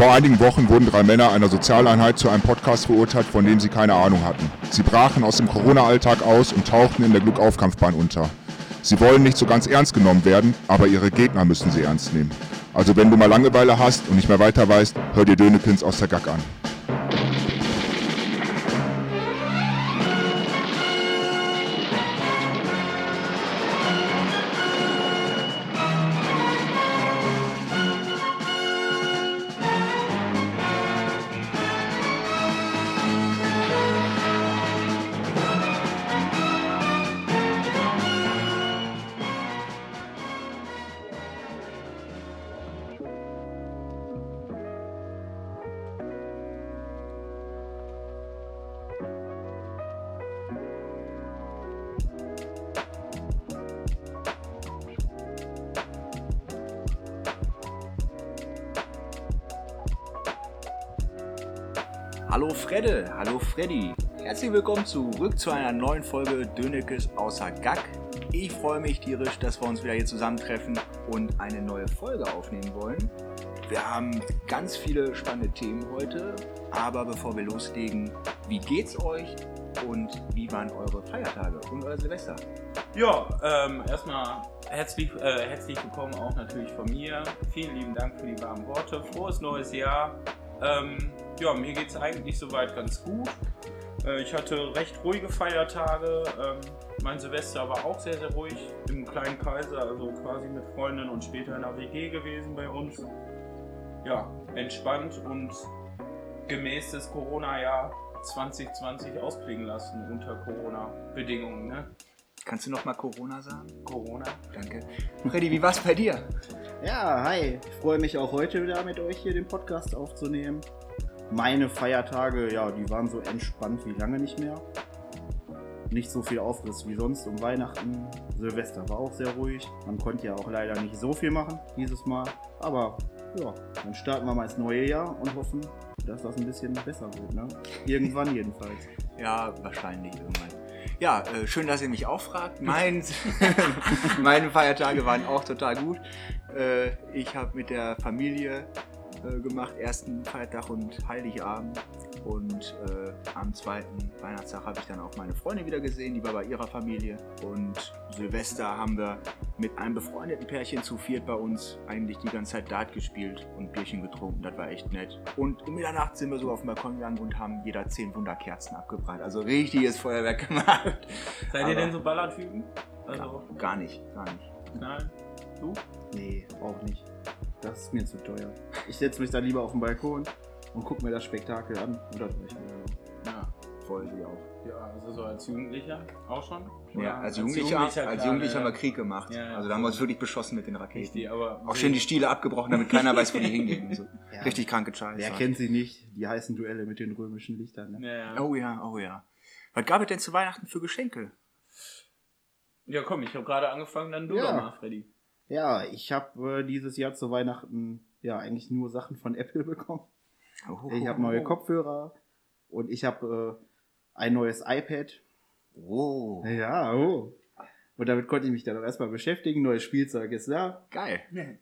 Vor einigen Wochen wurden drei Männer einer Sozialeinheit zu einem Podcast verurteilt, von dem sie keine Ahnung hatten. Sie brachen aus dem Corona-Alltag aus und tauchten in der Glückaufkampfbahn unter. Sie wollen nicht so ganz ernst genommen werden, aber ihre Gegner müssen sie ernst nehmen. Also wenn du mal Langeweile hast und nicht mehr weiter weißt, hör dir Dönekins aus der Gack an. Freddy. Herzlich willkommen zurück zu einer neuen Folge Dönekes außer Gack. Ich freue mich tierisch, dass wir uns wieder hier zusammentreffen und eine neue Folge aufnehmen wollen. Wir haben ganz viele spannende Themen heute, aber bevor wir loslegen, wie geht's euch und wie waren eure Feiertage und euer Silvester? Ja, ähm, erstmal herzlich, äh, herzlich willkommen auch natürlich von mir. Vielen lieben Dank für die warmen Worte. Frohes neues Jahr. Ähm, ja, mir geht es eigentlich soweit ganz gut. Äh, ich hatte recht ruhige Feiertage. Ähm, mein Silvester war auch sehr, sehr ruhig im kleinen Kreise, also quasi mit Freundinnen und später in der WG gewesen bei uns. Ja, entspannt und gemäß des Corona-Jahr 2020 ausklingen lassen unter Corona-Bedingungen. Ne? Kannst du noch mal Corona sagen? Corona. Danke. Freddy, wie war's bei dir? Ja, hi. Ich freue mich auch heute wieder mit euch hier den Podcast aufzunehmen. Meine Feiertage, ja, die waren so entspannt wie lange nicht mehr. Nicht so viel Aufriss wie sonst um Weihnachten. Silvester war auch sehr ruhig. Man konnte ja auch leider nicht so viel machen dieses Mal. Aber ja, dann starten wir mal ins neue Jahr und hoffen, dass das ein bisschen besser wird. Ne? Irgendwann jedenfalls. Ja, wahrscheinlich irgendwann. Ja, äh, schön, dass ihr mich auch fragt. Mein, meine Feiertage waren auch total gut. Äh, ich habe mit der Familie äh, gemacht, ersten Feiertag und Heiligabend. Und äh, am zweiten Weihnachtstag habe ich dann auch meine Freundin wieder gesehen, die war bei ihrer Familie. Und Silvester haben wir mit einem befreundeten Pärchen zu viert bei uns eigentlich die ganze Zeit Dart gespielt und Bierchen getrunken. Das war echt nett. Und um Mitternacht sind wir so auf den Balkon gegangen und haben jeder zehn Wunderkerzen abgebrannt. Also richtiges Feuerwerk gemacht. Seid Aber- ihr denn so Ballertypen? Also, Gar, gar nicht, gar nicht. knallen? Du? Nee, auch nicht. Das ist mir zu teuer. Ich setze mich da lieber auf den Balkon und gucke mir das Spektakel an. Das nicht. Ja. Voll sie auch. Ja, also so als Jugendlicher auch schon? Ja, Oder als Jugendlicher, als klar, Jugendlicher haben wir. Krieg gemacht. Ja, ja, also da haben wir uns wirklich beschossen mit den Raketen. Richtig, aber Auch schön die Stiele abgebrochen, damit keiner weiß, wo die hingehen. So. Ja. Richtig kranke Scheiße. Wer kennt sie nicht? Die heißen Duelle mit den römischen Lichtern. Ne? Ja, ja. Oh ja, oh ja. Was gab es denn zu Weihnachten für Geschenke? ja, komm, ich habe gerade angefangen, dann du Ja. doch mal, Freddy. Ja, ich habe äh, dieses Jahr zu Weihnachten ja eigentlich nur Sachen von Apple bekommen. Oh, Ich habe neue Kopfhörer und ich habe äh, ein neues iPad. Oh, Ja, oh. Und damit konnte ich mich dann auch erstmal beschäftigen. Neues Spielzeug ist da. geil.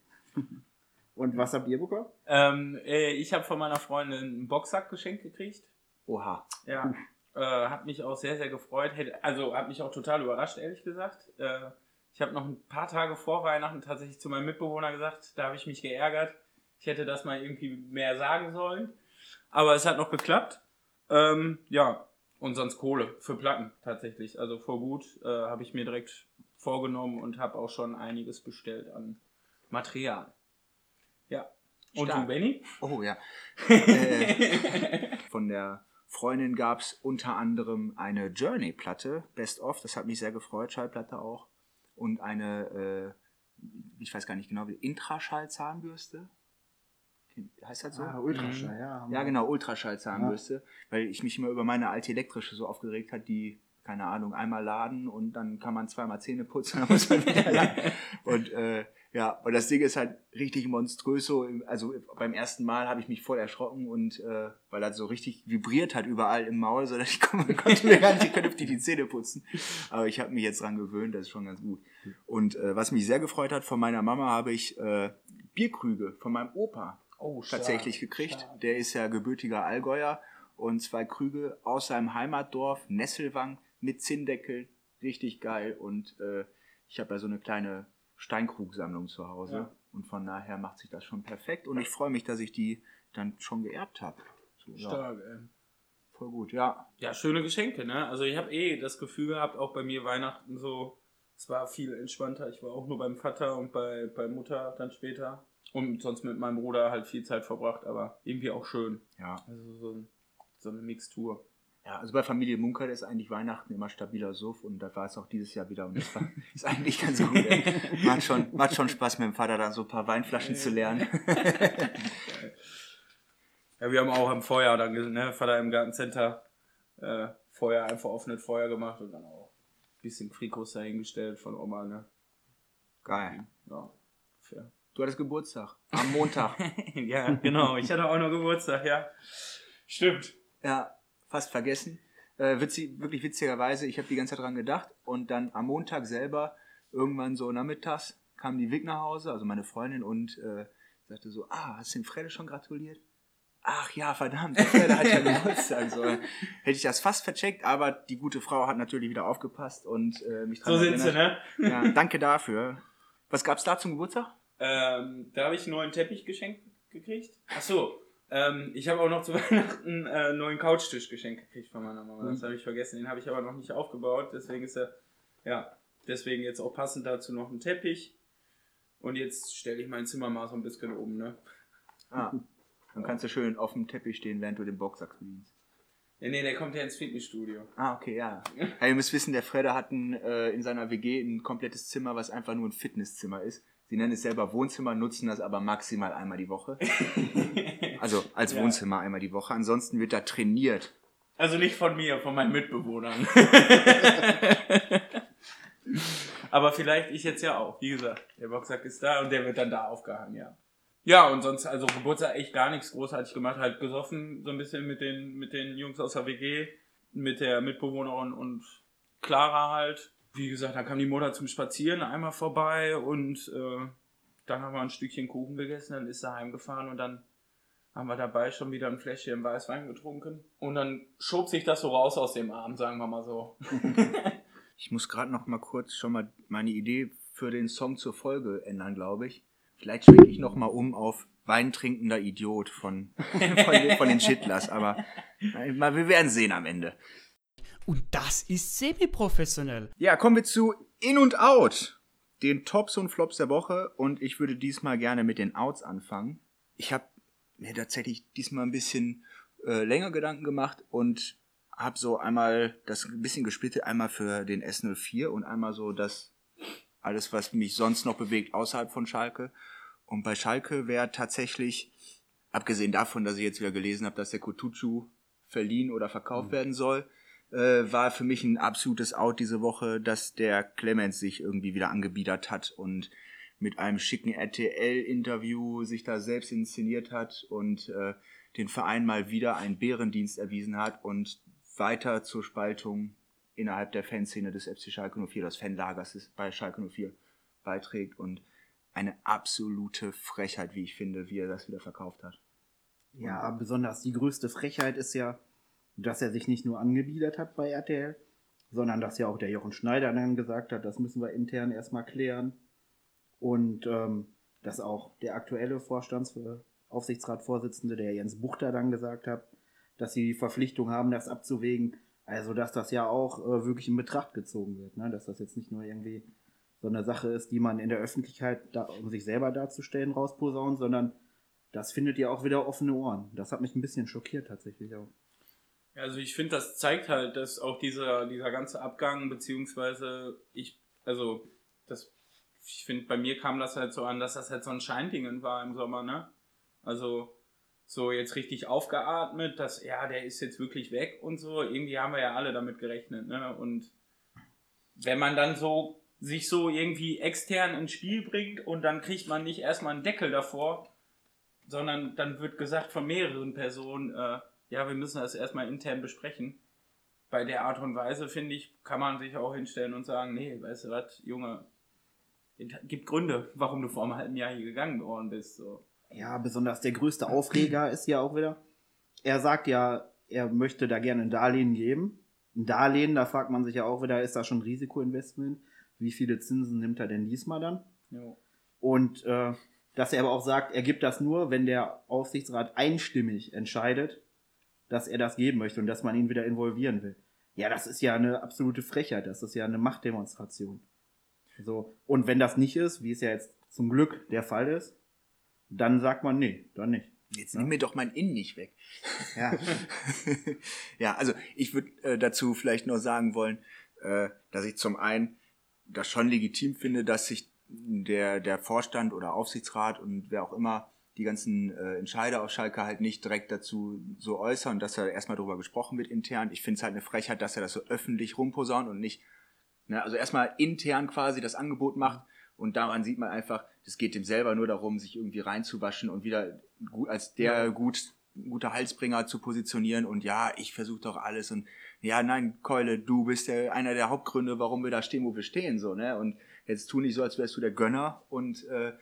Und was habt ihr bekommen? Ähm, äh, ich habe von meiner Freundin einen Boxsack geschenkt gekriegt. Oha. Ja. Äh, hat mich auch sehr, sehr gefreut. Also hat mich auch total überrascht, ehrlich gesagt. Äh, ich habe noch ein paar Tage vor Weihnachten tatsächlich zu meinem Mitbewohner gesagt, da habe ich mich geärgert. Ich hätte das mal irgendwie mehr sagen sollen. Aber es hat noch geklappt. Ähm, ja, und sonst Kohle für Platten tatsächlich. Also vor gut äh, habe ich mir direkt vorgenommen und habe auch schon einiges bestellt an Material. Ja. Und Stark. du, Benny? Oh ja. äh, von der Freundin gab es unter anderem eine Journey-Platte, Best of, das hat mich sehr gefreut, Schallplatte auch. Und eine, äh, ich weiß gar nicht genau, wie, Intraschall-Zahnbürste. Heißt das so? Ah, Ultraschall, ja. haben Ja, wir. genau, Ultraschallzahnbürste, weil ich mich immer über meine alte elektrische so aufgeregt hat, die, keine Ahnung, einmal laden und dann kann man zweimal Zähne putzen, dann muss man wieder laden. Und äh, ja, und das Ding ist halt richtig monströs so, also beim ersten Mal habe ich mich voll erschrocken und äh, weil das so richtig vibriert hat überall im Maul, so dass ich kon- konnte mir gar nicht vernünftig die Zähne putzen. Aber ich habe mich jetzt dran gewöhnt, das ist schon ganz gut. Und äh, was mich sehr gefreut hat, von meiner Mama habe ich äh, Bierkrüge von meinem Opa Oh, stark, tatsächlich gekriegt. stark. Der ist ja gebürtiger Allgäuer und zwei Krüge aus seinem Heimatdorf, Nesselwang, mit Zinndeckel. Richtig geil. Und äh, ich habe ja so eine kleine Steinkrugsammlung zu Hause. Ja. Und von daher macht sich das schon perfekt. Und ich freue mich, dass ich die dann schon geerbt habe. So, ja, Stark, ey. voll gut, ja. Ja, schöne Geschenke, ne? Also ich habe eh das Gefühl gehabt, auch bei mir Weihnachten so, es war viel entspannter. Ich war auch nur beim Vater und bei, bei Mutter dann später. Und sonst mit meinem Bruder halt viel Zeit verbracht, aber irgendwie auch schön. Ja. Also so, so eine Mixtur. Ja, also bei Familie Munker ist eigentlich Weihnachten immer stabiler Suff und das war es auch dieses Jahr wieder und das war, ist eigentlich ganz gut. Ey. Macht, schon, macht schon Spaß mit dem Vater dann so ein paar Weinflaschen zu lernen. Ja, wir haben auch am Feuer dann, ne, Vater im Gartencenter, äh, Feuer, einfach offenes Feuer gemacht und dann auch ein bisschen Frikos dahingestellt von Oma, ne? Geil. Ja, fair. Du hattest Geburtstag. Am Montag. ja, genau. Ich hatte auch noch Geburtstag, ja. Stimmt. ja, fast vergessen. Äh, witzig, wirklich witzigerweise, ich habe die ganze Zeit dran gedacht und dann am Montag selber, irgendwann so nachmittags, kam die Vic nach Hause, also meine Freundin, und äh, sagte so, ah, hast du dem Fredde schon gratuliert? Ach ja, verdammt, der Fredde hat ja Geburtstag. So, hätte ich das fast vercheckt, aber die gute Frau hat natürlich wieder aufgepasst und äh, mich dran So sind sie, ne? Ja, danke dafür. Was gab's da zum Geburtstag? Ähm, da habe ich einen neuen Teppich geschenkt gekriegt. Ach so. Ähm, ich habe auch noch zu Weihnachten äh, einen neuen Couchtisch geschenkt gekriegt von meiner Mama. Das habe ich vergessen. Den habe ich aber noch nicht aufgebaut. Deswegen ist er, ja, deswegen jetzt auch passend dazu noch ein Teppich. Und jetzt stelle ich mein Zimmer mal so ein bisschen um, ne? Ah, dann kannst du schön auf dem Teppich stehen, während du den Boxsack bedienst. Ja, nee, der kommt ja ins Fitnessstudio. Ah, okay, ja. ja ihr müsst wissen, der Fredde hat ein, äh, in seiner WG ein komplettes Zimmer, was einfach nur ein Fitnesszimmer ist. Sie nennen es selber Wohnzimmer, nutzen das aber maximal einmal die Woche. Also als Ja. Wohnzimmer einmal die Woche. Ansonsten wird da trainiert. Also nicht von mir, von meinen Mitbewohnern. Aber vielleicht ich jetzt ja auch. Wie gesagt, der Boxsack ist da und der wird dann da aufgehangen, ja. Ja, und sonst, also Geburtstag echt gar nichts großartig gemacht. Halt gesoffen, so ein bisschen mit den, mit den Jungs aus der WG, mit der Mitbewohnerin und Clara halt. Wie gesagt, dann kam die Mutter zum Spazieren einmal vorbei und äh, dann haben wir ein Stückchen Kuchen gegessen, dann ist sie heimgefahren und dann haben wir dabei schon wieder ein Fläschchen Weißwein getrunken. Und dann schob sich das so raus aus dem Abend, sagen wir mal so. Ich muss gerade noch mal kurz schon mal meine Idee für den Song zur Folge ändern, glaube ich. Vielleicht schwenke ich noch mal um auf Weintrinkender Idiot von, von, den- von den Schittlers. Aber mal, wir werden sehen am Ende. Und das ist semi-professionell. Ja, kommen wir zu In und Out, den Tops und Flops der Woche. Und ich würde diesmal gerne mit den Outs anfangen. Ich habe mir tatsächlich diesmal ein bisschen äh, länger Gedanken gemacht und habe so einmal das ein bisschen gesplittet, einmal für den S04 und einmal so das alles, was mich sonst noch bewegt außerhalb von Schalke. Und bei Schalke wäre tatsächlich, abgesehen davon, dass ich jetzt wieder gelesen habe, dass der Kutucu verliehen oder verkauft werden soll, äh, war für mich ein absolutes Out diese Woche, dass der Clemens sich irgendwie wieder angebiedert hat und mit einem schicken RTL-Interview sich da selbst inszeniert hat und äh, den Verein mal wieder einen Bärendienst erwiesen hat und weiter zur Spaltung innerhalb der Fanszene des FC Schalke 04, des Fanlagers bei Schalke 04 beiträgt und eine absolute Frechheit, wie ich finde, wie er das wieder verkauft hat. Ja, besonders die größte Frechheit ist ja, dass er sich nicht nur angebiedert hat bei RTL, sondern dass ja auch der Jochen Schneider dann gesagt hat, das müssen wir intern erstmal klären. Und ähm, dass auch der aktuelle Vorstands Aufsichtsratsvorsitzende, der Jens Buchter, dann gesagt hat, dass sie die Verpflichtung haben, das abzuwägen. Also, dass das ja auch äh, wirklich in Betracht gezogen wird, ne? dass das jetzt nicht nur irgendwie so eine Sache ist, die man in der Öffentlichkeit, da, um sich selber darzustellen, rausposaunt, sondern das findet ja auch wieder offene Ohren. Das hat mich ein bisschen schockiert tatsächlich auch. Also ich finde, das zeigt halt, dass auch dieser, dieser ganze Abgang, beziehungsweise ich, also das, ich finde, bei mir kam das halt so an, dass das halt so ein Scheindingen war im Sommer, ne? Also so jetzt richtig aufgeatmet, dass, ja, der ist jetzt wirklich weg und so. Irgendwie haben wir ja alle damit gerechnet, ne? Und wenn man dann so sich so irgendwie extern ins Spiel bringt und dann kriegt man nicht erstmal einen Deckel davor, sondern dann wird gesagt von mehreren Personen, äh, ja, wir müssen das erstmal intern besprechen. Bei der Art und Weise, finde ich, kann man sich auch hinstellen und sagen, nee, weißt du was, Junge, gibt Gründe, warum du vor einem halben Jahr hier gegangen worden bist. So. Ja, besonders der größte Aufreger ist ja auch wieder, er sagt ja, er möchte da gerne ein Darlehen geben. Ein Darlehen, da fragt man sich ja auch wieder, ist da schon Risikoinvestment? Wie viele Zinsen nimmt er denn diesmal dann? Jo. Und äh, dass er aber auch sagt, er gibt das nur, wenn der Aufsichtsrat einstimmig entscheidet, dass er das geben möchte und dass man ihn wieder involvieren will. Ja, das ist ja eine absolute Frechheit, das ist ja eine Machtdemonstration. So. Und wenn das nicht ist, wie es ja jetzt zum Glück der Fall ist, dann sagt man, nee, dann nicht. Jetzt nimm mir doch mein In nicht weg. Ja, ja, also ich würde äh, dazu vielleicht nur sagen wollen, äh, dass ich zum einen das schon legitim finde, dass sich der, der Vorstand oder Aufsichtsrat und wer auch immer die ganzen äh, Entscheider auf Schalke halt nicht direkt dazu so äußern, dass da erstmal drüber gesprochen wird intern. Ich finde es halt eine Frechheit, dass er das so öffentlich rumposaunt und nicht, ne, also erstmal intern quasi das Angebot macht und daran sieht man einfach, das geht dem selber nur darum, sich irgendwie reinzuwaschen und wieder als der gut, guter Halsbringer zu positionieren und ja, ich versuche doch alles und ja, nein, Keule, du bist ja einer der Hauptgründe, warum wir da stehen, wo wir stehen, so, ne? Und jetzt tu nicht so, als wärst du der Gönner und äh,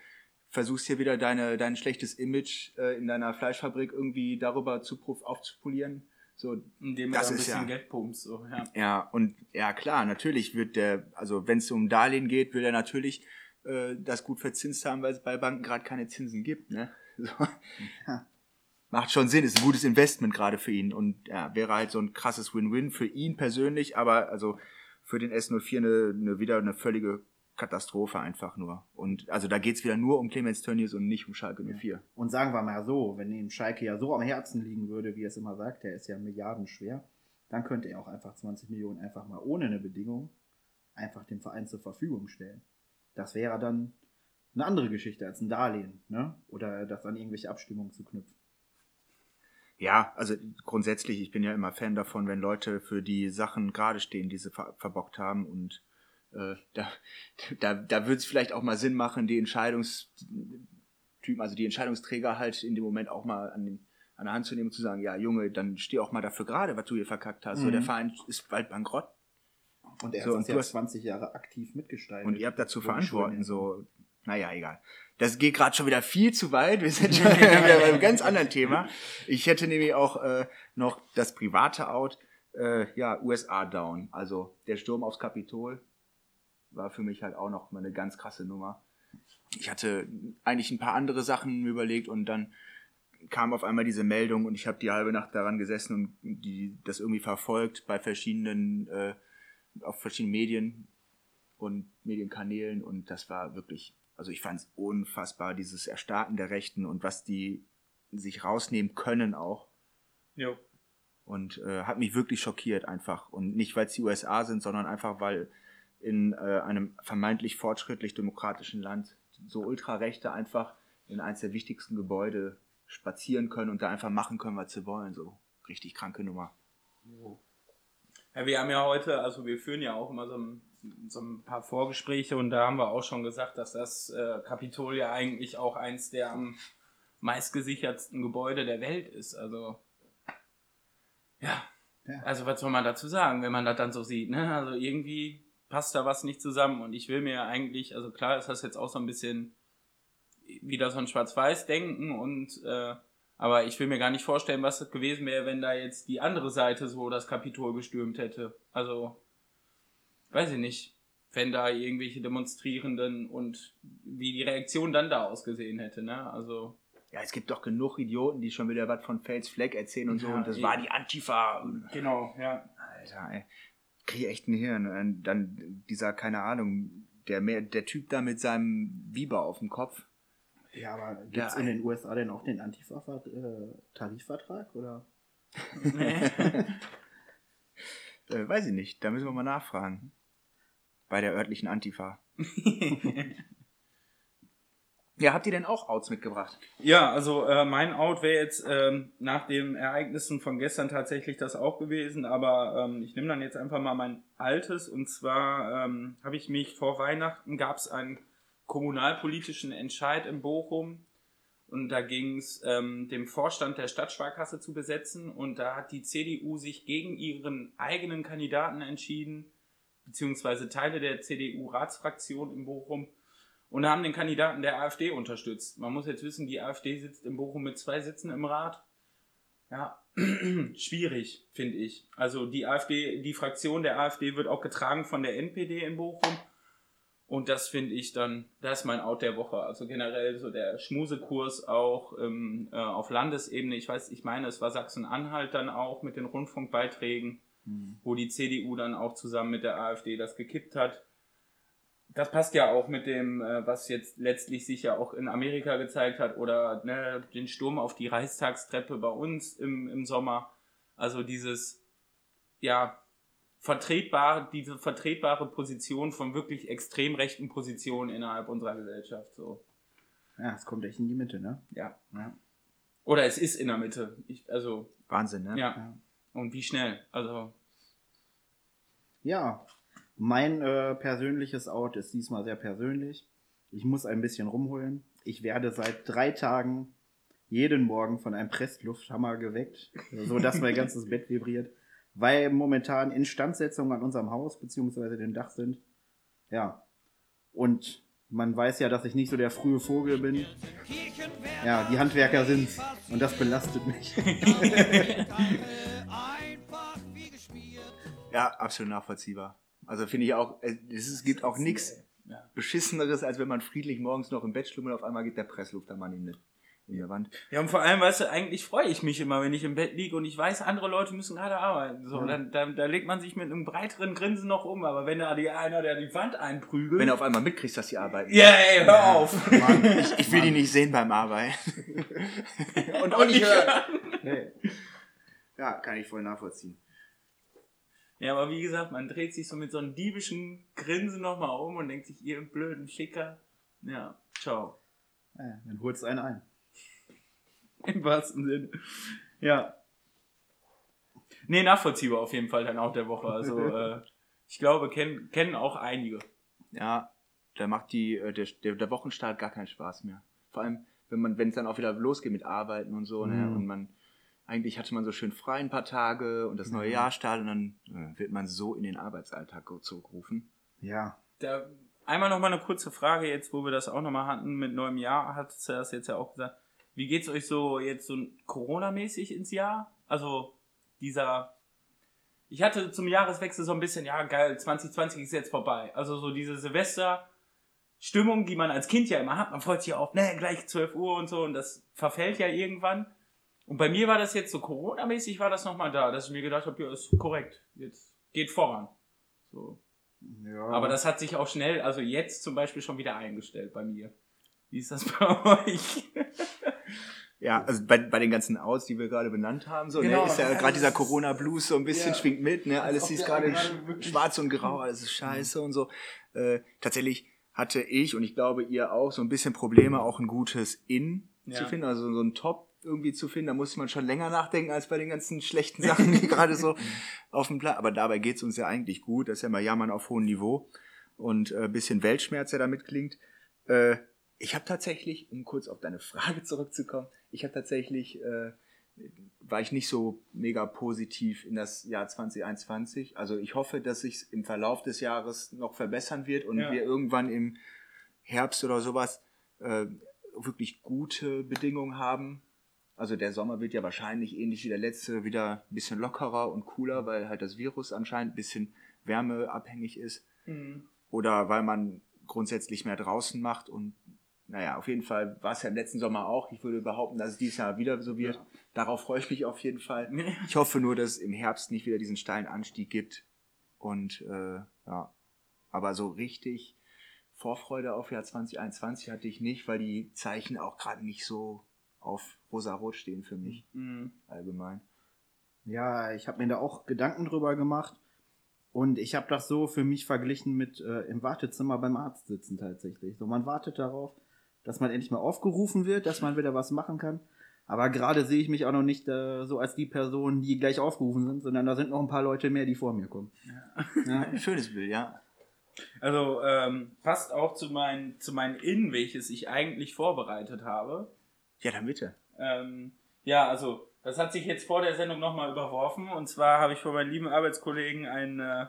versuchst hier wieder deine, dein schlechtes Image äh, in deiner Fleischfabrik irgendwie darüber zu aufzupolieren. So, Indem Das er ein ist bisschen ja- Geld pumpt, so, ja. ja, und ja klar, natürlich wird der, also wenn es um Darlehen geht, will er natürlich äh, das gut verzinst haben, weil es bei Banken gerade keine Zinsen gibt. Ne? So. Macht schon Sinn, ist ein gutes Investment gerade für ihn und ja, wäre halt so ein krasses Win-Win für ihn persönlich, aber also für den S04 eine, eine wieder eine völlige Katastrophe einfach nur. Und also da geht's wieder nur um Clemens Tönnies und nicht um Schalke 04. Und sagen wir mal so, wenn ihm Schalke ja so am Herzen liegen würde, wie er es immer sagt, der ist ja milliardenschwer, dann könnte er auch einfach 20 Millionen einfach mal ohne eine Bedingung einfach dem Verein zur Verfügung stellen. Das wäre dann eine andere Geschichte als ein Darlehen, ne? Oder das an irgendwelche Abstimmungen zu knüpfen. Ja, also grundsätzlich, ich bin ja immer Fan davon, wenn Leute für die Sachen gerade stehen, die sie ver verbockt haben. Und äh, da, da, da würde es vielleicht auch mal Sinn machen, die Entscheidungstypen, also die Entscheidungsträger halt in dem Moment auch mal an, den, an der Hand zu nehmen und zu sagen, ja Junge, dann steh auch mal dafür gerade, was du hier verkackt hast. So, Mhm. der Verein ist bald bankrott Und er So, hat ja hast- 20 Jahre aktiv mitgestaltet. und ihr habt dazu So verantworten. So, naja, egal. Das geht gerade schon wieder viel zu weit. Wir sind schon wieder bei einem ganz anderen Thema. Ich hätte nämlich auch äh, noch das private Out. Äh, ja, USA down. Also der Sturm aufs Kapitol war für mich halt auch noch mal eine ganz krasse Nummer. Ich hatte eigentlich ein paar andere Sachen überlegt und dann kam auf einmal diese Meldung und ich habe die halbe Nacht daran gesessen und die das irgendwie verfolgt bei verschiedenen äh, auf verschiedenen Medien und Medienkanälen und das war wirklich, also ich fand es unfassbar, dieses Erstarken der Rechten und was die sich rausnehmen können auch Jo. und äh, hat mich wirklich schockiert einfach und nicht weil es die USA sind, sondern einfach weil in äh, einem vermeintlich fortschrittlich demokratischen Land so Ultrarechte einfach in eins der wichtigsten Gebäude spazieren können und da einfach machen können, was sie wollen, so richtig kranke Nummer. Ja, wir haben ja heute, also wir führen ja auch immer so ein, so ein paar Vorgespräche und da haben wir auch schon gesagt, dass das äh, Kapitol ja eigentlich auch eins der am meistgesichertsten Gebäude der Welt ist. Also ja, Ja. also was soll man dazu sagen, wenn man das dann so sieht? Ne? Also irgendwie passt da was nicht zusammen und ich will mir eigentlich, also klar ist das jetzt auch so ein bisschen wieder so ein Schwarz-Weiß-Denken und äh, aber ich will mir gar nicht vorstellen, was das gewesen wäre, wenn da jetzt die andere Seite so das Kapitol gestürmt hätte. Also, weiß ich nicht, wenn da irgendwelche Demonstrierenden und wie die Reaktion dann da ausgesehen hätte, ne? Also, Ja, es gibt doch genug Idioten, die schon wieder was von Fels Fleck erzählen und so Ja, und das eben. war die Antifa. Genau, ja. Alter, ey, krieg ich echt ein Hirn. Und dann dieser, keine Ahnung, der, mehr, der Typ da mit seinem Biber auf dem Kopf. Ja, aber gibt es Ja, in den USA denn auch den Antifa-Tarifvertrag? oder? Äh, weiß ich nicht, da müssen wir mal nachfragen. Bei der örtlichen Antifa. Ja, habt ihr denn auch Outs mitgebracht? Ja, also äh, mein Out wäre jetzt ähm, nach den Ereignissen von gestern tatsächlich das auch gewesen, aber ähm, ich nehme dann jetzt einfach mal mein altes. Und zwar ähm, habe ich mich vor Weihnachten gab es einen kommunalpolitischen Entscheid in Bochum. Und da ging es ähm, dem Vorstand der Stadtsparkasse zu besetzen. Und da hat die CDU sich gegen ihren eigenen Kandidaten entschieden, beziehungsweise Teile der CDU-Ratsfraktion in Bochum und haben den Kandidaten der AfD unterstützt. Man muss jetzt wissen, die AfD sitzt in Bochum mit zwei Sitzen im Rat. Ja, schwierig, finde ich. Also die AfD, die Fraktion der AfD wird auch getragen von der NPD in Bochum. Und das finde ich dann, das ist mein Out der Woche. Also generell so der Schmusekurs auch ähm, äh, auf Landesebene. Ich weiß, ich meine, es war Sachsen-Anhalt dann auch mit den Rundfunkbeiträgen, Hm. wo die CDU dann auch zusammen mit der AfD das gekippt hat. Das passt ja auch mit dem, äh, was jetzt letztlich sich ja auch in Amerika gezeigt hat oder ne, den Sturm auf die Reichstagstreppe bei uns im, im Sommer. Also dieses, ja, vertretbare, diese vertretbare Position von wirklich extrem rechten Positionen innerhalb unserer Gesellschaft. So. Ja, es kommt echt in die Mitte, ne? Ja. Ja. Oder es ist in der Mitte. Ich, also, Wahnsinn, ne? ja. Ja. Und wie schnell? Also, Ja, mein äh, persönliches Out ist diesmal sehr persönlich. Ich muss ein bisschen rumholen. Ich werde seit drei Tagen jeden Morgen von einem Presslufthammer geweckt, so dass mein ganzes Bett vibriert, weil momentan Instandsetzungen an unserem Haus bzw. dem Dach sind. Ja, und man weiß ja, dass ich nicht so der frühe Vogel bin. Ja, die Handwerker sind's und das belastet mich. Ja, absolut nachvollziehbar. Also finde ich auch, äh, es gibt auch nichts Ja. Beschisseneres, als wenn man friedlich morgens noch im Bett schlummert und auf einmal geht der Pressluftermann in, die- in der Wand. Ja, und vor allem, weißt du, eigentlich freue ich mich immer, wenn ich im Bett liege und ich weiß, andere Leute müssen gerade arbeiten. So, Ja. dann, dann, da legt man sich mit einem breiteren Grinsen noch um, aber wenn da die einer, der die Wand einprügelt. Wenn du auf einmal mitkriegst, dass die arbeiten. ja, ey, hör auf. Mann, ich, ich will die nicht sehen beim Arbeiten. und auch nicht hören. Nee. Ja, kann ich voll nachvollziehen. Ja, aber wie gesagt, man dreht sich so mit so einem diebischen Grinsen nochmal um und denkt sich, ihr blöden Ficker. Ja, ciao. Ja, dann holst du einen ein. Im wahrsten Sinne. Ja. Nee, nachvollziehbar auf jeden Fall dann auch der Woche. Also, äh, ich glaube, kennen, kennen auch einige. Ja, da macht die, äh, der, der, der Wochenstart gar keinen Spaß mehr. Vor allem, wenn man, wenn es dann auch wieder losgeht mit Arbeiten und so, ne? Mhm. Und man, eigentlich hatte man so schön frei ein paar Tage und das neue Mhm. Jahr startet und dann äh, wird man so in den Arbeitsalltag zurückgerufen. Ja. Da, einmal nochmal eine kurze Frage jetzt, wo wir das auch nochmal hatten mit neuem Jahr, hat es das jetzt ja auch gesagt. Wie geht's euch so jetzt so Corona-mäßig ins Jahr? Also dieser, ich hatte zum Jahreswechsel so ein bisschen, ja geil, 2020 ist jetzt vorbei. Also so diese Silvester-Stimmung, die man als Kind ja immer hat. Man freut sich auf, ne, gleich 12 Uhr und so und das verfällt ja irgendwann. Und bei mir war das jetzt so Corona-mäßig war das nochmal da, dass ich mir gedacht habe, ja, ist korrekt, jetzt geht voran. So. ja. Aber das hat sich auch schnell, also jetzt zum Beispiel schon wieder eingestellt bei mir. Wie ist das bei euch? Ja, also bei, bei den ganzen Outs, die wir gerade benannt haben, so, Genau, ne, ist ja gerade dieser Corona-Blues so ein bisschen Ja. schwingt mit, ne, alles ist gerade schwarz und grau, alles ist scheiße und so. Äh, tatsächlich hatte ich und ich glaube ihr auch so ein bisschen Probleme, auch ein gutes In Ja. zu finden, also so ein Top irgendwie zu finden. Da musste man schon länger nachdenken als bei den ganzen schlechten Sachen, die gerade so auf dem Platz. Aber dabei geht's uns ja eigentlich gut. Das ist ja mal Jammern auf hohem Niveau und äh, bisschen Weltschmerz, der damit klingt. Äh, ich habe tatsächlich, um kurz auf deine Frage zurückzukommen, ich habe tatsächlich, äh, war ich nicht so mega positiv in das Jahr 2021. Also ich hoffe, dass sich im Verlauf des Jahres noch verbessern wird und Ja. wir irgendwann im Herbst oder sowas äh, wirklich gute Bedingungen haben. Also der Sommer wird ja wahrscheinlich ähnlich wie der letzte wieder ein bisschen lockerer und cooler, weil halt das Virus anscheinend ein bisschen wärmeabhängig ist oder weil man grundsätzlich mehr draußen macht und naja, auf jeden Fall war es ja im letzten Sommer auch. Ich würde behaupten, dass es dieses Jahr wieder so wird. Darauf freue ich mich auf jeden Fall. Ich hoffe nur, dass es im Herbst nicht wieder diesen steilen Anstieg gibt. Und äh, ja, aber so richtig Vorfreude auf Jahr 2021 hatte ich nicht, weil die Zeichen auch gerade nicht so auf rosa-rot stehen für mich Mhm. allgemein. Ja, ich habe mir da auch Gedanken drüber gemacht. Und ich habe das so für mich verglichen mit äh, im Wartezimmer beim Arzt sitzen tatsächlich. So, man wartet darauf, dass man endlich mal aufgerufen wird, dass man wieder was machen kann. Aber gerade sehe ich mich auch noch nicht äh, so als die Person, die gleich aufgerufen sind, sondern da sind noch ein paar Leute mehr, die vor mir kommen. Ja. Ein schönes Bild, ja. Also ähm, passt auch zu meinen, zu meinen Innen, welches ich eigentlich vorbereitet habe. Ja, dann bitte. Ähm, ja, also das hat sich jetzt vor der Sendung nochmal überworfen. Und zwar habe ich von meinen lieben Arbeitskollegen ein, äh,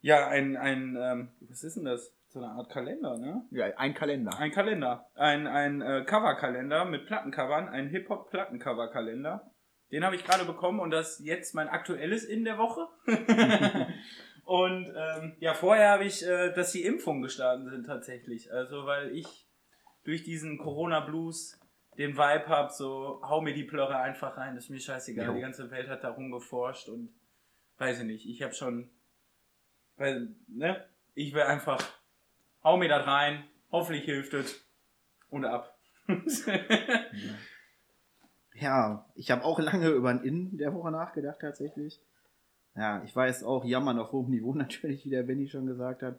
ja, ein, ein ähm, was ist denn das? so eine Art Kalender, ne? Ja, ein Kalender. Ein Kalender. Ein, ein äh, Coverkalender mit Plattencovern, ein Hip-Hop-Plattencover-Kalender. Den habe ich gerade bekommen und das ist jetzt mein aktuelles in der Woche. und ähm, ja, vorher habe ich, äh, dass die Impfungen gestartet sind tatsächlich. Also weil ich durch diesen Corona-Blues den Vibe habe, so hau mir die Plörre einfach rein, das ist mir scheißegal. Jo. Die ganze Welt hat darum geforscht und weiß ich nicht, ich habe schon, weil, ne, ich will einfach, hau mir das rein, hoffentlich hilft es und ab. Ja, ich habe auch lange über ein In der Woche nachgedacht tatsächlich. Ja, ich weiß auch, jammern auf hohem Niveau natürlich, wie der Benny schon gesagt hat.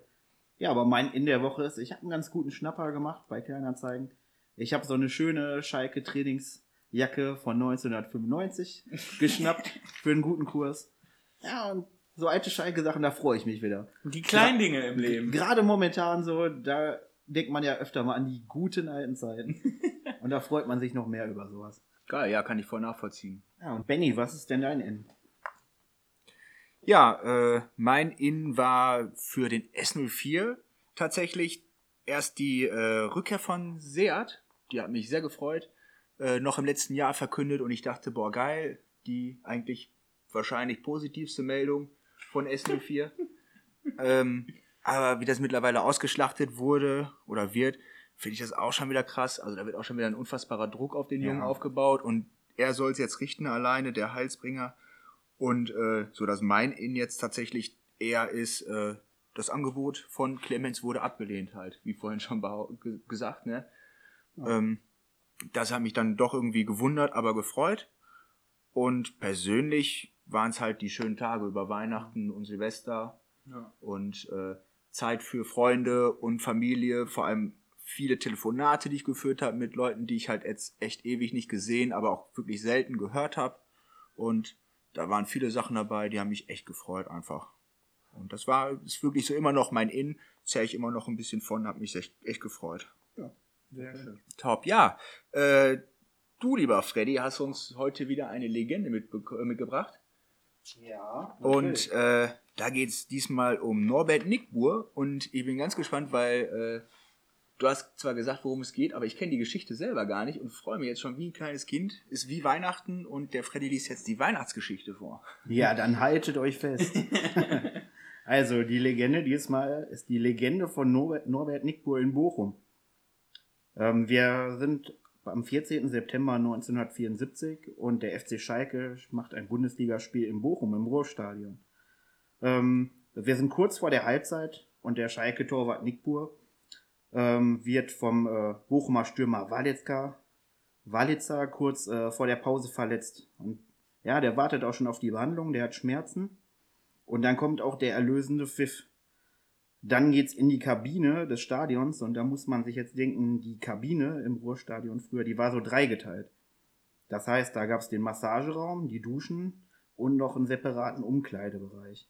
Ja, aber mein In der Woche ist, ich habe einen ganz guten Schnapper gemacht bei Kleinanzeigen. Ich habe so eine schöne Schalke Trainingsjacke von 1995 geschnappt für einen guten Kurs. Ja, und so alte Schalke Sachen, da freue ich mich wieder. Die kleinen Dinge im Leben. Gerade momentan so, da denkt man ja öfter mal an die guten alten Zeiten. Und da freut man sich noch mehr über sowas. Geil, ja, kann ich voll nachvollziehen. Ja, und Benny, was ist denn dein N? Ja, äh, mein In war für den S04 tatsächlich erst die äh, Rückkehr von Seat. Die hat mich sehr gefreut. Äh, noch im letzten Jahr verkündet und ich dachte, boah, geil, die eigentlich wahrscheinlich positivste Meldung von S04. ähm, aber wie das mittlerweile ausgeschlachtet wurde oder wird, finde ich das auch schon wieder krass. Also da wird auch schon wieder ein unfassbarer Druck auf den Jungen Ja. aufgebaut und er soll es jetzt richten alleine, der Heilsbringer. Und äh, so dass mein In jetzt tatsächlich eher ist, äh, das Angebot von Clemens wurde abgelehnt halt, wie vorhin schon gesagt, ne? Ähm, das hat mich dann doch irgendwie gewundert, aber gefreut. Und persönlich waren es halt die schönen Tage über Weihnachten und Silvester Ja. und äh, Zeit für Freunde und Familie, vor allem viele Telefonate, die ich geführt habe mit Leuten, die ich halt jetzt echt ewig nicht gesehen, aber auch wirklich selten gehört habe. Und da waren viele Sachen dabei, die haben mich echt gefreut einfach. Und das war ist wirklich so immer noch mein In, zähle ich immer noch ein bisschen von, habe mich echt, echt gefreut. Sehr schön. Top, ja. Äh, du, lieber Freddy, hast uns heute wieder eine Legende äh, mitgebracht. Ja. Und äh, da geht's diesmal um Norbert Nickbur und ich bin ganz gespannt, weil äh, du hast zwar gesagt, worum es geht, aber ich kenne die Geschichte selber gar nicht und freue mich jetzt schon wie ein kleines Kind. Ist wie Weihnachten und der Freddy liest jetzt die Weihnachtsgeschichte vor. Ja, dann haltet euch fest. also, die Legende diesmal ist die Legende von Norbert, Norbert Nickbur in Bochum. Ähm, wir sind am 14. September 1974 und der FC Schalke macht ein Bundesligaspiel in Bochum im Ruhrstadion. Ähm, wir sind kurz vor der Halbzeit und der Schalke-Torwart Nickbur ähm, wird vom äh, Bochumer Stürmer Walitzka, Walitzer kurz äh, vor der Pause verletzt. Und ja, der wartet auch schon auf die Behandlung, der hat Schmerzen. Und dann kommt auch der erlösende Pfiff. Dann geht's in die Kabine des Stadions und da muss man sich jetzt denken, die Kabine im Ruhrstadion früher, die war so dreigeteilt. Das heißt, da gab's den Massageraum, die Duschen und noch einen separaten Umkleidebereich.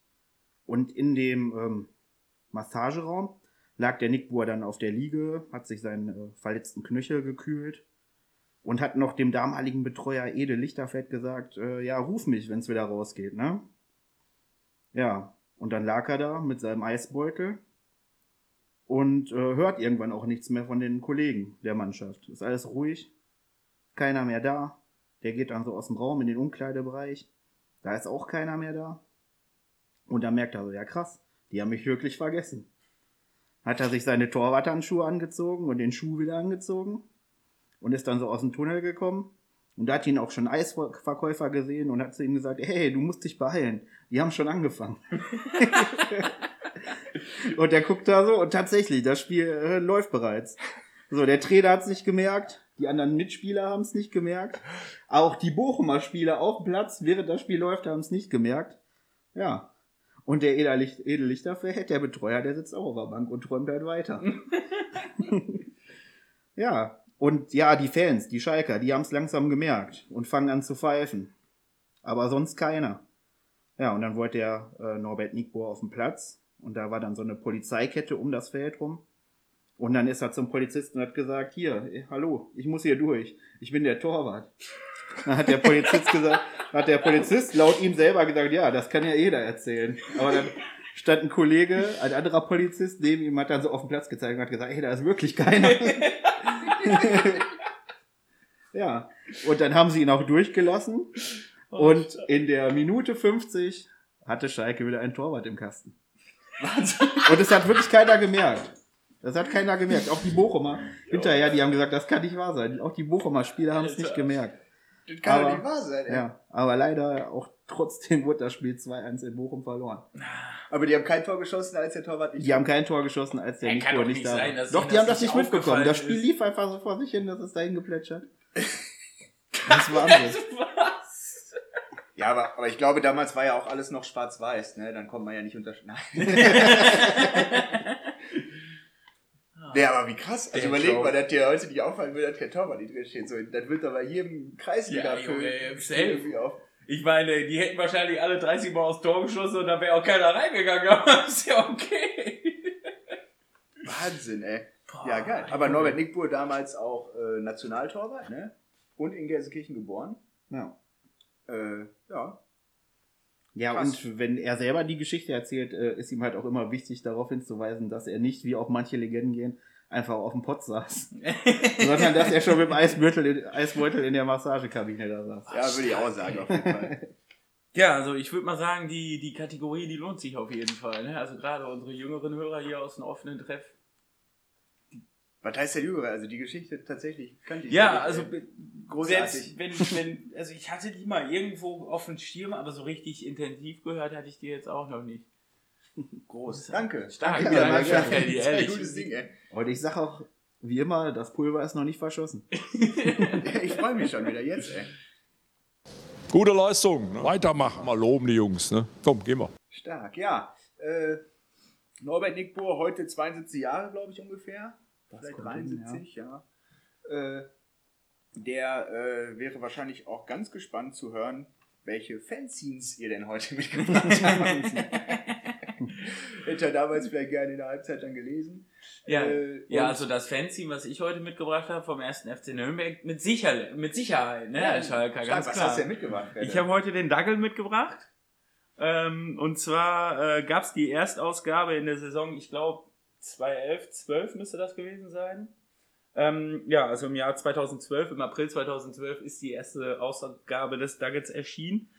Und in dem ähm, Massageraum lag der Nickbuhr dann auf der Liege, hat sich seinen äh, verletzten Knöchel gekühlt und hat noch dem damaligen Betreuer Ede Lichterfeld gesagt, äh, ja, ruf mich, wenn's wieder rausgeht, ne? Ja, und dann lag er da mit seinem Eisbeutel und äh, hört irgendwann auch nichts mehr von den Kollegen der Mannschaft. Ist alles ruhig, keiner mehr da. Der geht dann so aus dem Raum in den Umkleidebereich. Da ist auch keiner mehr da. Und dann merkt er so, ja krass, die haben mich wirklich vergessen. Hat er sich seine Torwarthandschuhe angezogen und den Schuh wieder angezogen und ist dann so aus dem Tunnel gekommen. Und da hat ihn auch schon Eisverkäufer gesehen und hat zu ihm gesagt, hey, du musst dich beeilen. Die haben schon angefangen. und der guckt da so und tatsächlich, das Spiel äh, läuft bereits. So, der Trainer hat es nicht gemerkt, die anderen Mitspieler haben es nicht gemerkt. Auch die Bochumer Spieler auf dem Platz, während das Spiel läuft, haben es nicht gemerkt. Ja. Und der Edellicht, Edellichterfeld, der Betreuer, der sitzt auch auf der Bank und träumt halt weiter. ja. Und ja, die Fans, die Schalker, die haben es langsam gemerkt und fangen an zu pfeifen. Aber sonst keiner. Ja, und dann wollte der äh, Norbert Nickbohr auf dem Platz und da war dann so eine Polizeikette um das Feld rum. Und dann ist er zum Polizisten und hat gesagt, hier, eh, hallo, ich muss hier durch. Ich bin der Torwart. Dann hat der Polizist gesagt, hat der Polizist laut ihm selber gesagt, ja, das kann ja jeder erzählen. Aber dann stand ein Kollege, ein anderer Polizist neben ihm, hat dann so auf den Platz gezeigt und hat gesagt, hey, da ist wirklich keiner. ja, und dann haben sie ihn auch durchgelassen. Und in der Minute 50 hatte Schalke wieder ein Torwart im Kasten. Und das hat wirklich keiner gemerkt. Das hat keiner gemerkt. Auch die Bochumer hinterher, die haben gesagt, das kann nicht wahr sein. Auch die Bochumer Spieler haben es nicht gemerkt. Das kann doch Aber- nicht wahr sein, ey. Ja, aber leider auch trotzdem wurde das Spiel 2-1 in Bochum verloren. Aber die haben kein Tor geschossen, als der Torwart nicht Die haben kein Tor geschossen, als der Nico doch nicht nicht da sein, war. Doch, die haben das nicht mitbekommen. Das Spiel ist. lief einfach so vor sich hin, das ist dahin geplätschert. Das war Wahnsinn. Ja, aber, aber ich glaube, damals war ja auch alles noch schwarz-weiß, ne? Dann kommt man ja nicht unter. Nein. Ja, aber wie krass. Also Der überleg mal, dass dir heute nicht auffallen würde, dass kein Torwart nicht drin steht. So, das wird doch bei jedem Kreisliga Ja, irgendwie auf. Ich meine, die hätten wahrscheinlich alle 30 Mal aufs Tor geschossen und da wäre auch keiner reingegangen, aber das ist ja okay. Wahnsinn, ey. Boah, Ja, geil. Aber Norbert Nickbuhr damals auch äh, Nationaltorwart, ne? Und in Gelsenkirchen geboren. Ja. Äh, ja. Ja, Krass. und wenn er selber die Geschichte erzählt, äh, ist ihm halt auch immer wichtig, darauf hinzuweisen, dass er nicht, wie auch manche Legenden gehen, einfach auf dem Pott saß. sondern dass er schon mit dem Eisbeutel in, Eisbeutel in der Massagekabine da saß. Ja, würde ich auch sagen, auf jeden Fall. Ja, also ich würde mal sagen, die, die Kategorie, die lohnt sich auf jeden Fall. Ne? Also gerade unsere jüngeren Hörer hier aus dem offenen Treff. Was heißt der Jüngere? Also die Geschichte tatsächlich kannte ich Ja, nicht, also be- großartig. selbst wenn, wenn, also ich hatte die mal irgendwo auf dem Schirm, aber so richtig intensiv gehört hatte ich die jetzt auch noch nicht. groß. Danke. Stark, Danke, ja, danke, ist ein ehrlich. gutes Ding, ey. Und ich sag auch, wie immer, das Pulver ist noch nicht verschossen. Ich freue mich schon wieder jetzt, ey. Gute Leistung. Ne? Weitermachen. Mal loben die Jungs. Ne? Komm, gehen wir. Stark, ja. Äh, Norbert Nickbohr, heute 72 Jahre, glaube ich, ungefähr. Vielleicht hin, 73, ja. Äh, der äh, wäre wahrscheinlich auch ganz gespannt zu hören, welche Fanzines ihr denn heute mitgebracht habt. Hätte er damals vielleicht gerne in der Halbzeit dann gelesen. Ja, Äh, ja also das Fanzine, was ich heute mitgebracht habe vom ersten FC Nürnberg, mit, sicher, mit Sicherheit, ne, Herr Schalker, Stark, ganz was klar. hast du denn mitgebracht? Fredde? Ich habe heute den Dackel mitgebracht. Ähm, und zwar äh, gab es die Erstausgabe in der Saison, ich glaube 2011, 12 müsste das gewesen sein. Ähm, ja, also im Jahr 2012, im April 2012 ist die erste Ausgabe des Duggets erschienen.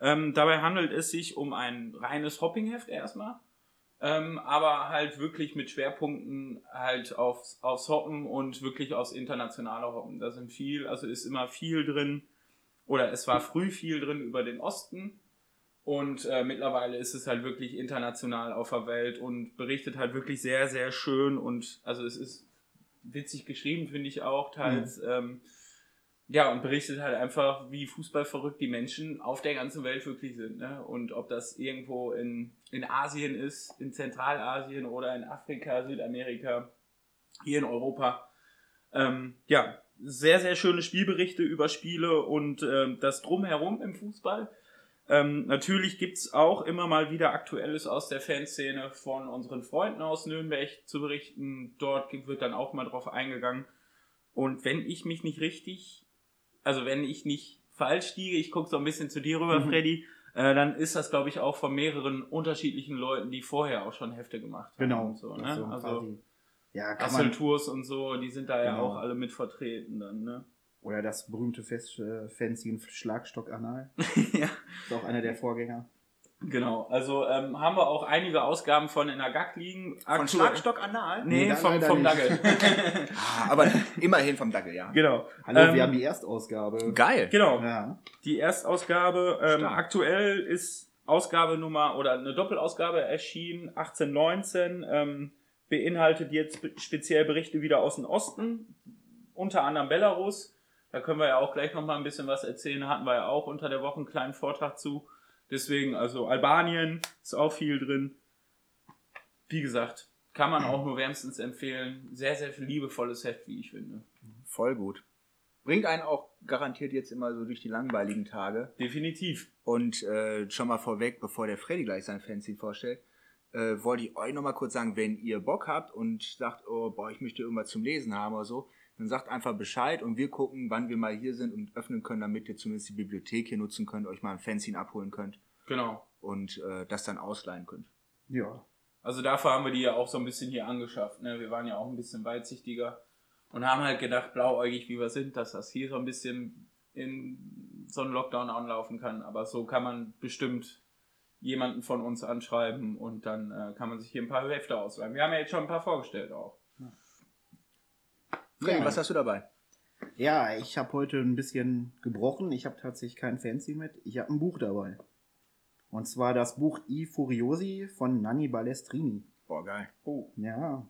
Ähm, dabei handelt es sich um ein reines Hoppingheft erstmal, ähm, aber halt wirklich mit Schwerpunkten halt aufs, aufs Hoppen und wirklich aufs internationale Hoppen. Da sind viel, also ist immer viel drin, oder es war früh viel drin über den Osten und äh, mittlerweile ist es halt wirklich international auf der Welt und berichtet halt wirklich sehr, sehr schön und also es ist witzig geschrieben, finde ich auch teils. Ähm, ja, und berichtet halt einfach, wie fußballverrückt die Menschen auf der ganzen Welt wirklich sind. Ne? Und ob das irgendwo in, in Asien ist, in Zentralasien oder in Afrika, Südamerika, hier in Europa. Ähm, ja, sehr, sehr schöne Spielberichte über Spiele und ähm, das Drumherum im Fußball. Ähm, natürlich gibt's auch immer mal wieder Aktuelles aus der Fanszene von unseren Freunden aus Nürnberg zu berichten. Dort wird dann auch mal drauf eingegangen. Und wenn ich mich nicht richtig, also wenn ich nicht falsch liege, ich gucke so ein bisschen zu dir rüber, Mhm. Freddy, äh, dann ist das, glaube ich, auch von mehreren unterschiedlichen Leuten, die vorher auch schon Hefte gemacht haben. Genau. Und so, ne? so also quasi- ja, kann man, Hasseltours und so, die sind da ja Genau. auch alle mit vertreten dann, ne? Oder das berühmte Fest, äh, Fanzine Schlagstock Anal. ja. Ist auch einer der Vorgänger. Genau, also ähm, haben wir auch einige Ausgaben von in der GAG liegen. Von Schlagstock anal? Nee, Nee, vom, vom. Dackel. Ah, aber immerhin vom Dackel, ja. genau. Hallo, Ähm, wir haben die Erstausgabe. Geil. Genau, Ja. die Erstausgabe. Ähm, aktuell ist Ausgabe Nummer oder eine Doppelausgabe erschienen, 1819. Ähm, beinhaltet jetzt speziell Berichte wieder aus dem Osten, unter anderem Belarus. Da können wir ja auch gleich noch mal ein bisschen was erzählen. Hatten wir ja auch unter der Woche einen kleinen Vortrag zu. Deswegen, also Albanien ist auch viel drin. Wie gesagt, kann man auch nur wärmstens empfehlen. Sehr, sehr viel liebevolles Heft, wie ich finde. Voll gut. Bringt einen auch garantiert jetzt immer so durch die langweiligen Tage. Definitiv. Und äh, schon mal vorweg, bevor der Freddy gleich sein Fanzine vorstellt, äh, wollte ich euch nochmal kurz sagen, wenn ihr Bock habt und sagt, oh, boah, ich möchte irgendwas zum Lesen haben oder so, dann sagt einfach Bescheid und wir gucken, wann wir mal hier sind und öffnen können, damit ihr zumindest die Bibliothek hier nutzen könnt, euch mal ein Fanzine abholen könnt Genau. und äh, das dann ausleihen könnt. Ja. Also dafür haben wir die ja auch so ein bisschen hier angeschafft. Ne? Wir waren ja auch ein bisschen weitsichtiger und haben halt gedacht, blauäugig wie wir sind, dass das hier so ein bisschen in so einen Lockdown anlaufen kann. Aber so kann man bestimmt jemanden von uns anschreiben und dann äh, kann man sich hier ein paar Hefte ausleihen. Wir haben ja jetzt schon ein paar vorgestellt auch. Freddy, Ja. was hast du dabei? Ja, ich habe heute ein bisschen gebrochen. Ich habe tatsächlich kein Fancy mit. Ich habe ein Buch dabei. Und zwar das Buch I Furiosi von Nanni Balestrini. Boah, geil. Oh. Ja.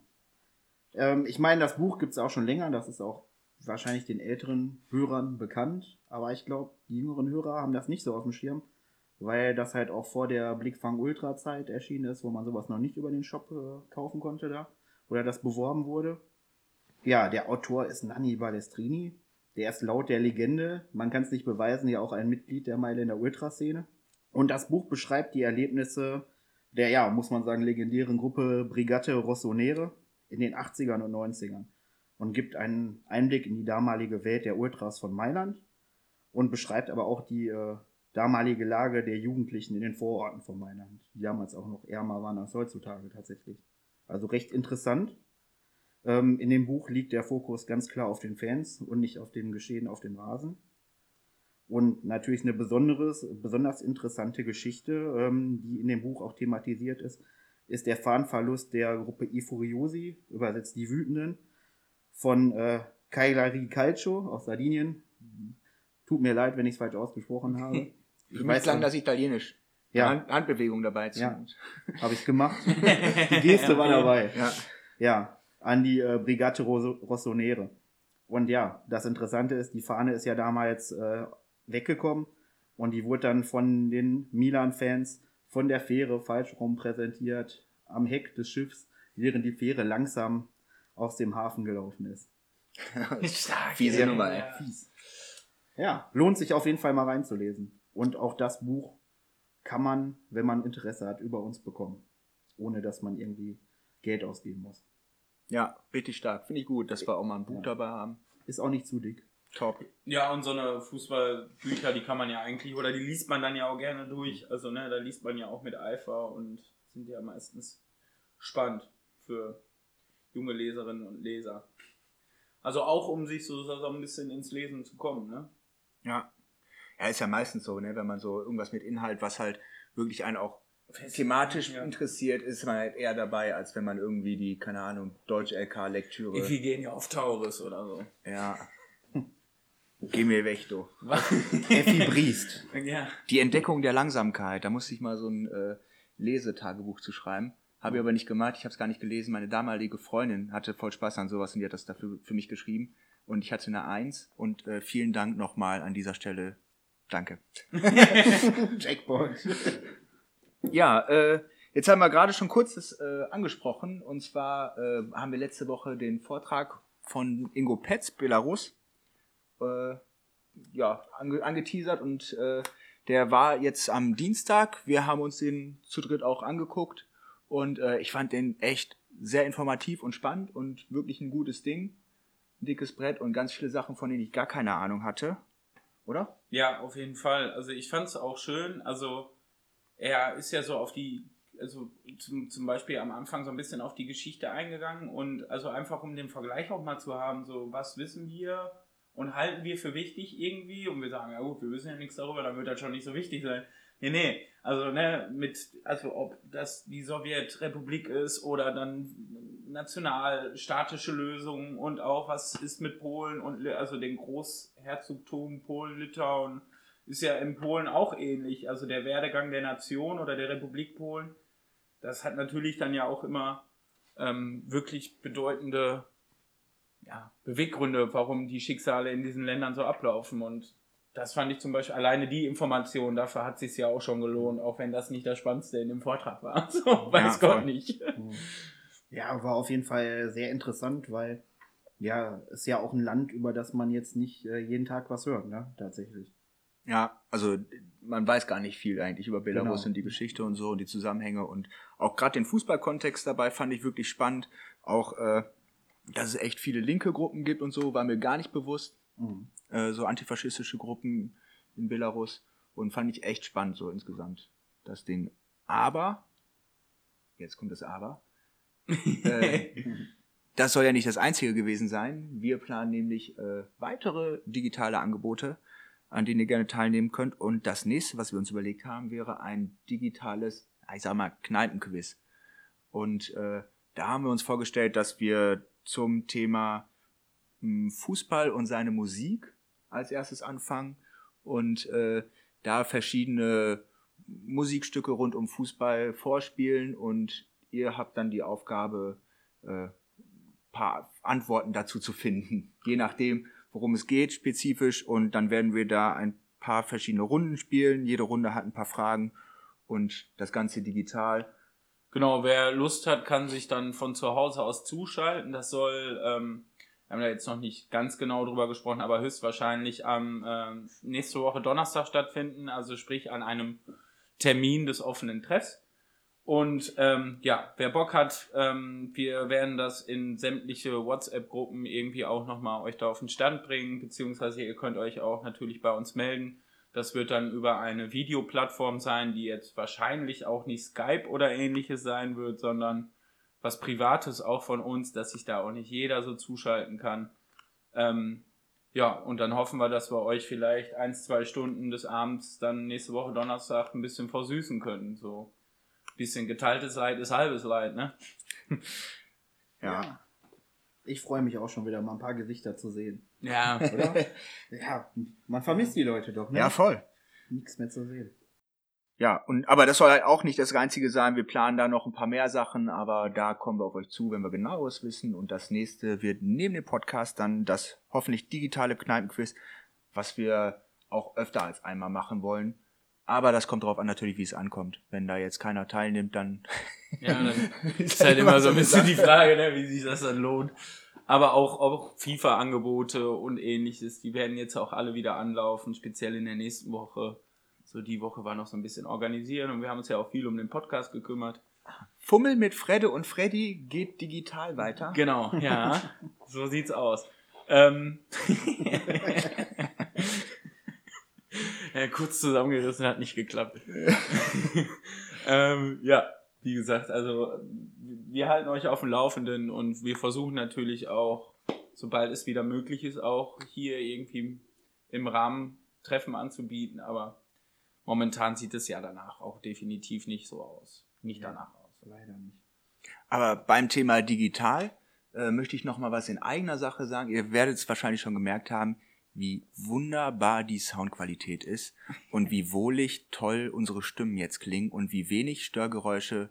Ähm, ich meine, das Buch gibt es auch schon länger. Das ist auch wahrscheinlich den älteren Hörern bekannt. Aber ich glaube, die jüngeren Hörer haben das nicht so auf dem Schirm, weil das halt auch vor der Blickfang Ultra Zeit erschienen ist, wo man sowas noch nicht über den Shop äh, kaufen konnte da. Oder das beworben wurde. Ja, der Autor ist Nanni Balestrini. Der ist laut der Legende, man kann es nicht beweisen, ja auch ein Mitglied der Meile in der Ultraszene. Und das Buch beschreibt die Erlebnisse der, ja, muss man sagen, legendären Gruppe Brigate Rossonere in den 80ern und 90ern und gibt einen Einblick in die damalige Welt der Ultras von Mailand und beschreibt aber auch die äh, damalige Lage der Jugendlichen in den Vororten von Mailand, die damals auch noch ärmer waren als heutzutage tatsächlich. Also recht interessant. Ähm, in dem Buch liegt der Fokus ganz klar auf den Fans und nicht auf dem Geschehen auf dem Rasen. Und natürlich eine besonderes, besonders interessante Geschichte, ähm, die in dem Buch auch thematisiert ist, ist der Fahnenverlust der Gruppe I Furiosi, übersetzt die Wütenden, von äh, Cagliari Calcio aus Sardinien. Tut mir leid, wenn ich es falsch ausgesprochen habe. Für mich klang das italienisch. Ja. Hand, Handbewegung dabei. zu- Ja. Habe ich gemacht. Die Geste war dabei. Ja. Ja, an die äh, Brigate Ros- Rossonere. Und ja, das Interessante ist, die Fahne ist ja damals äh, weggekommen und die wurde dann von den Milan-Fans von der Fähre falsch rum präsentiert am Heck des Schiffs, während die Fähre langsam aus dem Hafen gelaufen ist. Stark. Fiese. Nummer, ey. Ja. Ja, lohnt sich auf jeden Fall mal reinzulesen. Und auch das Buch kann man, wenn man Interesse hat, über uns bekommen. Ohne dass man irgendwie Geld ausgeben muss. Ja, richtig stark. Finde ich gut, dass wir auch mal ein Buch Ja. dabei haben. Ist auch nicht zu dick. Top. Ja, und so eine Fußballbücher, die kann man ja eigentlich, oder die liest man dann ja auch gerne durch. Also, ne, da liest man ja auch mit Eifer und sind ja meistens spannend für junge Leserinnen und Leser. Also auch, um sich so, so ein bisschen ins Lesen zu kommen, ne? Ja. Ja, ist ja meistens so, ne, wenn man so irgendwas mit Inhalt, was halt wirklich einen auch thematisch Ja. interessiert, ist man halt eher dabei, als wenn man irgendwie die, keine Ahnung, Deutsch-LK-Lektüre. Iphigenie auf Tauris oder so. Ja. Geh mir weg, du. Effi Briest. ja. Die Entdeckung der Langsamkeit, da musste ich mal so ein äh, Lesetagebuch zu schreiben. Habe ich aber nicht gemacht, ich habe es gar nicht gelesen. Meine damalige Freundin hatte voll Spaß an sowas und die hat das dafür für mich geschrieben. Und ich hatte eine Eins und äh, vielen Dank nochmal an dieser Stelle. Danke. Jackpot. Ja, äh, jetzt haben wir gerade schon kurz das äh, angesprochen. Und zwar äh, haben wir letzte Woche den Vortrag von Ingo Petz, Belarus, äh, ja, ange angeteasert. Und äh, der war jetzt am Dienstag. Wir haben uns den zu dritt auch angeguckt. Und äh, ich fand den echt sehr informativ und spannend und wirklich ein gutes Ding. Ein dickes Brett und ganz viele Sachen, von denen ich gar keine Ahnung hatte. Oder? Ja, auf jeden Fall. Also ich fand es auch schön. Also er ist ja so auf die, also zum, zum Beispiel am Anfang so ein bisschen auf die Geschichte eingegangen und also einfach um den Vergleich auch mal zu haben, so was wissen wir und halten wir für wichtig irgendwie und wir sagen, ja gut, wir wissen ja nichts darüber, dann wird das schon nicht so wichtig sein. Nee, nee, also ne, mit, also ob das die Sowjetrepublik ist oder dann nationalstatische Lösungen und auch was ist mit Polen und also den Großherzogtum Polen, Litauen ist ja in Polen auch ähnlich. Also der Werdegang der Nation oder der Republik Polen, das hat natürlich dann ja auch immer ähm, wirklich bedeutende ja, Beweggründe, warum die Schicksale in diesen Ländern so ablaufen. Und das fand ich zum Beispiel alleine die Information, dafür hat sich ja auch schon gelohnt, auch wenn das nicht das Spannendste in dem Vortrag war. So, weiß voll. Gott nicht. Ja, war auf jeden Fall sehr interessant, weil ja, ist ja auch ein Land, über das man jetzt nicht äh, jeden Tag was hört, ne? Tatsächlich. Ja, also man weiß gar nicht viel eigentlich über Belarus Genau. und die Geschichte und so und die Zusammenhänge und auch gerade den Fußballkontext dabei fand ich wirklich spannend. Auch, äh, dass es echt viele linke Gruppen gibt und so, war mir gar nicht bewusst. Mhm. Äh, so antifaschistische Gruppen in Belarus und fand ich echt spannend so insgesamt das Ding. Aber jetzt kommt das Aber. äh, das soll ja nicht das einzige gewesen sein. Wir planen nämlich äh, weitere digitale Angebote, an denen ihr gerne teilnehmen könnt. Und das nächste, was wir uns überlegt haben, wäre ein digitales, ich sag mal, Kneipenquiz. Und äh, da haben wir uns vorgestellt, dass wir zum Thema mh, Fußball und seine Musik als erstes anfangen und äh, da verschiedene Musikstücke rund um Fußball vorspielen und ihr habt dann die Aufgabe, äh, paar Antworten dazu zu finden, je nachdem, worum es geht, spezifisch. Und dann werden wir da ein paar verschiedene Runden spielen. Jede Runde hat ein paar Fragen und das Ganze digital. Genau, wer Lust hat, kann sich dann von zu Hause aus zuschalten. Das soll, ähm, wir haben da jetzt noch nicht ganz genau drüber gesprochen, aber höchstwahrscheinlich am ähm, nächste Woche Donnerstag stattfinden, also sprich an einem Termin des offenen Treffs. Und ähm, ja, wer Bock hat, ähm, wir werden das in sämtliche WhatsApp-Gruppen irgendwie auch nochmal euch da auf den Stand bringen, beziehungsweise ihr könnt euch auch natürlich bei uns melden. Das wird dann über eine Videoplattform sein, die jetzt wahrscheinlich auch nicht Skype oder ähnliches sein wird, sondern was Privates auch von uns, dass sich da auch nicht jeder so zuschalten kann. Ähm, ja, und dann hoffen wir, dass wir euch vielleicht ein, zwei Stunden des Abends dann nächste Woche Donnerstag ein bisschen versüßen können. So bisschen geteiltes Leid ist halbes Leid, ne? Ja. Ich freue mich auch schon wieder mal ein paar Gesichter zu sehen. Ja. Oder? ja, man vermisst die Leute doch, ne? Ja, voll. Nichts mehr zu sehen. Ja, und aber das soll halt auch nicht das einzige sein. Wir planen da noch ein paar mehr Sachen, aber da kommen wir auf euch zu, wenn wir genaues wissen. Und das nächste wird neben dem Podcast dann das hoffentlich digitale Kneipenquiz, was wir auch öfter als einmal machen wollen. Aber das kommt darauf an natürlich, wie es ankommt. Wenn da jetzt keiner teilnimmt, dann Ja, dann ist halt immer so ein bisschen die Frage, ne, wie sich das dann lohnt. Aber auch, auch FIFA-Angebote und ähnliches, die werden jetzt auch alle wieder anlaufen, speziell in der nächsten Woche. So die Woche war noch so ein bisschen organisieren und wir haben uns ja auch viel um den Podcast gekümmert. Fummel mit Fredde und Freddy geht digital weiter. Genau, ja, so sieht's aus. Ähm, ja, kurz zusammengerissen, hat nicht geklappt. ähm, ja, wie gesagt, also wir halten euch auf dem Laufenden und wir versuchen natürlich auch, sobald es wieder möglich ist, auch hier irgendwie im Rahmen Treffen anzubieten, aber momentan sieht es ja danach auch definitiv nicht so aus. Nicht danach aus. Leider nicht. Aber beim Thema digital äh, möchte ich noch mal was in eigener Sache sagen. Ihr werdet es wahrscheinlich schon gemerkt haben, wie wunderbar die Soundqualität ist und wie wohlig toll unsere Stimmen jetzt klingen und wie wenig Störgeräusche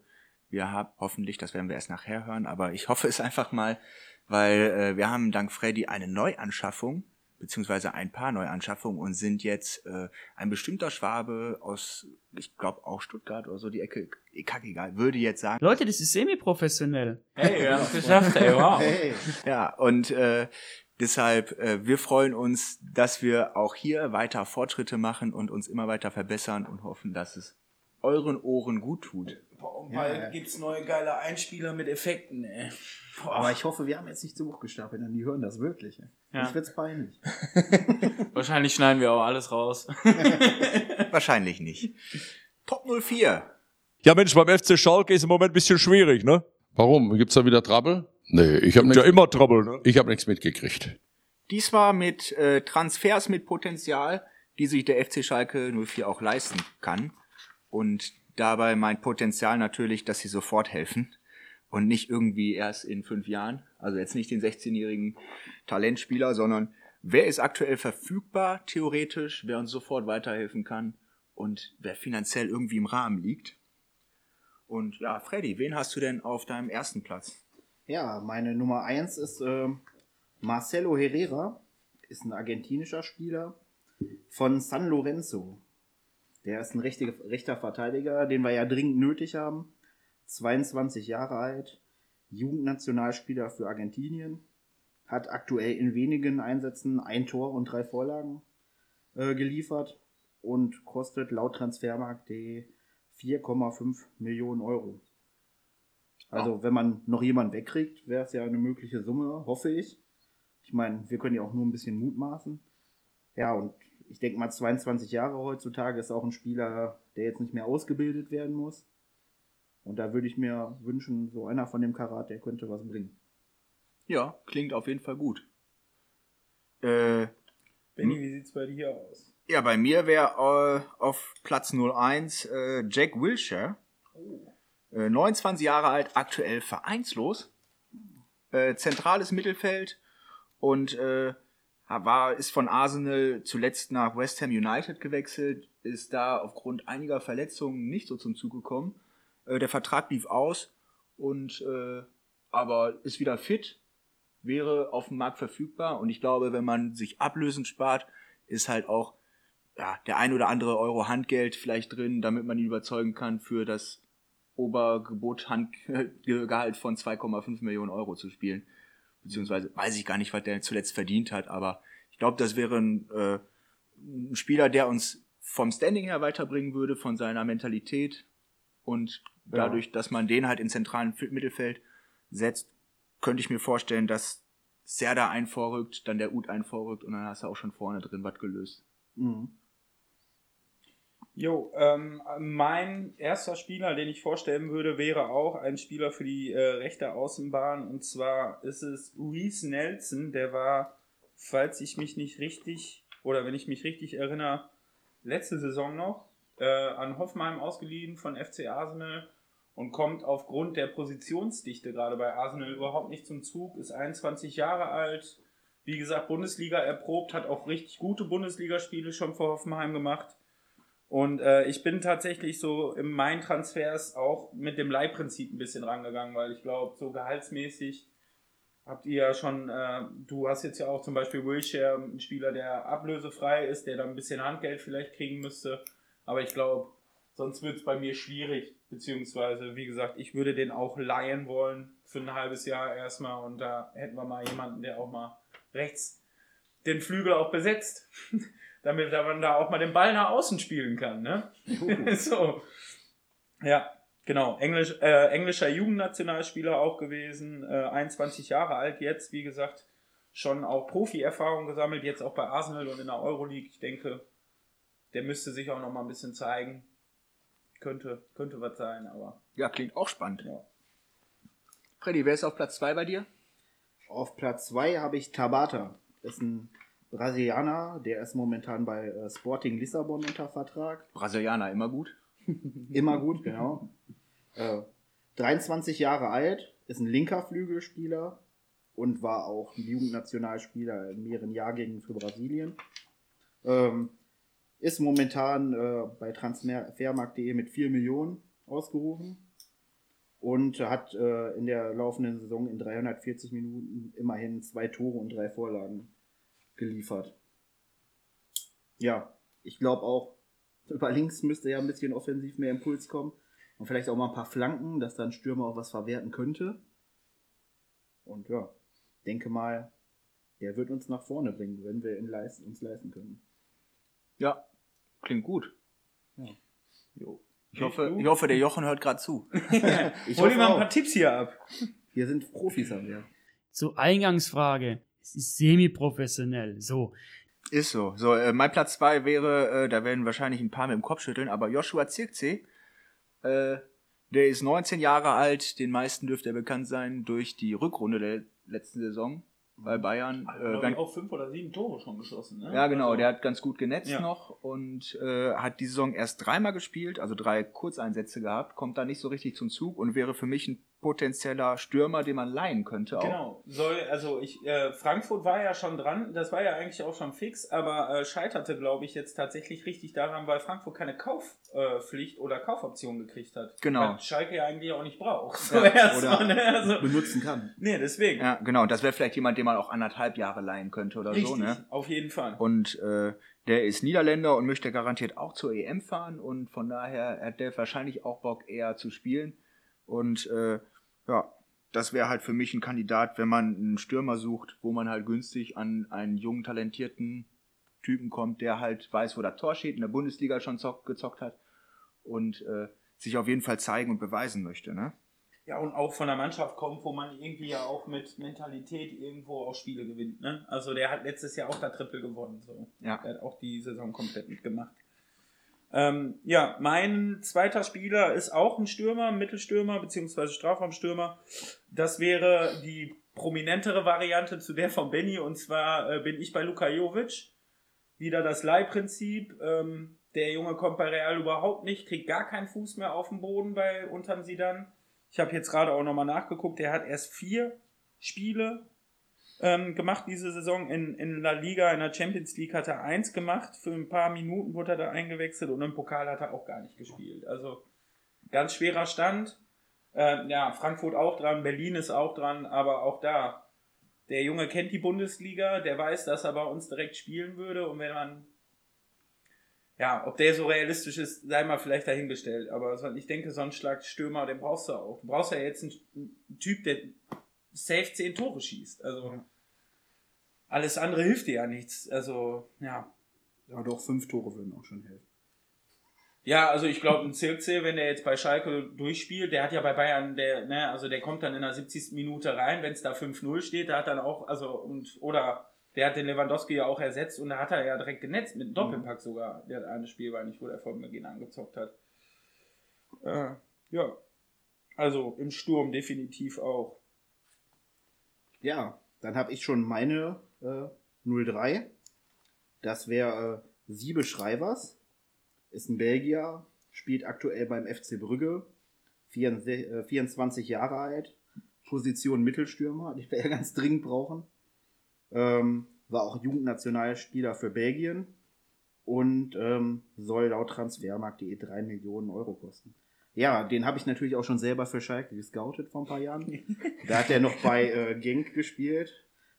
wir haben. Hoffentlich, das werden wir erst nachher hören, aber ich hoffe es einfach mal, weil äh, wir haben dank Freddy eine Neuanschaffung beziehungsweise ein paar Neuanschaffungen und sind jetzt äh, ein bestimmter Schwabe aus, ich glaube auch Stuttgart oder so die Ecke, kacke egal, würde jetzt sagen, Leute, das ist semi-professionell. Hey, wir haben es geschafft, ey, wow. Hey, Ja, und äh, deshalb, äh, wir freuen uns, dass wir auch hier weiter Fortschritte machen und uns immer weiter verbessern und hoffen, dass es euren Ohren gut tut. Boah, Ja, bald ja. gibt's neue geile Einspieler mit Effekten, ey. Boah. aber ich hoffe, wir haben jetzt nicht zu hoch gestapelt, denn die hören das wirklich. Ja. Ich wird's peinlich. Wahrscheinlich schneiden wir auch alles raus. Wahrscheinlich nicht. Top 04. Ja, Mensch, beim FC Schalke ist im Moment ein bisschen schwierig, ne? Warum? Gibt's da wieder Trouble? Nee, ich habe ja nichts immer Trouble, ne? ich hab nichts mitgekriegt. Diesmal mit äh, Transfers mit Potenzial, die sich der FC Schalke 04 auch leisten kann. Und dabei meint Potenzial natürlich, dass sie sofort helfen und nicht irgendwie erst in fünf Jahren. Also jetzt nicht den 16-jährigen Talentspieler, sondern wer ist aktuell verfügbar, theoretisch, wer uns sofort weiterhelfen kann und wer finanziell irgendwie im Rahmen liegt. Und ja, Freddy, wen hast du denn auf deinem ersten Platz? Ja, meine Nummer eins ist ähm, Marcelo Herrera, ist ein argentinischer Spieler von San Lorenzo. Der ist ein rechter, rechter Verteidiger, den wir ja dringend nötig haben. 22 Jahre alt, Jugendnationalspieler für Argentinien, hat aktuell in wenigen Einsätzen ein Tor und drei Vorlagen äh, geliefert und kostet laut Transfermarkt.de 4,5 Millionen Euro. Also, wenn man noch jemanden wegkriegt, wäre es ja eine mögliche Summe, hoffe ich. Ich meine, wir können ja auch nur ein bisschen mutmaßen. Ja, und ich denke mal, 22 Jahre heutzutage ist auch ein Spieler, der jetzt nicht mehr ausgebildet werden muss. Und da würde ich mir wünschen, so einer von dem Karat, der könnte was bringen. Ja, klingt auf jeden Fall gut. Äh, Benny, wie sieht's bei dir aus? ja, bei mir wäre äh, auf Platz 01 äh, Jack Wilshere. Äh, 29 Jahre alt, aktuell vereinslos. Äh, zentrales Mittelfeld und äh, war, ist von Arsenal zuletzt nach West Ham United gewechselt, ist da aufgrund einiger Verletzungen nicht so zum Zug gekommen. Äh, der Vertrag lief aus und äh, aber ist wieder fit, wäre auf dem Markt verfügbar und ich glaube, wenn man sich Ablösen spart, ist halt auch ja, der ein oder andere Euro Handgeld vielleicht drin, damit man ihn überzeugen kann, für das Obergebot Handgehalt von 2,5 Millionen Euro zu spielen. Beziehungsweise weiß ich gar nicht, was der zuletzt verdient hat, aber ich glaube, das wäre ein, äh, ein Spieler, der uns vom Standing her weiterbringen würde, von seiner Mentalität und Ja. dadurch, dass man den halt in zentralen Mittelfeld setzt, könnte ich mir vorstellen, dass Serda einvorrückt, dann der Ut einvorrückt und dann hast du auch schon vorne drin was gelöst. Mhm. Jo, ähm, mein erster Spieler, den ich vorstellen würde, wäre auch ein Spieler für die äh, rechte Außenbahn. Und zwar ist es Reese Nelson. Der war, falls ich mich nicht richtig, oder wenn ich mich richtig erinnere, letzte Saison noch äh, an Hoffenheim ausgeliehen von FC Arsenal und kommt aufgrund der Positionsdichte gerade bei Arsenal überhaupt nicht zum Zug. Ist 21 Jahre alt. Wie gesagt, Bundesliga erprobt, hat auch richtig gute Bundesligaspiele schon für Hoffenheim gemacht. Und äh, ich bin tatsächlich so in meinen Transfers auch mit dem Leihprinzip ein bisschen rangegangen, weil ich glaube, so gehaltsmäßig habt ihr ja schon, äh, du hast jetzt ja auch zum Beispiel Wilshire, ein Spieler, der ablösefrei ist, der dann ein bisschen Handgeld vielleicht kriegen müsste. Aber ich glaube, sonst wird es bei mir schwierig. Beziehungsweise, wie gesagt, ich würde den auch leihen wollen für ein halbes Jahr erstmal. Und da hätten wir mal jemanden, der auch mal rechts den Flügel auch besetzt. damit man da auch mal den Ball nach außen spielen kann, ne? so. Ja, genau. Englisch, äh, englischer Jugendnationalspieler auch gewesen, äh, 21 Jahre alt jetzt, wie gesagt, schon auch Profi-Erfahrung gesammelt, jetzt auch bei Arsenal und in der Euroleague. Ich denke, der müsste sich auch noch mal ein bisschen zeigen. Könnte, könnte was sein, aber Ja, klingt auch spannend. ja. Freddy, wer ist auf Platz 2 bei dir? Auf Platz 2 habe ich Tabata. Das ist ein Brasilianer, der ist momentan bei äh, Sporting Lissabon unter Vertrag. Brasilianer, immer gut. Immer gut, genau. Äh, 23 Jahre alt, ist ein linker Flügelspieler und war auch ein Jugendnationalspieler in mehreren Jahrgängen für Brasilien. Ähm, ist momentan äh, bei transfermarkt.de mit 4 Millionen ausgerufen und hat äh, in der laufenden Saison in 340 Minuten immerhin zwei Tore und drei Vorlagen geliefert. Ja, ich glaube auch, über links müsste ja ein bisschen offensiv mehr Impuls kommen. Und vielleicht auch mal ein paar Flanken, dass dann Stürmer auch was verwerten könnte. Und ja, denke mal, der wird uns nach vorne bringen, wenn wir ihn leisten, uns leisten können. Ja, klingt gut. Ja. Jo. Ich hoffe, ich hoffe, der Jochen hört gerade zu. Ich Hol hoffe dir mal ein paar Tipps hier ab. Wir sind Profis am Werk. Zur Eingangsfrage. Es ist semi-professionell. So, Ist so. So, äh, mein Platz 2 wäre, äh, da werden wahrscheinlich ein paar mit dem Kopf schütteln, aber Joshua Zirkzee, äh, der ist 19 Jahre alt, den meisten dürfte er bekannt sein durch die Rückrunde der letzten Saison bei Bayern. Äh, Äh, ganz- auch fünf oder sieben Tore schon geschossen, ne? Ja, genau, Also- der hat ganz gut genetzt Ja. noch und äh, hat die Saison erst dreimal gespielt, also drei Kurzeinsätze gehabt, kommt da nicht so richtig zum Zug und wäre für mich ein potenzieller Stürmer, den man leihen könnte auch. Genau, soll, also ich, äh, Frankfurt war ja schon dran, das war ja eigentlich auch schon fix, aber äh, scheiterte, glaube ich, jetzt tatsächlich richtig daran, weil Frankfurt keine Kaufpflicht äh, oder Kaufoption gekriegt hat. Genau. Was Schalke ja eigentlich auch nicht braucht. So Ja, erstmal, oder- ne? also, Benutzen kann. nee, deswegen. Ja, genau, das wäre vielleicht jemand, den man auch anderthalb Jahre leihen könnte oder richtig, so, ne? auf jeden Fall. Und äh, der ist Niederländer und möchte garantiert auch zur EM fahren und von daher hat der wahrscheinlich auch Bock eher zu spielen. Und äh, ja, das wäre halt für mich ein Kandidat, wenn man einen Stürmer sucht, wo man halt günstig an einen jungen, talentierten Typen kommt, der halt weiß, wo das Tor steht, in der Bundesliga schon zock, gezockt hat und äh, sich auf jeden Fall zeigen und beweisen möchte, ne? Ja, und auch von der Mannschaft kommt, wo man irgendwie ja auch mit Mentalität irgendwo auch Spiele gewinnt. Ne? Also der hat letztes Jahr auch da Triple gewonnen. So. Ja. Der hat auch die Saison komplett mitgemacht. Ähm, ja, mein zweiter Spieler ist auch ein Stürmer, Mittelstürmer beziehungsweise Strafraumstürmer. Das wäre die prominentere Variante zu der von Benny und zwar äh, bin ich bei Luka Jovic. Wieder das Leihprinzip. Ähm, der Junge kommt bei Real überhaupt nicht, kriegt gar keinen Fuß mehr auf den Boden bei unterm Sidan. Ich habe jetzt gerade auch nochmal nachgeguckt, der hat erst vier Spiele ähm, gemacht diese Saison in, in La Liga, in der Champions League hat er eins gemacht, für ein paar Minuten wurde er da eingewechselt und im Pokal hat er auch gar nicht gespielt. Also ganz schwerer Stand. Äh, ja, Frankfurt auch dran, Berlin ist auch dran, aber auch da, der Junge kennt die Bundesliga, der weiß, dass er bei uns direkt spielen würde und wenn man ja, ob der so realistisch ist, sei mal vielleicht dahingestellt. Aber ich denke, so ein Schlagstürmer, den brauchst du auch. Du brauchst ja jetzt einen, Typ, der safe 10 Tore schießt. Also. Alles andere hilft dir ja nichts. Also, ja. Ja, doch, fünf Tore würden auch schon helfen. Ja, also ich glaube, ein Zirkzee, wenn der jetzt bei Schalke durchspielt, der hat ja bei Bayern, der, ne, also der kommt dann in der 70. Minute rein, wenn es da 5-0 steht, der hat dann auch, also, und, oder der hat den Lewandowski ja auch ersetzt und da hat er ja direkt genetzt, mit einem Doppelpack sogar, der eine Spiel war nicht, wo der vor Beginn angezockt hat. Äh, ja. Also im Sturm definitiv auch. Ja, dann habe ich schon meine äh, 03. Das wäre äh, Siebe Schreivers. Ist ein Belgier, spielt aktuell beim FC Brügge. 24 äh, Jahre alt. Position Mittelstürmer, die wir ja ganz dringend brauchen. Ähm, war auch Jugendnationalspieler für Belgien und ähm, soll laut Transfermarkt.de 3 Millionen Euro kosten. Ja, den habe ich natürlich auch schon selber für Schalke gescoutet vor ein paar Jahren. da hat er noch bei äh, Genk gespielt.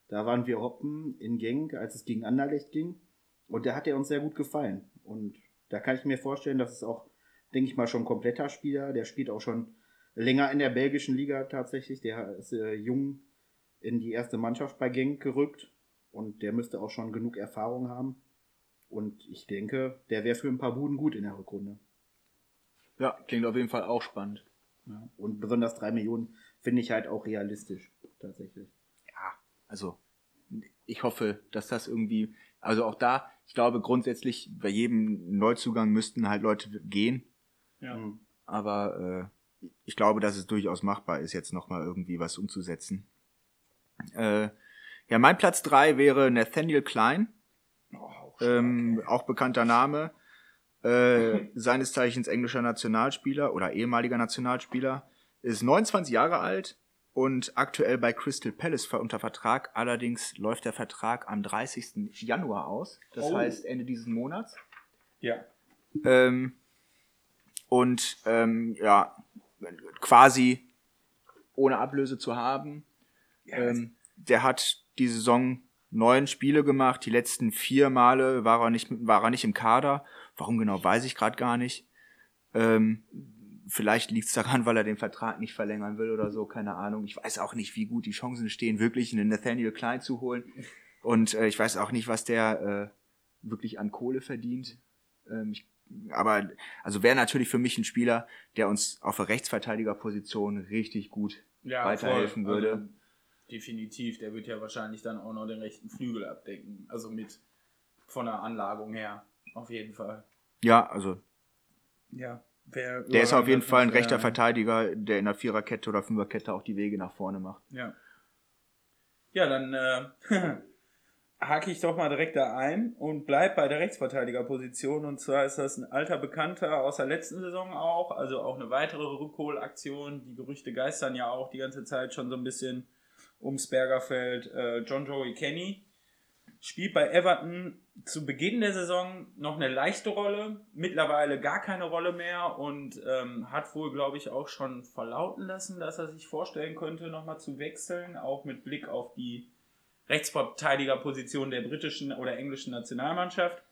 Da waren wir hoppen in Genk, als es gegen Anderlecht ging. Und da hat er uns sehr gut gefallen. Und da kann ich mir vorstellen, dass es auch, denke ich mal, schon ein kompletter Spieler. Der spielt auch schon länger in der belgischen Liga tatsächlich. Der ist äh, jung in die erste Mannschaft bei Genk gerückt. Und der müsste auch schon genug Erfahrung haben. Und ich denke, der wäre für ein paar Buden gut in der Rückrunde. Ja, klingt auf jeden Fall auch spannend. Ja. Und besonders drei Millionen finde ich halt auch realistisch, tatsächlich. Also ich hoffe, dass das irgendwie, also auch da, ich glaube grundsätzlich bei jedem Neuzugang müssten halt Leute gehen. Ja. Mhm. Aber äh, ich glaube, dass es durchaus machbar ist, jetzt nochmal irgendwie was umzusetzen. Äh, ja, mein Platz drei wäre Nathaniel Klein. Oh, auch, ähm, auch bekannter Name. Äh, seines Zeichens englischer Nationalspieler oder ehemaliger Nationalspieler, ist 29 Jahre alt und aktuell bei Crystal Palace unter Vertrag. Allerdings läuft der Vertrag am 30. Januar aus, das oh. heißt Ende dieses Monats. Ja. Ähm, und ähm, ja, quasi ohne Ablöse zu haben. Ja, ähm, der hat die Saison neun Spiele gemacht. Die letzten vier Male war er nicht, war er nicht im Kader Warum genau, weiß ich gerade gar nicht. Ähm, vielleicht liegt es daran, weil er den Vertrag nicht verlängern will oder so, keine Ahnung. Ich weiß auch nicht, wie gut die Chancen stehen, wirklich einen Nathaniel Klein zu holen. Und äh, ich weiß auch nicht, was der äh, wirklich an Kohle verdient. Ähm, ich, aber also wäre natürlich für mich ein Spieler, der uns auf der Rechtsverteidigerposition richtig gut ja, weiterhelfen voll. würde. Also, definitiv, der wird ja wahrscheinlich dann auch noch den rechten Flügel abdecken. Also mit von der Anlagung her. Auf jeden Fall. Ja, also. Ja. Der ist auf jeden Fall ein rechter Verteidiger, der in der Viererkette oder Fünferkette auch die Wege nach vorne macht. Ja. Ja, dann äh, hake ich doch mal direkt da ein und bleib bei der Rechtsverteidigerposition. Und zwar ist das ein alter Bekannter aus der letzten Saison auch, also auch eine weitere Rückholaktion. Die Gerüchte geistern ja auch die ganze Zeit schon so ein bisschen ums Bergerfeld. Äh, John Joey Kenny spielt bei Everton zu Beginn der Saison noch eine leichte Rolle, mittlerweile gar keine Rolle mehr und ähm, hat wohl, glaube ich, auch schon verlauten lassen, dass er sich vorstellen könnte, nochmal zu wechseln, auch mit Blick auf die Rechtsverteidigerposition der britischen oder englischen Nationalmannschaft.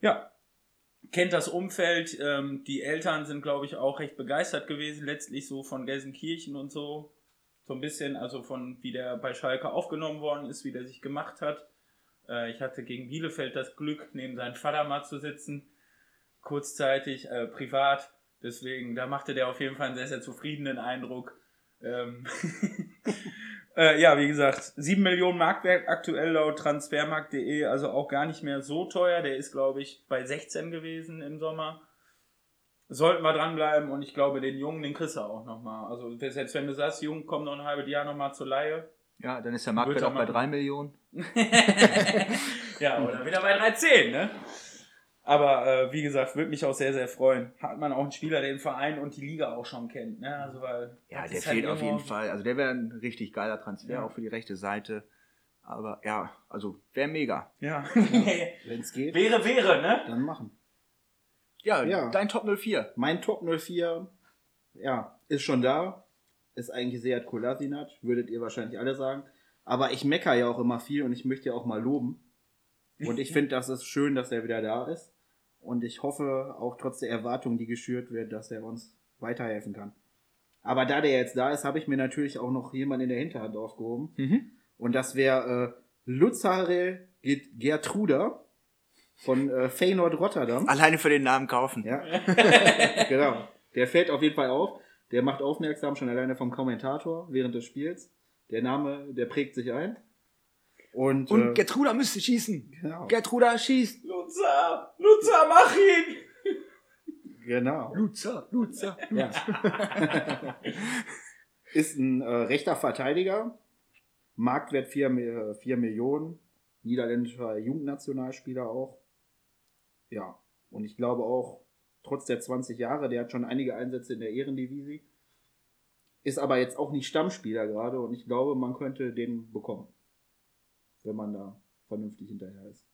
Ja, kennt das Umfeld. Ähm, die Eltern sind, glaube ich, auch recht begeistert gewesen, letztlich so von Gelsenkirchen und so. So ein bisschen, also von wie der bei Schalke aufgenommen worden ist, wie der sich gemacht hat. Äh, ich hatte gegen Bielefeld das Glück, neben seinem Vater mal zu sitzen, kurzzeitig, äh, privat. Deswegen, da machte der auf jeden Fall einen sehr, sehr zufriedenen Eindruck. Ähm äh, ja, wie gesagt, 7 Millionen Marktwert aktuell laut transfermarkt.de, also auch gar nicht mehr so teuer. Der ist, glaube ich, bei 16 gewesen im Sommer. sollten wir dranbleiben und ich glaube, den Jungen, den kriegst du auch nochmal. Also selbst wenn du sagst, Jung, komm noch ein halbes Jahr nochmal zur Laie. Ja, dann ist der Marktwert er auch bei machen. 3 Millionen. ja, oder wieder bei 3,10, ne? Aber äh, wie gesagt, würde mich auch sehr, sehr freuen. Hat man auch einen Spieler, der den Verein und die Liga auch schon kennt, ne? Also, weil Ja, der halt fehlt auf jeden Fall. Also der wäre ein richtig geiler Transfer, Ja. auch für die rechte Seite. Aber ja, also wäre mega. Ja. Wenn es geht, wäre, wäre, ne? dann machen. Ja, Ja. dein Top 04. Mein Top 04, ja, ist schon da. Ist eigentlich Seat Kolasinac, würdet ihr wahrscheinlich alle sagen. Aber ich mecker ja auch immer viel und ich möchte ja auch mal loben. Und ich finde, das ist schön, dass er wieder da ist. Und ich hoffe auch trotz der Erwartung, die geschürt wird, dass er uns weiterhelfen kann. Aber da der jetzt da ist, habe ich mir natürlich auch noch jemanden in der Hinterhand aufgehoben. Mhm. Und das wäre äh, Luzare Gertruda von äh, Feyenoord Rotterdam. Alleine für den Namen kaufen. Ja, genau. Der fällt auf jeden Fall auf. Der macht aufmerksam schon alleine vom Kommentator während des Spiels. Der Name, der prägt sich ein. Und, Und äh, Gertruda müsste schießen. genau, Gertruda schießt. Lutzer, Lutzer, mach ihn! genau. Luzer, Luzer. Ja. Ist ein äh, rechter Verteidiger. Marktwert 4, 4 Millionen. Niederländischer Jugendnationalspieler auch. Ja. Und ich glaube auch, trotz der 20 Jahre, der hat schon einige Einsätze in der Ehrendivisie. Ist aber jetzt auch nicht Stammspieler gerade und ich glaube, man könnte den bekommen. Wenn man da vernünftig hinterher ist.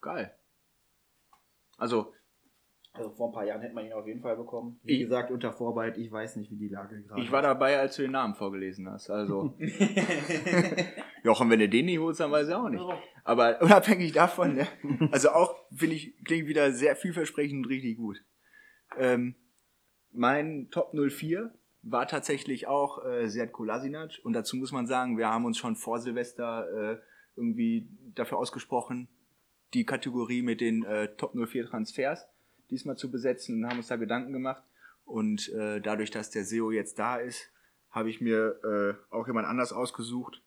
Geil. Also, Also vor ein paar Jahren hätte man ihn auf jeden Fall bekommen. Wie Ich- gesagt, unter Vorbehalt, ich weiß nicht, wie die Lage gerade ich war dabei, als du den Namen vorgelesen hast. Also, Jochen, wenn du den nicht holst, dann weiß ich auch nicht. Aber unabhängig davon, ne? also auch, finde ich, klingt wieder sehr vielversprechend und richtig gut. Ähm, mein Top 04 war tatsächlich auch äh, Sead Kolasinac. Und dazu muss man sagen, wir haben uns schon vor Silvester äh, irgendwie dafür ausgesprochen, die Kategorie mit den äh, Top 04 Transfers diesmal zu besetzen und haben uns da Gedanken gemacht. Und äh, dadurch, dass der SEO jetzt da ist, habe ich mir äh, auch jemand anders ausgesucht.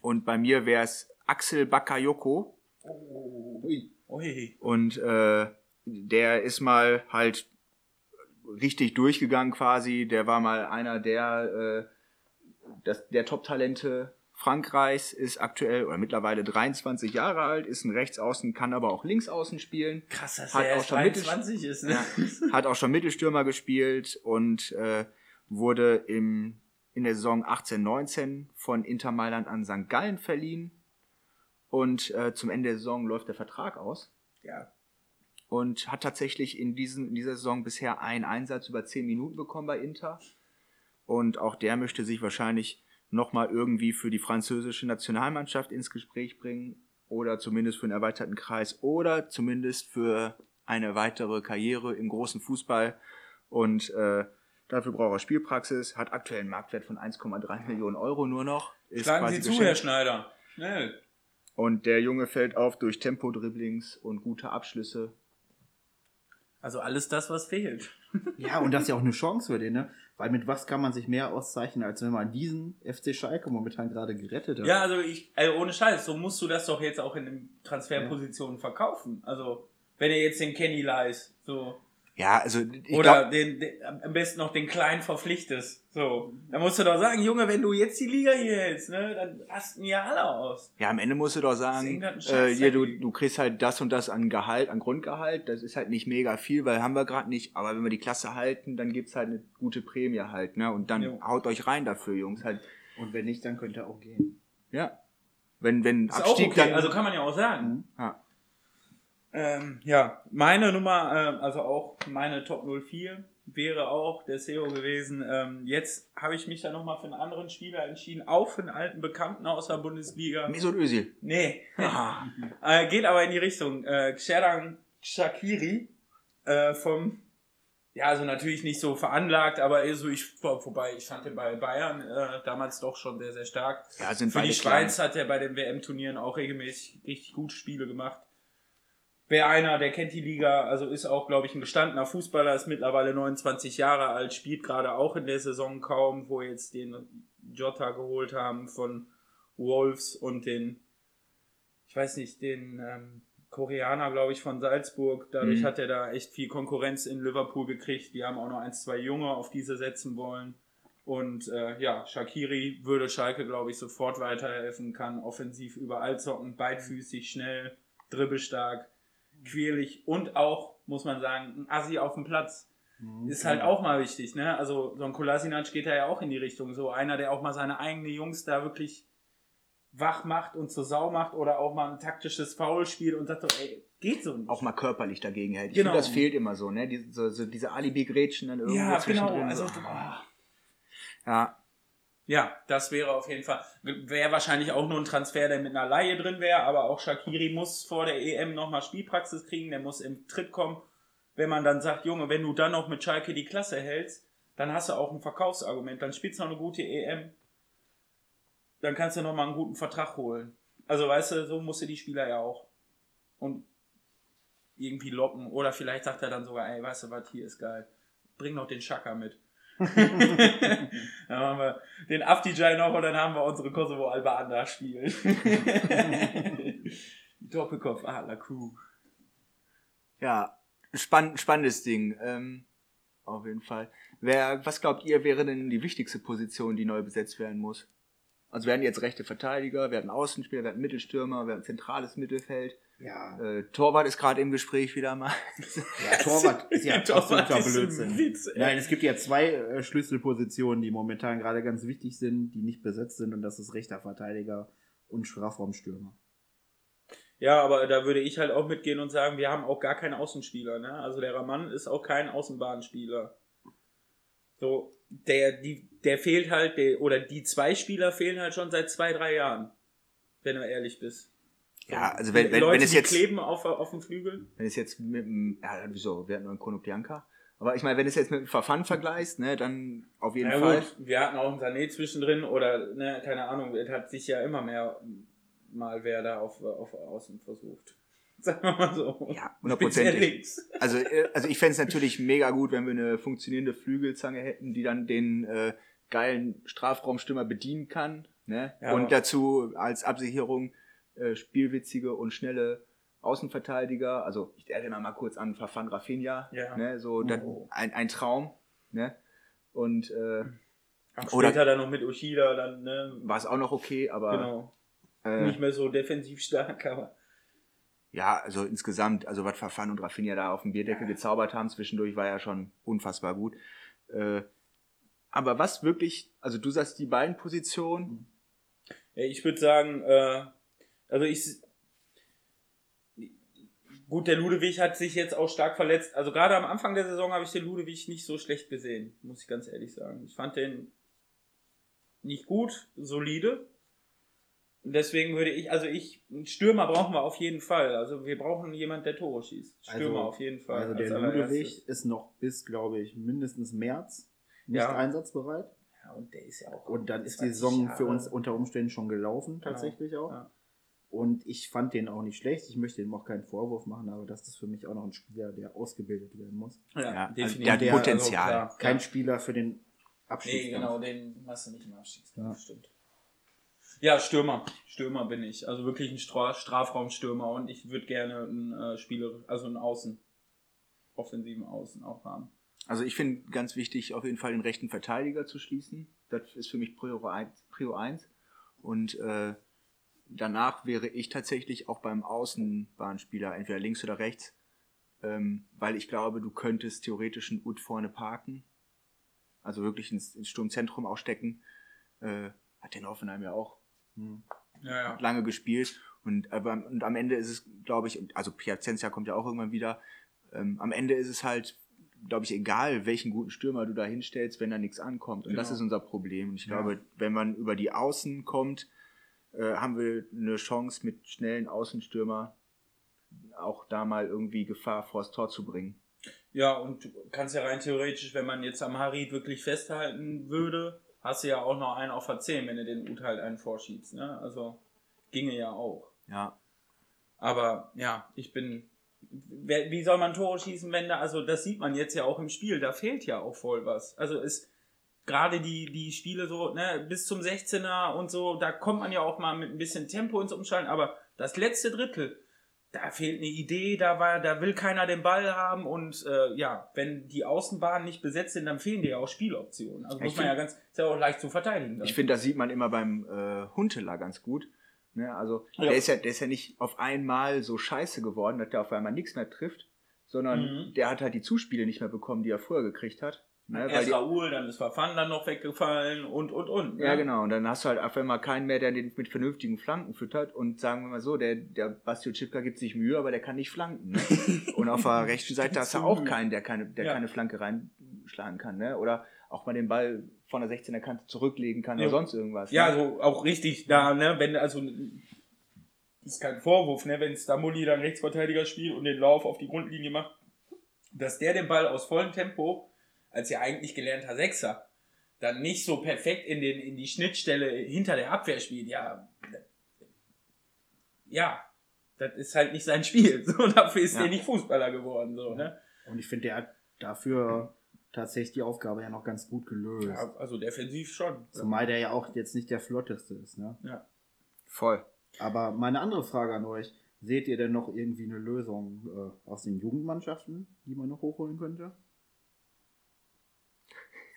Und bei mir wäre es Axel Bakayoko. Ui. Ui. Und äh, der ist mal halt richtig durchgegangen quasi. Der war mal einer der, äh, das, der Top-Talente Frankreichs, ist aktuell oder mittlerweile 23 Jahre alt, ist ein Rechtsaußen, kann aber auch Linksaußen spielen. Krass, dass Hat er auch schon Mittel- 23 ist, ne? Ja, hat auch schon Mittelstürmer gespielt und äh, wurde im, in der Saison 18-19 von Inter Mailand an St. Gallen verliehen. Und äh, zum Ende der Saison läuft der Vertrag aus. Ja. Und hat tatsächlich in, diesen, in dieser Saison bisher einen Einsatz über 10 Minuten bekommen bei Inter. Und auch der möchte sich wahrscheinlich nochmal irgendwie für die französische Nationalmannschaft ins Gespräch bringen. Oder zumindest für einen erweiterten Kreis. Oder zumindest für eine weitere Karriere im großen Fußball. Und äh, dafür braucht er Spielpraxis. Hat aktuell einen Marktwert von 1,3 Millionen Euro nur noch. Ist Schlagen Sie zu, geschenkt. Herr Schneider. Schnell. Und der Junge fällt auf durch Tempo-Dribblings und gute Abschlüsse. Also alles das, was fehlt. Ja, und das ist ja auch eine Chance für den, ne? Weil mit was kann man sich mehr auszeichnen, als wenn man diesen FC Schalke momentan gerade gerettet hat. Ja, also ich, also ohne Scheiß, so musst du das doch jetzt auch in den Transferpositionen verkaufen. Also, wenn er jetzt den Kenny leist, so. Ja, also ich Oder glaub, den, den, am besten noch den Kleinen verpflichtest. So. Dann musst du doch sagen, Junge, wenn du jetzt die Liga hier hältst, ne, dann rasten ja alle aus. ja, am Ende musst du doch sagen, äh, hier, du, du kriegst halt das und das an Gehalt, an Grundgehalt. Das ist halt nicht mega viel, weil haben wir gerade nicht. Aber wenn wir die Klasse halten, dann gibt's halt eine gute Prämie halt, ne? Und dann Jo. haut euch rein dafür, Jungs. Halt, Und wenn nicht, dann könnte er auch gehen. ja. Wenn, wenn Ist auch Abstieg okay, dann. also kann man ja auch sagen. ja. Ähm, ja, meine Nummer, ähm, also auch meine Top 04 wäre auch der SEO gewesen. Ähm, jetzt habe ich mich da nochmal für einen anderen Spieler entschieden, auch für einen alten Bekannten aus der Bundesliga. Mesut Özil. Nee, Ah, äh, geht aber in die Richtung. Äh, Xherdan Shakiri äh, vom, ja, also natürlich nicht so veranlagt, aber eher so ich, vorbei, ich fand den bei Bayern äh, damals doch schon sehr, sehr stark. ja, sind Für die Schweiz hat er bei den WM-Turnieren auch regelmäßig richtig gute Spiele gemacht. Wäre einer, der kennt die Liga, also ist auch, glaube ich, ein gestandener Fußballer, ist mittlerweile 29 Jahre alt, spielt gerade auch in der Saison kaum, wo jetzt den Jota geholt haben von Wolves und den, ich weiß nicht, den ähm, Koreaner, glaube ich, von Salzburg. Dadurch Mhm. hat er da echt viel Konkurrenz in Liverpool gekriegt. Die haben auch noch ein, zwei Junge, auf die sie setzen wollen. Und äh, ja, Shakiri würde Schalke, glaube ich, sofort weiterhelfen, kann offensiv überall zocken, beidfüßig, schnell, dribbelstark, quirlig und auch, muss man sagen, ein Assi auf dem Platz. Ist halt auch mal wichtig, ne? Also so ein Kolasinac geht da ja auch in die Richtung. So einer, der auch mal seine eigenen Jungs da wirklich wach macht und zur Sau macht oder auch mal ein taktisches Foul spielt und sagt so, ey, geht so nicht. Auch mal körperlich dagegen hält. Ich Genau. finde, das fehlt immer so, ne? Die, so, so diese Alibi-Grätschen dann irgendwo ja, genau. Also, so. boah. Ja, Ja, das wäre auf jeden Fall. Wäre wahrscheinlich auch nur ein Transfer, der mit einer Laie drin wäre, aber auch Shakiri muss vor der EM nochmal Spielpraxis kriegen, der muss im Tritt kommen. Wenn man dann sagt, Junge, wenn du dann noch mit Schalke die Klasse hältst, dann hast du auch ein Verkaufsargument, dann spielst du noch eine gute EM, dann kannst du nochmal einen guten Vertrag holen. Also weißt du, so musst du die Spieler ja auch. Und irgendwie locken. Oder vielleicht sagt er dann sogar, ey, weißt du was, hier ist geil. Bring noch den Schaka mit. dann haben wir den Afdijay noch und dann haben wir unsere Kosovo Alba Anda spielen. Doppelkopf Adler Crew. ja. Spann, spannendes Ding. Ähm, auf jeden Fall. Wer, was glaubt ihr, wäre denn die wichtigste Position, die neu besetzt werden muss? Also hatten jetzt rechte Verteidiger, hatten Außenspieler, hatten Mittelstürmer, hatten zentrales Mittelfeld. Ja, Äh, Torwart ist gerade im Gespräch wieder mal. ja Torwart ist ja Torwart absoluter Blödsinn. Witz. Nein, es gibt ja zwei äh, Schlüsselpositionen, die momentan gerade ganz wichtig sind, die nicht besetzt sind, und das ist rechter Verteidiger und Strafraumstürmer. Ja, aber da würde ich halt auch mitgehen und sagen, wir haben auch gar keinen Außenspieler. Ne? Also der Raman ist auch kein Außenbahnspieler. So, der, die, der fehlt halt, der, oder die zwei Spieler fehlen halt schon seit zwei, drei Jahren. Wenn du ehrlich bist. Ja, also wenn, wenn, Leute, wenn es jetzt, kleben auf, auf dem Flügel. wenn es jetzt mit dem, ja, wieso, wir hatten nur einen Konoplyanka. Aber ich meine, wenn es jetzt mit dem Verfahren vergleichst, ne, dann auf jeden Ja Fall. gut, wir hatten auch einen Sané zwischendrin oder, ne, keine Ahnung, es hat sich ja immer mehr mal wer da auf, auf Außen versucht. Sagen wir mal so. Ja, Speziell hundertprozentig. links. Also, äh, also ich fände es natürlich mega gut, wenn wir eine funktionierende Flügelzange hätten, die dann den äh, geilen Strafraumstürmer bedienen kann. Ne? Ja, und dazu als Absicherung äh, spielwitzige und schnelle Außenverteidiger. Also ich erinnere mal kurz an Fafan Rafinha. Ja. Ne? So Oh. ein, ein Traum. Ne? Und äh, Ach, Oder- später dann noch mit Ushida, dann, ne, war es auch noch okay, aber genau. äh, Nicht mehr so defensiv stark, aber. ja, also insgesamt, also was Fafan und Rafinha da auf dem Bierdeckel gezaubert haben zwischendurch, war ja schon unfassbar gut. Äh, aber was wirklich, also du sagst die beiden Positionen, Ja, ich würde sagen, äh, also ich. Gut, der Ludewig hat sich jetzt auch stark verletzt. Also gerade am Anfang der Saison habe ich den Ludewig nicht so schlecht gesehen, muss ich ganz ehrlich sagen. Ich fand den nicht gut, solide. Und deswegen würde ich, also ich, einen Stürmer brauchen wir auf jeden Fall. Also wir brauchen jemanden, der Tore schießt. Stürmer Also- auf jeden Fall. Also als der. Ludwig ist noch bis, glaube ich, mindestens März nicht Ja. einsatzbereit. Ja, und der ist ja auch. Und dann ist 20 die Saison für Jahre. uns unter Umständen schon gelaufen, Genau. tatsächlich auch. Ja. Und ich fand den auch nicht schlecht. Ich möchte ihm auch keinen Vorwurf machen, aber das ist für mich auch noch ein Spieler, der ausgebildet werden muss. Ja, Ja, also definitiv. der hat Also Potenzial. klar, Kein ja. Spieler für den Abschied. Nee, genau, den machst du nicht im Abstiegskampf, Ja. stimmt. Ja, Stürmer. Stürmer bin ich. Also wirklich ein Stra Strafraumstürmer und ich würde gerne einen äh, Spieler, also einen Außen, offensiven Außen auch haben. also ich finde ganz wichtig, auf jeden Fall den rechten Verteidiger zu schließen. Das ist für mich Prio 1. Prio 1. Und äh, danach wäre ich tatsächlich auch beim Außenbahnspieler, entweder links oder rechts, ähm, weil ich glaube, du könntest theoretisch einen Ut vorne parken, also wirklich ins, ins Sturmzentrum auch stecken. Äh, hat den Hoffenheim ja auch Ja, ja. lange gespielt. Und, aber, und am Ende ist es, glaube ich, also Piacenza kommt ja auch irgendwann wieder. Ähm, am Ende ist es halt, glaube ich, egal, welchen guten Stürmer du da hinstellst, wenn da nichts ankommt. Und das Genau. ist unser Problem. Und ich Ja. glaube, wenn man über die Außen kommt, äh, haben wir eine Chance mit schnellen Außenstürmer auch da mal irgendwie Gefahr vors Tor zu bringen. Ja, und du kannst ja rein theoretisch, wenn man jetzt am Harid wirklich festhalten würde, hast du ja auch noch einen auf der 10, wenn du den Ut halt einen vorschiebst. Ne? Also ginge ja auch. Ja. Aber ja, ich bin. Wie soll man Tore schießen, wenn da, also das sieht man jetzt ja auch im Spiel, da fehlt ja auch voll was. Also es, gerade die, die Spiele so, ne, bis zum 16er und so, da kommt man ja auch mal mit ein bisschen Tempo ins Umschalten, aber das letzte Drittel, da fehlt eine Idee, da war, da will keiner den Ball haben und äh, ja, wenn die Außenbahnen nicht besetzt sind, dann fehlen dir ja auch Spieloptionen. Also Ja, muss ich man ja find- ganz, ist ja auch leicht zu verteidigen. Dann. Ich finde, das sieht man immer beim äh, Huntela ganz gut. Ne? Also der, ist ja, der ist ja nicht auf einmal so scheiße geworden, dass der auf einmal nichts mehr trifft, sondern Mhm. der hat halt die Zuspiele nicht mehr bekommen, die er vorher gekriegt hat. Ne? Erst die, Raoul, dann ist Verfan dann noch weggefallen und und und. ne? ja, genau. Und dann hast du halt auf einmal keinen mehr, der den mit vernünftigen Flanken füttert. Und sagen wir mal so, der, der Bastio Chipka gibt sich Mühe, aber der kann nicht flanken. Ne? Und auf der rechten Seite hast du auch keinen, der keine, der Ja. keine Flanke reinschlagen kann. Ne? Oder auch mal den Ball von der 16er Kante zurücklegen kann Jo. oder sonst irgendwas. Ja, ne? also auch richtig da, ne, wenn, also, ist kein Vorwurf, ne, wenn Stamoli dann Rechtsverteidiger spielt und den Lauf auf die Grundlinie macht, dass der den Ball aus vollem Tempo, als ja eigentlich gelernter Sechser, dann nicht so perfekt in, den, in die Schnittstelle hinter der Abwehr spielt, ja, ja, das ist halt nicht sein Spiel, so, dafür ist Ja. der nicht Fußballer geworden, so, ne. Und ich finde, der hat dafür tatsächlich die Aufgabe ja noch ganz gut gelöst. Ja, also defensiv schon. Zumal der ja auch jetzt nicht der flotteste ist. Ne? Ja. Voll. Aber meine andere Frage an euch: Seht ihr denn noch irgendwie eine Lösung äh, aus den Jugendmannschaften, die man noch hochholen könnte?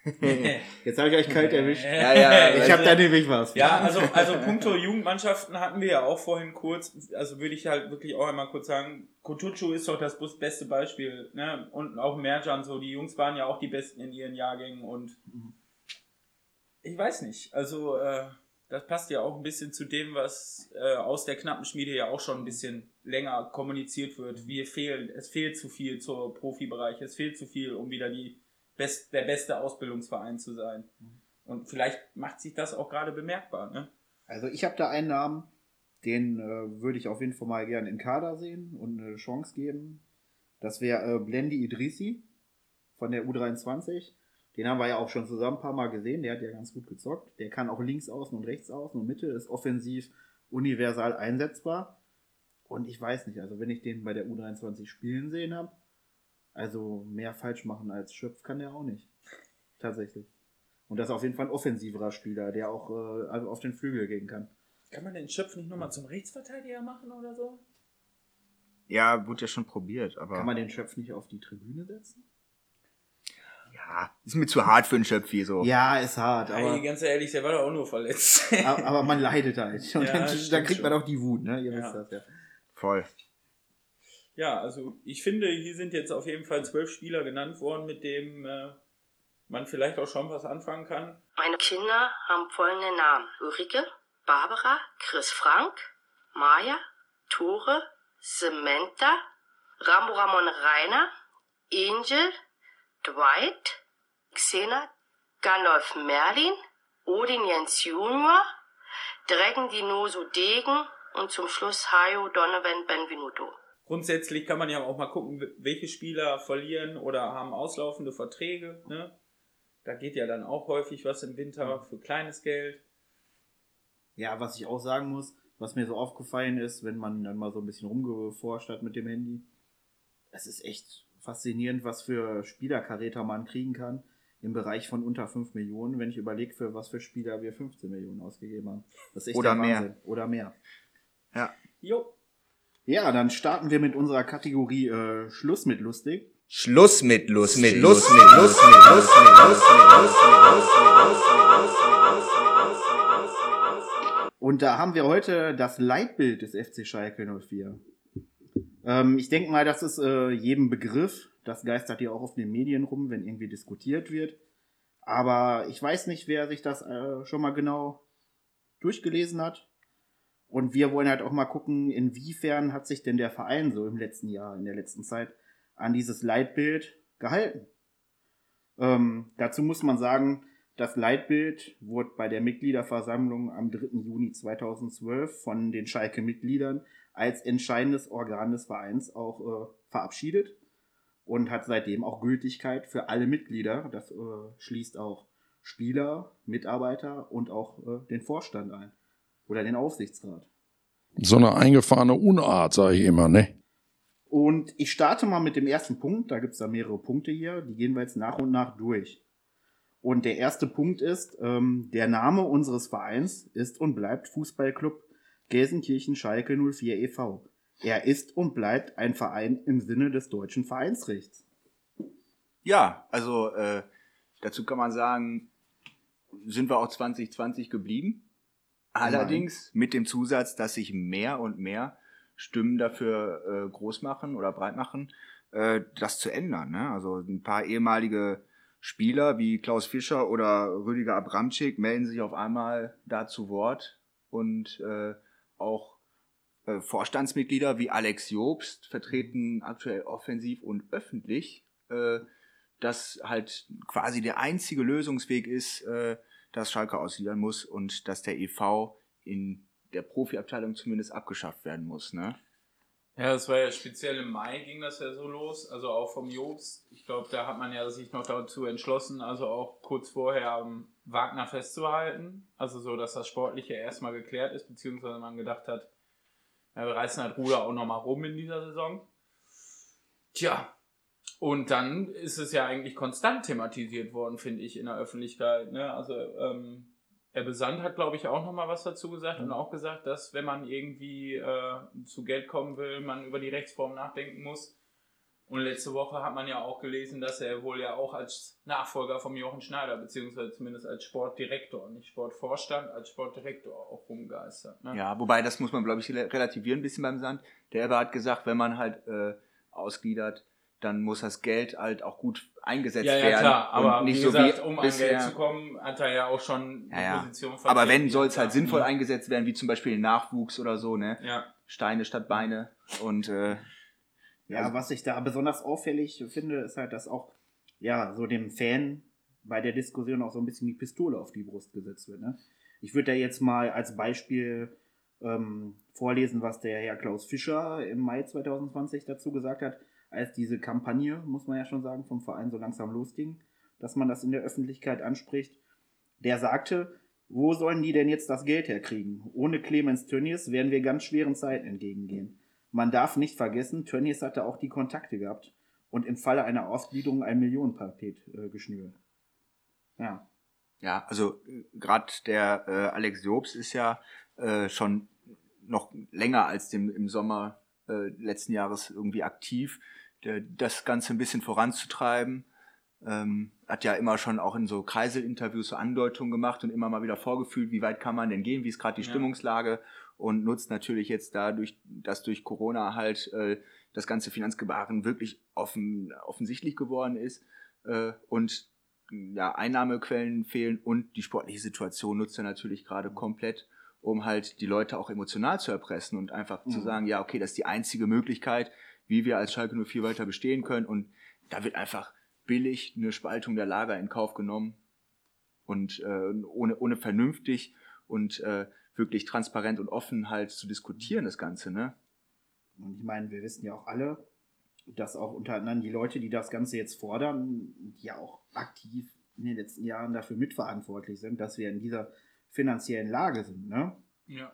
Jetzt habe ich euch kalt erwischt. Ja, ja, Ich habe da nämlich was. Ja, also, also puncto Jugendmannschaften hatten wir ja auch vorhin kurz, also würde ich halt wirklich auch einmal kurz sagen, Kotucu ist doch das beste Beispiel, ne? Und auch Merjan, so, die Jungs waren ja auch die Besten in ihren Jahrgängen und ich weiß nicht, also äh, das passt ja auch ein bisschen zu dem, was äh, aus der knappen Schmiede ja auch schon ein bisschen länger kommuniziert wird. Wir fehlen, es fehlt zu viel zur Profibereich, es fehlt zu viel, um wieder die best, der beste Ausbildungsverein zu sein. Und vielleicht macht sich das auch gerade bemerkbar, ne? Also ich habe da einen Namen, den äh, würde ich auf jeden Fall mal gerne in Kader sehen und eine Chance geben. Das wäre äh, Blendi Idrissi von der U23. Den haben wir ja auch schon zusammen ein paar Mal gesehen. Der hat ja ganz gut gezockt. Der kann auch links außen und rechts außen und Mitte, ist offensiv universal einsetzbar. Und ich weiß nicht, also wenn ich den bei der U23 spielen sehen habe, also mehr falsch machen als Schöpf kann der auch nicht. Tatsächlich. Und das ist auf jeden Fall ein offensiverer Spieler, der auch äh, also auf den Flügel gehen kann. Kann man den Schöpf nicht nochmal zum Rechtsverteidiger machen oder so? Ja, wurde ja schon probiert, aber. Kann man den Schöpf nicht auf die Tribüne setzen? ja, ist mir zu hart für einen Schöpfi so. Ja, ist hart, aber, ganz ehrlich, der war doch auch nur verletzt. aber, aber man leidet halt. Und Ja, dann, dann kriegt man schon. auch die Wut, ne? Ihr Ja. wisst das ja. Voll. Ja, also ich finde, hier sind jetzt auf jeden Fall zwölf Spieler genannt worden, mit dem äh, man vielleicht auch schon was anfangen kann. Meine Kinder haben folgende Namen. Ulrike, Barbara, Chris Frank, Maya, Tore, Samantha, Rambo Ramon Rainer, Angel, Dwight, Xena, Gandalf Merlin, Odin Jens Junior, Dragon Dinoso Degen und zum Schluss Hayo Donovan Benvenuto. Grundsätzlich kann man ja auch mal gucken, welche Spieler verlieren oder haben auslaufende Verträge. Ne? Da geht ja dann auch häufig was im Winter für kleines Geld. Ja, was ich auch sagen muss, was mir so aufgefallen ist, wenn man dann mal so ein bisschen rumgeforscht hat mit dem Handy, es ist echt faszinierend, was für Spielerkaräter man kriegen kann im Bereich von unter 5 Millionen, wenn ich überlege, für was für Spieler wir 15 Millionen ausgegeben haben. Das ist echt Oder der mehr. Wahnsinn. Oder mehr. Ja. Jo. Ja, dann starten wir mit unserer Kategorie äh, Schluss mit lustig. Schluss mit Lust, mit Lust, mit Lust, mit Lust, mit Lust, mit Lust, mit Lust, mit Lust, mit Lust, mit Lust, mit Lust, mit Lust. Und da haben wir heute das Leitbild des FC Schalke 04. Ähm, ich denke mal, das ist äh, jedem Begriff. Das geistert ja auch auf den Medien rum, wenn irgendwie diskutiert wird. Aber ich weiß nicht, wer sich das äh, schon mal genau durchgelesen hat. Und wir wollen halt auch mal gucken, inwiefern hat sich denn der Verein so im letzten Jahr, in der letzten Zeit an dieses Leitbild gehalten. Ähm, dazu muss man sagen, das Leitbild wurde bei der Mitgliederversammlung am 3. Juni 2012 von den Schalke-Mitgliedern als entscheidendes Organ des Vereins auch äh, verabschiedet und hat seitdem auch Gültigkeit für alle Mitglieder. Das äh, schließt auch Spieler, Mitarbeiter und auch äh, den Vorstand ein oder den Aufsichtsrat. So eine eingefahrene Unart, sage ich immer, ne? Und ich starte mal mit dem ersten Punkt. Da gibt es da mehrere Punkte hier. Die gehen wir jetzt nach und nach durch. Und der erste Punkt ist, ähm, der Name unseres Vereins ist und bleibt Fußballclub Gelsenkirchen Schalke 04 e.V. Er ist und bleibt ein Verein im Sinne des deutschen Vereinsrechts. Ja, also äh, dazu kann man sagen, sind wir auch 2020 geblieben. Allerdings mit dem Zusatz, dass sich mehr und mehr Stimmen dafür äh, groß machen oder breit machen, äh, das zu ändern. Ne? Also ein paar ehemalige Spieler wie Klaus Fischer oder Rüdiger Abramczyk melden sich auf einmal da zu Wort und äh, auch äh, Vorstandsmitglieder wie Alex Jobst vertreten aktuell offensiv und öffentlich, äh, dass halt quasi der einzige Lösungsweg ist, äh, dass Schalke ausliefern muss und dass der EV in der Profiabteilung zumindest abgeschafft werden muss. Ne? Ja, das war ja speziell im Mai ging das ja so los, also auch vom Jobs. Ich glaube, da hat man ja sich noch dazu entschlossen, also auch kurz vorher am Wagner festzuhalten. Also so, dass das Sportliche erstmal geklärt ist, beziehungsweise man gedacht hat, ja, wir reißen halt Ruder auch nochmal rum in dieser Saison. Tja, und dann ist es ja eigentlich konstant thematisiert worden, finde ich, in der Öffentlichkeit. Ne? Also ähm, Herr Besand hat, glaube ich, auch nochmal was dazu gesagt und auch gesagt, dass wenn man irgendwie äh, zu Geld kommen will, man über die Rechtsform nachdenken muss. Und letzte Woche hat man ja auch gelesen, dass er wohl ja auch als Nachfolger vom Jochen Schneider, beziehungsweise zumindest als Sportdirektor, nicht Sportvorstand, als Sportdirektor auch rumgeistert. Ne? Ja, wobei das muss man, glaube ich, relativieren ein bisschen beim Sand. Der Eber hat gesagt, wenn man halt äh, ausgliedert, dann muss das Geld halt auch gut eingesetzt ja, ja, werden. Klar, aber und nicht wie so gesagt, wie um bisher. an Geld zu kommen, hat er ja auch schon Ja, ja. Position Aber vertreten, wenn, soll es halt sinnvoll ne? eingesetzt werden, wie zum Beispiel Nachwuchs oder so, ne? Ja. Steine statt Beine. Und äh, Ja, Also- was ich da besonders auffällig finde, ist halt, dass auch ja so dem Fan bei der Diskussion auch so ein bisschen die Pistole auf die Brust gesetzt wird. Ne? Ich würde da jetzt mal als Beispiel ähm, vorlesen, was der Herr Klaus Fischer im Mai 2020 dazu gesagt hat, als diese Kampagne, muss man ja schon sagen, vom Verein so langsam losging, dass man das in der Öffentlichkeit anspricht. Der sagte, wo sollen die denn jetzt das Geld herkriegen? Ohne Clemens Tönnies werden wir ganz schweren Zeiten entgegengehen. Man darf nicht vergessen, Tönnies hatte auch die Kontakte gehabt und im Falle einer Ausgliederung ein Millionenpaket äh, geschnürt. Ja. ja, also gerade der äh, Alex Jobs ist ja äh, schon noch länger als dem, im Sommer äh, letzten Jahres irgendwie aktiv, der, das Ganze ein bisschen voranzutreiben. Ähm, hat ja immer schon auch in so Kreiselinterviews so Andeutungen gemacht und immer mal wieder vorgefühlt, wie weit kann man denn gehen, wie ist gerade die Ja. Stimmungslage und nutzt natürlich jetzt dadurch, dass durch Corona halt äh, das ganze Finanzgebaren wirklich offen, offensichtlich geworden ist äh, und ja, Einnahmequellen fehlen und die sportliche Situation nutzt er natürlich gerade komplett, um halt die Leute auch emotional zu erpressen und einfach zu Mhm. sagen, ja, okay, das ist die einzige Möglichkeit, wie wir als Schalke 04 weiter bestehen können und da wird einfach billig eine Spaltung der Lager in Kauf genommen und äh, ohne, ohne vernünftig und äh, wirklich transparent und offen halt zu diskutieren, das Ganze, ne? Und ich meine, wir wissen ja auch alle, dass auch unter anderem die Leute, die das Ganze jetzt fordern, die ja auch aktiv in den letzten Jahren dafür mitverantwortlich sind, dass wir in dieser finanziellen Lage sind. Ne? Ja.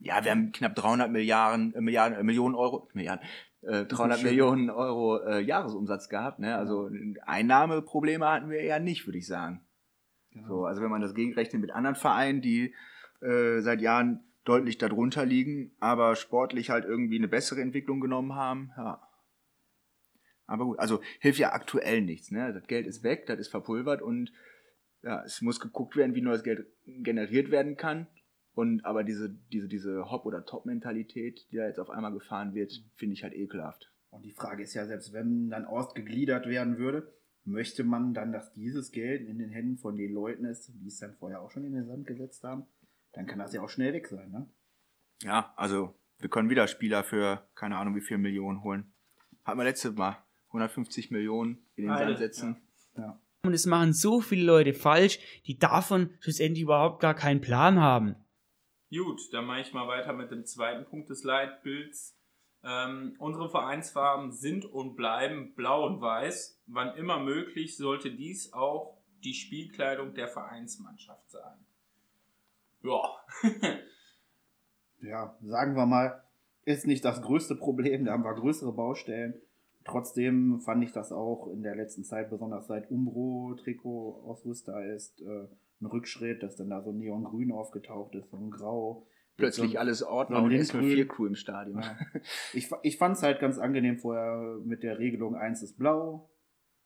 Ja, wir haben knapp 300 Milliarden, äh, Milliarden, äh, Millionen Euro, Milliarden, äh, 300 schön. Millionen Euro äh, Jahresumsatz gehabt. Ne? Also Einnahmeprobleme hatten wir eher nicht, würde ich sagen. So, also wenn man das gegenrechnet mit anderen Vereinen, die äh, seit Jahren deutlich darunter liegen, aber sportlich halt irgendwie eine bessere Entwicklung genommen haben, ja. Aber gut, also hilft ja aktuell nichts. Ne? Das Geld ist weg, das ist verpulvert und ja, es muss geguckt werden, wie neues Geld generiert werden kann. Und aber diese, diese, diese Hop- oder Top-Mentalität, die da jetzt auf einmal gefahren wird, finde ich halt ekelhaft. Und die Frage ist ja, selbst wenn dann ausgegliedert werden würde, möchte man dann, dass dieses Geld in den Händen von den Leuten ist, die es dann vorher auch schon in den Sand gesetzt haben, dann kann das ja auch schnell weg sein. Ne? Ja, also wir können wieder Spieler für keine Ahnung wie viel Millionen holen. Hatten wir letztes Mal 150 Millionen in den Sand setzen. Ja. Und es machen so viele Leute falsch, die davon schlussendlich überhaupt gar keinen Plan haben. Gut, dann mache ich mal weiter mit dem zweiten Punkt des Leitbilds. Ähm, unsere Vereinsfarben sind und bleiben blau und weiß. Wann immer möglich sollte dies auch die Spielkleidung der Vereinsmannschaft sein. Ja. ja, sagen wir mal, ist nicht das größte Problem, da haben wir größere Baustellen. Trotzdem fand ich das auch in der letzten Zeit, besonders seit Umbro Trikot-Ausrüster ist, äh, ein Rückschritt, dass dann da so Neongrün aufgetaucht ist, so ein Grau. plötzlich So- alles Ordner so und linksgrün. S04-Crew im Stadion. Ja. Ich, ich fand es halt ganz angenehm vorher mit der Regelung, eins ist blau,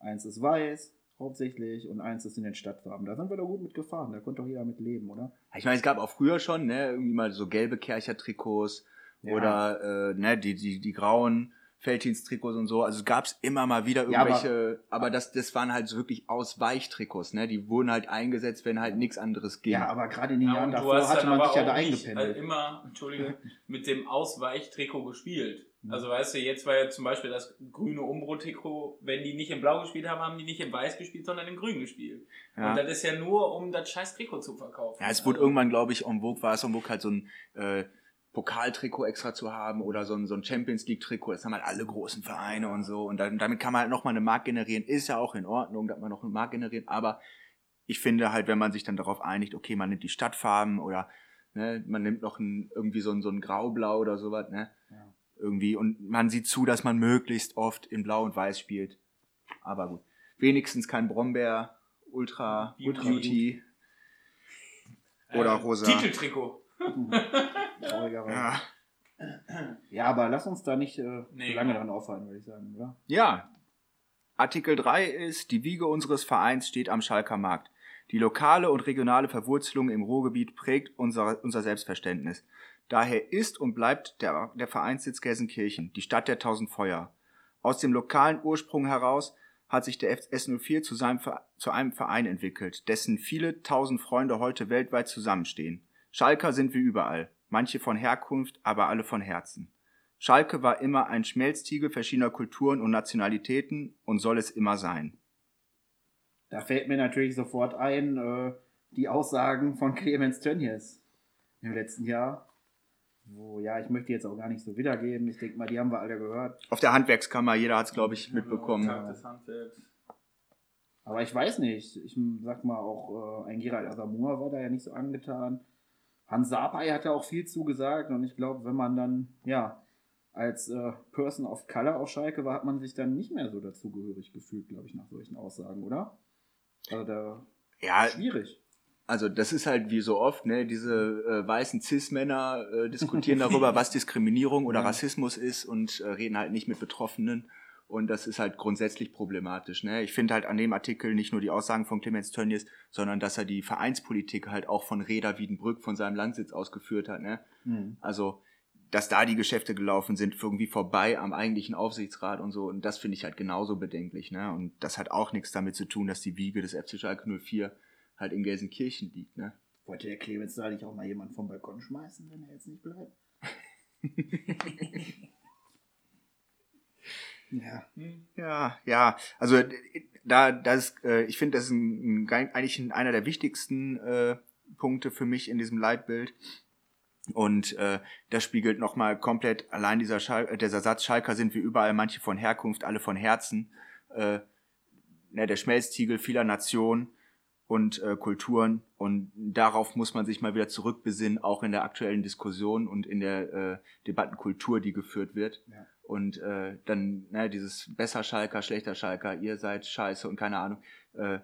eins ist weiß, hauptsächlich, und eins ist in den Stadtfarben. Da sind wir doch gut mit gefahren, da konnte doch jeder mit leben, oder? Ich meine, es gab auch früher schon, ne, irgendwie mal so gelbe Kercher-Trikots Ja. oder äh, ne, die, die, die grauen Felddienst-Trikots und so. Also gab es immer mal wieder Ja, aber- irgendwelche, aber, das, das waren halt so wirklich Ausweichtrikots, ne? Die wurden halt eingesetzt, wenn halt nichts anderes ging. Ja, aber gerade in den Ja, Jahren davor hatte man sich ja da eingependelt. äh, immer, Entschuldige, mit dem Ausweichtrikot gespielt. Mhm. Also weißt du, jetzt war ja zum Beispiel das grüne Umbro-Trikot, wenn die nicht in Blau gespielt haben, haben die nicht in Weiß gespielt, sondern in Grün gespielt. Ja. Und das ist ja nur, um das scheiß Trikot zu verkaufen. Ja, es wurde Also, irgendwann, glaube ich, en vogue war es en vogue halt so ein äh, Pokaltrikot extra zu haben oder so ein, so ein Champions League Trikot. Das haben halt alle großen Vereine und so. Und dann, damit kann man halt nochmal eine Mark generieren. Ist ja auch in Ordnung, dass man noch eine Mark generiert. Aber ich finde halt, wenn man sich dann darauf einigt, okay, man nimmt die Stadtfarben oder ne, man nimmt noch ein, irgendwie so ein, so ein Graublau oder sowas, ne? Ja. Irgendwie. Und man sieht zu, dass man möglichst oft in Blau und Weiß spielt. Aber gut. Wenigstens kein Brombeer, Ultra, Ultra Beauty oder äh, rosa. Titeltrikot. Traurigerweise. Ja. Ja, aber lass uns da nicht äh, Nee, lange dran aufhalten, würde ich sagen, oder? ja. Artikel 3 ist, die Wiege unseres Vereins steht am Schalker Markt. Die lokale und regionale Verwurzelung im Ruhrgebiet prägt unser, unser Selbstverständnis. Daher ist und bleibt der, der Vereinssitz Gelsenkirchen, die Stadt der tausend Feuer. Aus dem lokalen Ursprung heraus hat sich der S04 zu, seinem, zu einem Verein entwickelt, dessen viele tausend Freunde heute weltweit zusammenstehen. Schalker sind wir überall, manche von Herkunft, aber alle von Herzen. Schalke war immer ein Schmelztiegel verschiedener Kulturen und Nationalitäten und soll es immer sein. Da fällt mir natürlich sofort ein, äh, die Aussagen von Clemens Tönnies im letzten Jahr. Wo, ja, ich möchte jetzt auch gar nicht so wiedergeben. Ich denke mal, die haben wir alle gehört. Auf der Handwerkskammer, jeder hat es, glaube ich, mitbekommen. Tag des Handwerks. Aber ich weiß nicht. Ich sag mal, auch äh, ein Gerald Asamoah war da ja nicht so angetan. Hans Sapai hat ja auch viel zugesagt. Und ich glaube, wenn man dann, ja, als äh, Person of Color auf Schalke war, hat man sich dann nicht mehr so dazugehörig gefühlt, glaube ich, nach solchen Aussagen, oder? Also da Ja, schwierig. also das ist halt wie so oft, ne, diese äh, weißen Cis-Männer äh, diskutieren darüber, was Diskriminierung oder Ja. Rassismus ist und äh, reden halt nicht mit Betroffenen. Und das ist halt grundsätzlich problematisch. Ne? Ich finde halt an dem Artikel nicht nur die Aussagen von Clemens Tönnies, sondern dass er die Vereinspolitik halt auch von Reda Wiedenbrück, von seinem Landsitz ausgeführt hat. Ne? Hm. Also, dass da die Geschäfte gelaufen sind, irgendwie vorbei am eigentlichen Aufsichtsrat und so. Und das finde ich halt genauso bedenklich. Ne? Und das hat auch nichts damit zu tun, dass die Wiege des FC Schalke 04 halt in Gelsenkirchen liegt. Ne? Wollte der Clemens da nicht auch mal jemand vom Balkon schmeißen, wenn er jetzt nicht bleibt? ja. Ja, ja. Also äh, da, das, äh, ich finde, das ist ein, ein, eigentlich ein, einer der wichtigsten äh, Punkte für mich in diesem Leitbild. Und äh, das spiegelt nochmal komplett allein dieser, Schal äh, dieser Satz, Schalker sind wir überall, manche von Herkunft, alle von Herzen. Äh, ne, der Schmelztiegel vieler Nationen und äh, Kulturen. Und darauf muss man sich mal wieder zurückbesinnen, auch in der aktuellen Diskussion und in der äh, Debattenkultur, die geführt wird. Ja. Und äh, dann ne, dieses besser Schalker, schlechter Schalker, ihr seid scheiße und keine Ahnung. Äh,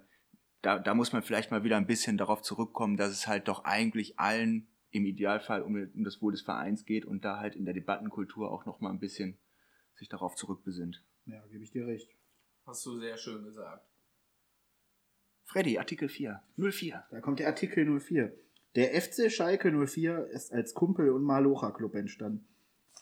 da, da muss man vielleicht mal wieder ein bisschen darauf zurückkommen, dass es halt doch eigentlich allen im Idealfall um, um das Wohl des Vereins geht und da halt in der Debattenkultur auch noch mal ein bisschen sich darauf zurückbesinnt. Ja, gebe ich dir recht. Hast du sehr schön gesagt. Freddy, Artikel 4, 04. Da kommt der Artikel 04. Der FC Schalke 04 ist als Kumpel- und Malocha-Club entstanden.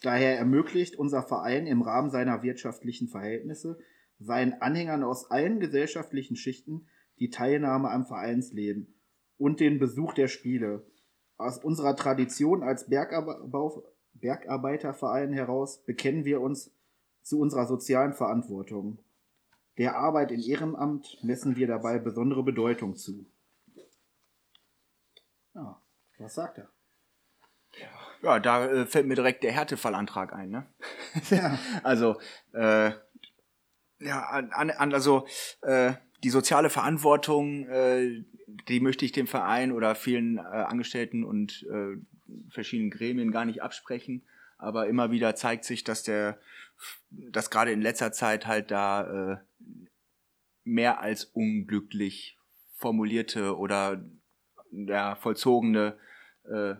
Daher ermöglicht unser Verein im Rahmen seiner wirtschaftlichen Verhältnisse seinen Anhängern aus allen gesellschaftlichen Schichten die Teilnahme am Vereinsleben und den Besuch der Spiele. Aus unserer Tradition als Bergbau Bergarbeiterverein heraus bekennen wir uns zu unserer sozialen Verantwortung. Der Arbeit in Ehrenamt messen wir dabei besondere Bedeutung zu. Ja, was sagt er? Ja, da äh, fällt mir direkt der Härtefallantrag ein, ne? Ja. Also, äh, ja, an, an, also äh, die soziale Verantwortung, äh, die möchte ich dem Verein oder vielen äh, Angestellten und äh, verschiedenen Gremien gar nicht absprechen. Aber immer wieder zeigt sich, dass der, dass gerade in letzter Zeit halt da äh, mehr als unglücklich formulierte oder ja, vollzogene äh,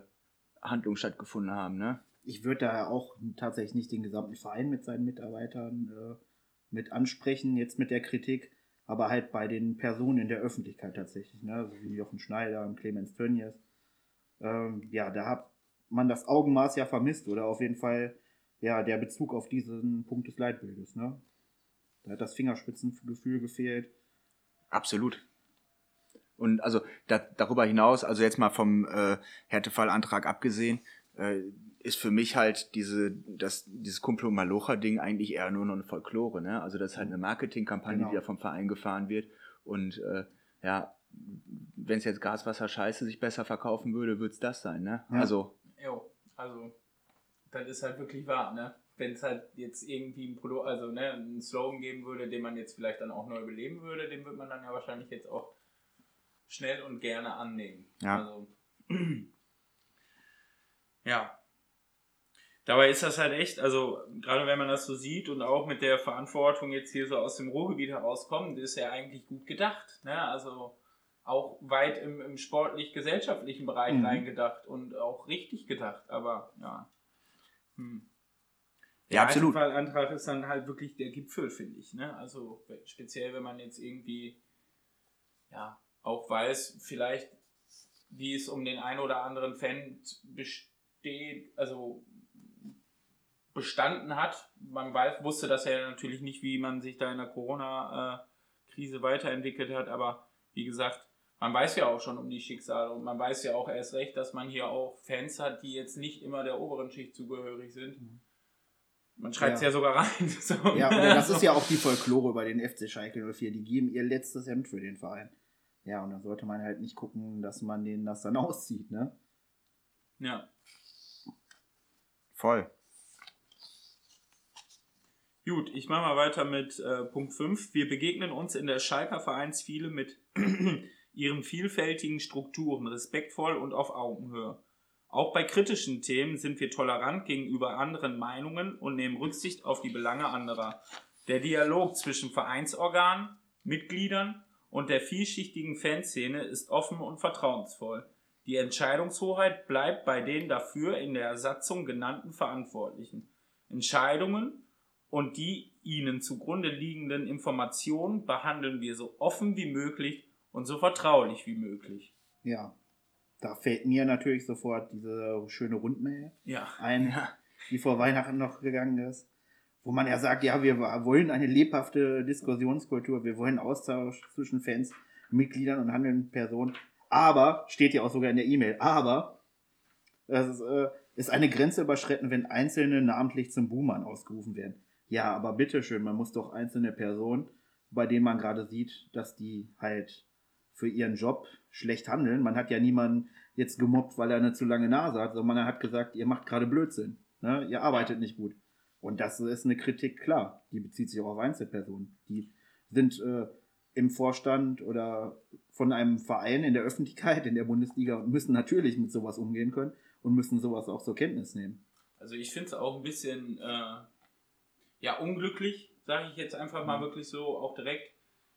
Handlungen stattgefunden haben, ne? Ich würde da auch tatsächlich nicht den gesamten Verein mit seinen Mitarbeitern äh, mit ansprechen, jetzt mit der Kritik, aber halt bei den Personen in der Öffentlichkeit tatsächlich, ne? so wie Jochen Schneider und Clemens Tönnies. Ähm, ja, da hat man das Augenmaß ja vermisst oder auf jeden Fall ja der Bezug auf diesen Punkt des Leitbildes. Ne? Da hat das Fingerspitzengefühl gefehlt. Absolut. Und also da, darüber hinaus, also jetzt mal vom äh, Härtefallantrag abgesehen, äh, ist für mich halt diese, das, dieses Kumpel- und Malocha-Ding eigentlich eher nur noch eine Folklore. Ne? Also das ist halt eine Marketingkampagne, Genau. die da vom Verein gefahren wird. Und äh, ja, wenn es jetzt Gaswasser Scheiße sich besser verkaufen würde, würde es das sein. Ne? Ja. Also Jo, also, das ist halt wirklich wahr, ne? Wenn es halt jetzt irgendwie ein Produkt, also ne, einen Slogan geben würde, den man jetzt vielleicht dann auch neu beleben würde, den würde man dann ja wahrscheinlich jetzt auch schnell und gerne annehmen. Ja. Also, ja. Dabei ist das halt echt, also gerade wenn man das so sieht und auch mit der Verantwortung jetzt hier so aus dem Ruhrgebiet herauskommt, ist ja eigentlich gut gedacht. Ne? Also auch weit im, im sportlich-gesellschaftlichen Bereich Mhm. reingedacht und auch richtig gedacht, aber ja. Hm. Ja, absolut. Der Antrag ist dann halt wirklich der Gipfel, finde ich. Ne? Also speziell, wenn man jetzt irgendwie ja auch weiß, vielleicht wie es um den einen oder anderen Fan besteht, also bestanden hat. Man weiß, wusste das ja natürlich nicht, wie man sich da in der Corona-Krise weiterentwickelt hat, aber wie gesagt, man weiß ja auch schon um die Schicksale und man weiß ja auch erst recht, dass man hier auch Fans hat, die jetzt nicht immer der oberen Schicht zugehörig sind. Man schreibt es ja. Ja. sogar rein. So. Ja, und das ist ja auch die Folklore bei den FC Schalke 04. Die geben ihr letztes Hemd für den Verein. Ja, und dann sollte man halt nicht gucken, dass man denen das dann auszieht, ne? Ja. voll. Gut, ich mache mal weiter mit äh, Punkt 5. Wir begegnen uns in der Schalker Vereinsfiele mit ihren vielfältigen Strukturen, respektvoll und auf Augenhöhe. Auch bei kritischen Themen sind wir tolerant gegenüber anderen Meinungen und nehmen Rücksicht auf die Belange anderer. Der Dialog zwischen Vereinsorganen, Mitgliedern und der vielschichtigen Fanszene ist offen und vertrauensvoll. Die Entscheidungshoheit bleibt bei den dafür in der Satzung genannten Verantwortlichen. Entscheidungen und die ihnen zugrunde liegenden Informationen behandeln wir so offen wie möglich und so vertraulich wie möglich. Ja. Da fällt mir natürlich sofort diese schöne Rundmail Ja. ein, die vor Weihnachten noch gegangen ist, wo man ja sagt, ja, wir wollen eine lebhafte Diskussionskultur, wir wollen Austausch zwischen Fans, Mitgliedern und handelnden Personen, aber, steht ja auch sogar in der E-Mail, aber es ist, äh, ist eine Grenze überschritten, wenn Einzelne namentlich zum Buhmann ausgerufen werden. Ja, aber bitteschön, man muss doch einzelne Personen, bei denen man gerade sieht, dass die halt für ihren Job schlecht handeln. Man hat ja niemanden jetzt gemobbt, weil er eine zu lange Nase hat, sondern man hat gesagt, ihr macht gerade Blödsinn. Ne? Ihr arbeitet nicht gut. Und das ist eine Kritik, klar. Die bezieht sich auch auf Einzelpersonen. Die sind äh, im Vorstand oder von einem Verein in der Öffentlichkeit, in der Bundesliga und müssen natürlich mit sowas umgehen können und müssen sowas auch zur Kenntnis nehmen. Also ich finde es auch ein bisschen äh, ja unglücklich, sage ich jetzt einfach mal wirklich so, auch direkt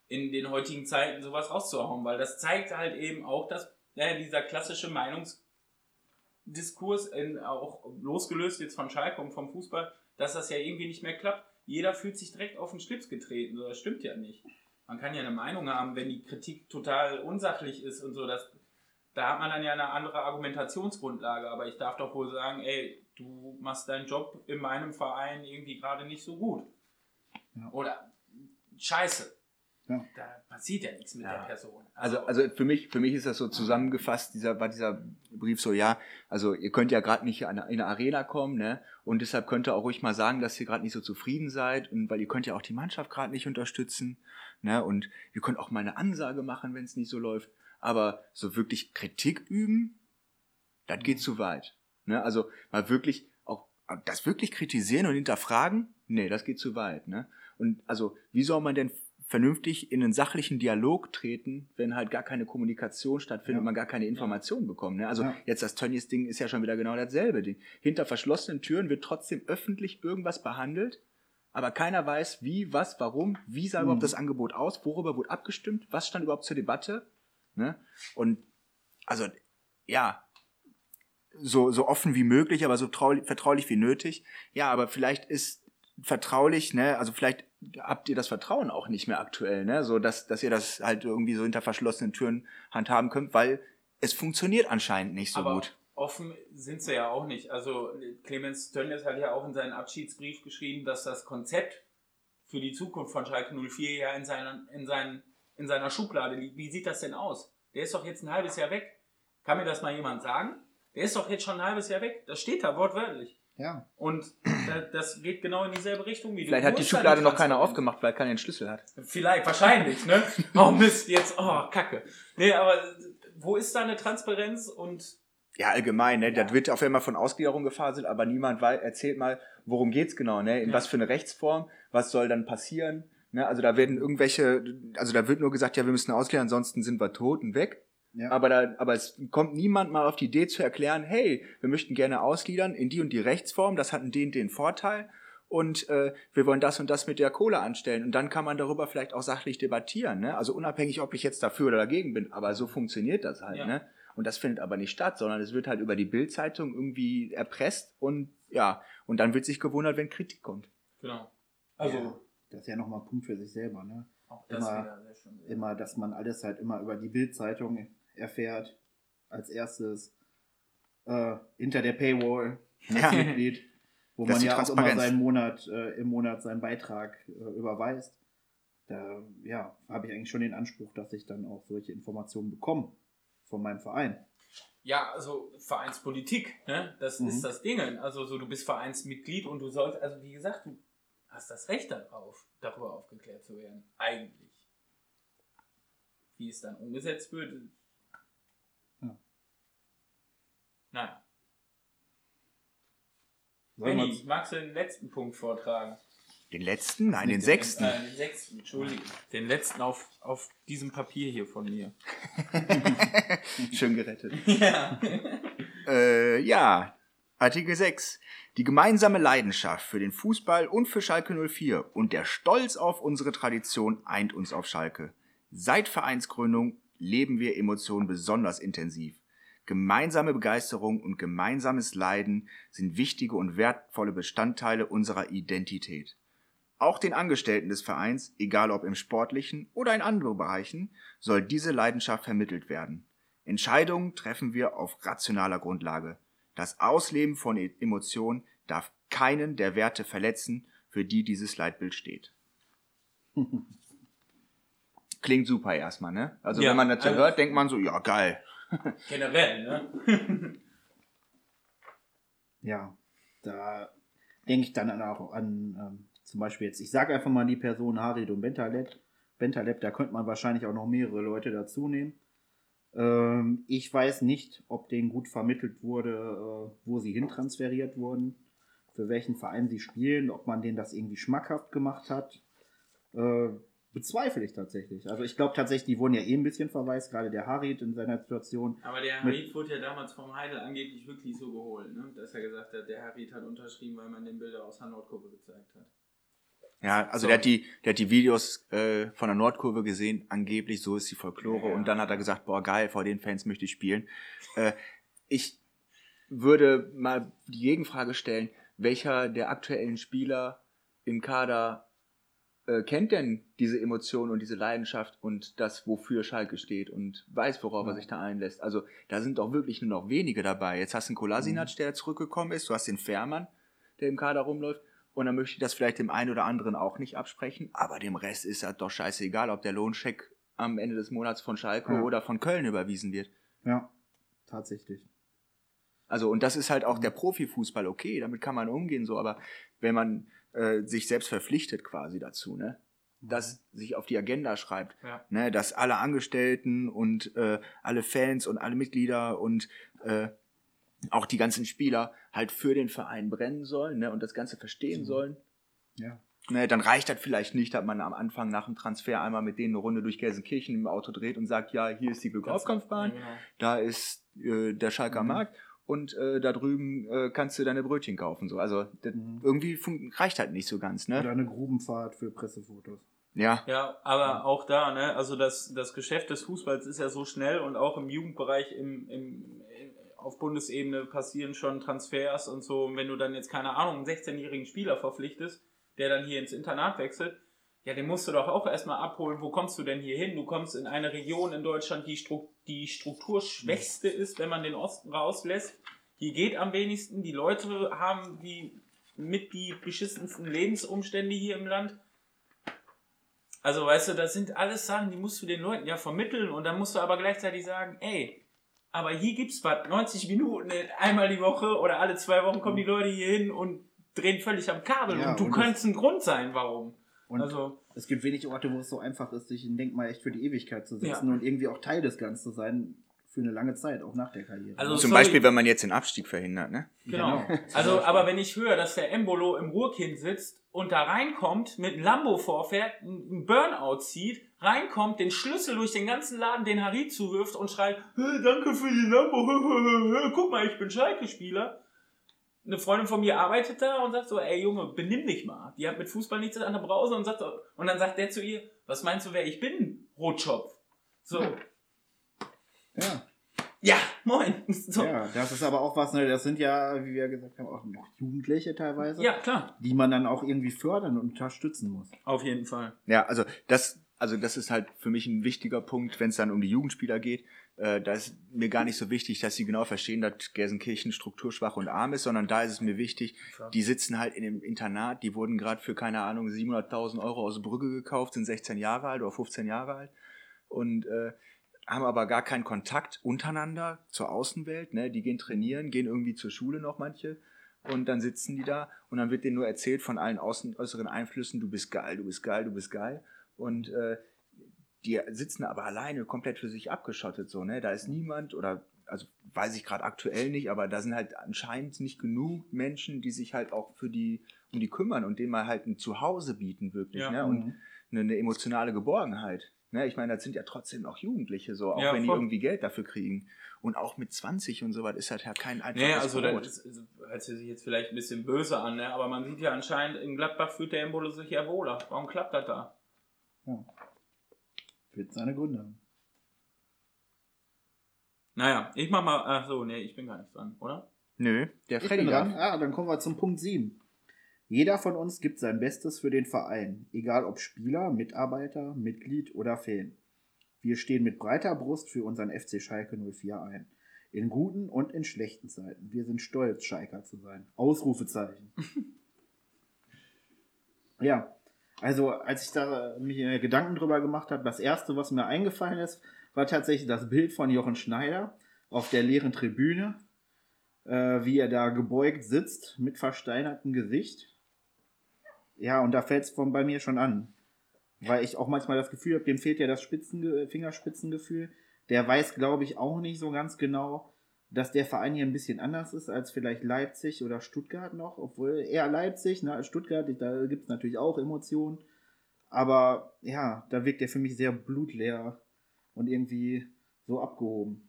in den heutigen Zeiten sowas rauszuhauen, weil das zeigt halt eben auch, dass ja, dieser klassische Meinungsdiskurs, in, auch losgelöst jetzt von Schalke und vom Fußball, dass das ja irgendwie nicht mehr klappt. Jeder fühlt sich direkt auf den Schlips getreten, so, das stimmt ja nicht. Man kann ja eine Meinung haben, wenn die Kritik total unsachlich ist und so, das, da hat man dann ja eine andere Argumentationsgrundlage, aber ich darf doch wohl sagen, ey, du machst deinen Job in meinem Verein irgendwie gerade nicht so gut. Ja. Oder scheiße. Ja. Da passiert ja nichts mit Ja. der Person. Also, also für mich, für mich ist das so zusammengefasst, dieser, war dieser Brief so, ja, also ihr könnt ja gerade nicht in eine in eine Arena kommen, ne? Und deshalb könnt ihr auch ruhig mal sagen, dass ihr gerade nicht so zufrieden seid und weil ihr könnt ja auch die Mannschaft gerade nicht unterstützen, ne? Und ihr könnt auch mal eine Ansage machen, wenn es nicht so läuft. Aber so wirklich Kritik üben, das geht zu weit. Ne? Also mal wirklich auch das wirklich kritisieren und hinterfragen, nee, das geht zu weit. Ne? Und also, wie soll man denn vernünftig in einen sachlichen Dialog treten, wenn halt gar keine Kommunikation stattfindet Ja. und man gar keine Informationen bekommt. Ne? Also Ja. jetzt das Tönnies-Ding ist ja schon wieder genau dasselbe Ding. Hinter verschlossenen Türen wird trotzdem öffentlich irgendwas behandelt, aber keiner weiß, wie, was, warum, wie sah Mhm. überhaupt das Angebot aus, worüber wurde abgestimmt, was stand überhaupt zur Debatte. Ne? Und also, ja, so, so offen wie möglich, aber so traulich, vertraulich wie nötig. Ja, aber vielleicht ist vertraulich, ne, also vielleicht habt ihr das Vertrauen auch nicht mehr aktuell, ne, so dass, dass ihr das halt irgendwie so hinter verschlossenen Türen handhaben könnt, weil es funktioniert anscheinend nicht so Aber gut. offen sind sie ja auch nicht. Also Clemens Tönnies hat ja auch in seinen Abschiedsbrief geschrieben, dass das Konzept für die Zukunft von Schalke 04 ja in, seiner, in, seinen, in seiner Schublade liegt. Wie sieht das denn aus? Der ist doch jetzt ein halbes Jahr weg. Kann mir das mal jemand sagen? Der ist doch jetzt schon ein halbes Jahr weg. Das steht da wortwörtlich. Ja. Und da- das geht genau in dieselbe Richtung wie du. Vielleicht hat die Schublade noch keiner aufgemacht, weil keiner den Schlüssel hat. Vielleicht, wahrscheinlich, ne? Oh Mist, jetzt, oh, Kacke. Nee, aber wo ist da eine Transparenz und Ja, allgemein, ne? Das wird auf einmal von Ausgliederung gefaselt, aber niemand wei- erzählt mal, worum geht's genau, ne? In Ja. was für eine Rechtsform, was soll dann passieren? Ne? Also da werden irgendwelche, also da wird nur gesagt, ja, wir müssen ausgliedern, ansonsten sind wir tot und weg. Ja. Aber, da, aber es kommt niemand mal auf die Idee zu erklären, hey, wir möchten gerne ausgliedern in die und die Rechtsform, das hat einen den, den Vorteil und äh, wir wollen das und das mit der Kohle anstellen. Und dann kann man darüber vielleicht auch sachlich debattieren. Ne? Also unabhängig, ob ich jetzt dafür oder dagegen bin, aber so funktioniert das halt. Ja. Ne? Und das findet aber nicht statt, sondern es wird halt über die Bildzeitung irgendwie erpresst und ja, und dann wird sich gewundert, wenn Kritik kommt. genau. Also Ja, das ist ja nochmal ein Punkt für sich selber, ne? auch das Immer- wieder sehr schön. Immer, dass man alles halt immer über die Bildzeitung erfährt. Als erstes äh, hinter der Paywall als Ja. Mitglied, wo Das man ja auch immer seinen Monat, äh, im Monat seinen Beitrag äh, überweist. Da ja, habe ich eigentlich schon den Anspruch, dass ich dann auch solche Informationen bekomme von meinem Verein. Ja, also Vereinspolitik, ne? Das Mhm. ist das Ding. Also so, du bist Vereinsmitglied und du sollst, also wie gesagt, du hast das Recht darauf, darüber aufgeklärt zu werden. Eigentlich. Wie es dann umgesetzt wird. Ja. Naja. Benny, magst du den letzten Punkt vortragen? Den letzten? Nein, den Den- sechsten. Äh, den sechsten, Entschuldigung. Den letzten auf, auf diesem Papier hier von mir. Schön gerettet. ja. Äh, ja, Artikel 6. Die gemeinsame Leidenschaft für den Fußball und für Schalke 04 und der Stolz auf unsere Tradition eint uns auf Schalke. Seit Vereinsgründung leben wir Emotionen besonders intensiv. Gemeinsame Begeisterung und gemeinsames Leiden sind wichtige und wertvolle Bestandteile unserer Identität. Auch den Angestellten des Vereins, egal ob im sportlichen oder in anderen Bereichen, soll diese Leidenschaft vermittelt werden. Entscheidungen treffen wir auf rationaler Grundlage. Das Ausleben von E- Emotionen darf keinen der Werte verletzen, für die dieses Leitbild steht. Klingt super erstmal, ne? Also Ja, wenn man das so also- hört, denkt man so, ja geil. Generell, ne? Ja, da denke ich dann auch an, ähm, zum Beispiel jetzt, ich sage einfach mal die Person Harid und Bentaleb. Bentaleb, da könnte man wahrscheinlich auch noch mehrere Leute dazu nehmen. Ähm, ich weiß nicht, ob denen gut vermittelt wurde, äh, wo sie hintransferiert wurden, für welchen Verein sie spielen, ob man denen das irgendwie schmackhaft gemacht hat. Äh, bezweifle ich tatsächlich. Also ich glaube tatsächlich, die wurden ja eh ein bisschen verwaist, gerade der Harid in seiner Situation. Aber der Harid wurde ja damals vom Heidel angeblich wirklich so geholt, ne? Dass er gesagt hat, der Harid hat unterschrieben, weil man den Bilder aus der Nordkurve gezeigt hat. Ja, also So. der hat die, der hat die Videos äh, von der Nordkurve gesehen, angeblich, so ist die Folklore. Ja. Und dann hat er gesagt, boah, geil, vor den Fans möchte ich spielen. Äh, ich würde mal die Gegenfrage stellen, welcher der aktuellen Spieler im Kader äh, kennt denn diese Emotion und diese Leidenschaft und das, wofür Schalke steht und weiß, worauf er sich da einlässt. Also da sind doch wirklich nur noch wenige dabei. Jetzt hast du einen Kolasinac, der zurückgekommen ist, du hast den Fährmann, der im Kader rumläuft. Und dann möchte ich das vielleicht dem einen oder anderen auch nicht absprechen, aber dem Rest ist ja doch scheißegal, ob der Lohncheck am Ende des Monats von Schalke Ja. oder von Köln überwiesen wird. Ja, tatsächlich. Also, und das ist halt auch der Profifußball okay, damit kann man umgehen, so, aber wenn man äh, sich selbst verpflichtet quasi dazu, ne? Das sich auf die Agenda schreibt, Ja. ne, dass alle Angestellten und äh, alle Fans und alle Mitglieder und äh, auch die ganzen Spieler halt für den Verein brennen sollen ne, und das Ganze verstehen sollen. Ja. Ne, dann reicht das vielleicht nicht, dass man am Anfang nach dem Transfer einmal mit denen eine Runde durch Gelsenkirchen im Auto dreht und sagt, ja, hier ist die Glückaufkampfbahn, Ja, genau. da ist äh, der Schalker Mhm. Markt und äh, da drüben äh, kannst du deine Brötchen kaufen. So. Also das Mhm. irgendwie reicht halt nicht so ganz, ne? Oder eine Grubenfahrt für Pressefotos. Ja. Ja, aber auch da, ne, also das, das Geschäft des Fußballs ist ja so schnell und auch im Jugendbereich, im, im, auf Bundesebene passieren schon Transfers und so. Und wenn du dann jetzt, keine Ahnung, einen 16-jährigen Spieler verpflichtest, der dann hier ins Internat wechselt, ja, den musst du doch auch erstmal abholen. Wo kommst du denn hier hin? Du kommst in eine Region in Deutschland, die, Stru die strukturschwächste ist, wenn man den Osten rauslässt. Hier geht am wenigsten. Die Leute haben die mit die beschissensten Lebensumstände hier im Land. Also, weißt du, das sind alles Sachen, die musst du den Leuten ja vermitteln und dann musst du aber gleichzeitig sagen, ey, aber hier gibt's was, 90 Minuten, einmal die Woche oder alle zwei Wochen kommen die Leute hier hin und drehen völlig am Kabel Ja, und du und kannst ein Grund sein, warum. Und Also, es gibt wenig Orte, wo es so einfach ist, sich ein Denkmal echt für die Ewigkeit zu setzen und irgendwie auch Teil des Ganzen zu sein für eine lange Zeit, auch nach der Karriere. Also Zum sorry. Beispiel, wenn man jetzt den Abstieg verhindert, ne? Genau. Genau. Also, aber wenn ich höre, dass der Embolo im Ruhrkind sitzt und da reinkommt, mit einem Lambo vorfährt, einen Burnout zieht, reinkommt, den Schlüssel durch den ganzen Laden den Harry zuwirft und schreit, "Hey, danke für die Lambo, guck mal, ich bin Schalke-Spieler. Eine Freundin von mir arbeitet da und sagt so, ey Junge, benimm dich mal. Die hat mit Fußball nichts an der Brause und sagt, so- und dann sagt der zu ihr, was meinst du, wer ich bin? Rotschopf. So. Ja. Ja, moin. So. ja, das ist aber auch was, ne, das sind ja, wie wir gesagt haben, auch noch Jugendliche teilweise, ja, klar. die man dann auch irgendwie fördern und unterstützen muss. Auf jeden Fall. Ja, also das, also das ist halt für mich ein wichtiger Punkt, wenn es dann um die Jugendspieler geht. Äh, da ist mir gar nicht so wichtig, dass sie genau verstehen, dass Gelsenkirchen strukturschwach und arm ist, sondern da ist es mir wichtig, die sitzen halt in dem Internat, die wurden gerade für, keine Ahnung, 700.000 Euro aus Brügge gekauft, sind 16 Jahre alt oder 15 Jahre alt und äh, haben aber gar keinen Kontakt untereinander zur Außenwelt. Ne? Die gehen trainieren, gehen irgendwie zur Schule noch manche und dann sitzen die da und dann wird denen nur erzählt von allen außen, äußeren Einflüssen, du bist geil, du bist geil, du bist geil und äh, die sitzen aber alleine komplett für sich abgeschottet so, ne? Da ist niemand oder also weiß ich gerade aktuell nicht, aber da sind halt anscheinend nicht genug Menschen, die sich halt auch für die um die kümmern und denen mal halt ein Zuhause bieten wirklich, Ja. ne? Und eine, eine emotionale Geborgenheit. Ne? Ich meine, das sind ja trotzdem noch Jugendliche so, auch Ja, wenn die voll. irgendwie Geld dafür kriegen. Und auch mit 20 und so was ist halt ja kein einfaches Nee, also Brot. das ist, also, hört sich jetzt vielleicht ein bisschen böse an, ne? aber man sieht ja anscheinend, in Gladbach fühlt der Embolo sich ja wohler. Warum klappt das da? Wird seine Gründe haben. Naja, ich mach mal, ach so, nee, ich bin gar nicht dran, oder? Nö, der Ich Freddy dran. Ah, dann kommen wir zum Punkt 7. Jeder von uns gibt sein Bestes für den Verein, egal ob Spieler, Mitarbeiter, Mitglied oder Fan. Wir stehen mit breiter Brust für unseren FC Schalke 04 ein. In guten und in schlechten Zeiten. Wir sind stolz, Schalker zu sein. Ausrufezeichen. ja, also als ich da mir Gedanken drüber gemacht habe, das erste, was mir eingefallen ist, war tatsächlich das Bild von Jochen Schneider auf der leeren Tribüne äh, wie er da gebeugt sitzt mit versteinertem Gesicht. Ja, und da fällt es bei mir schon an. Weil ich auch manchmal das Gefühl habe, dem fehlt ja das Spitzen, Fingerspitzengefühl. Der weiß, glaube ich, auch nicht so ganz genau, dass der Verein hier ein bisschen anders ist als vielleicht Leipzig oder Stuttgart noch. Obwohl eher Leipzig, ne, Stuttgart, da gibt es natürlich auch Emotionen. Aber ja, da wirkt er für mich sehr blutleer und irgendwie so abgehoben.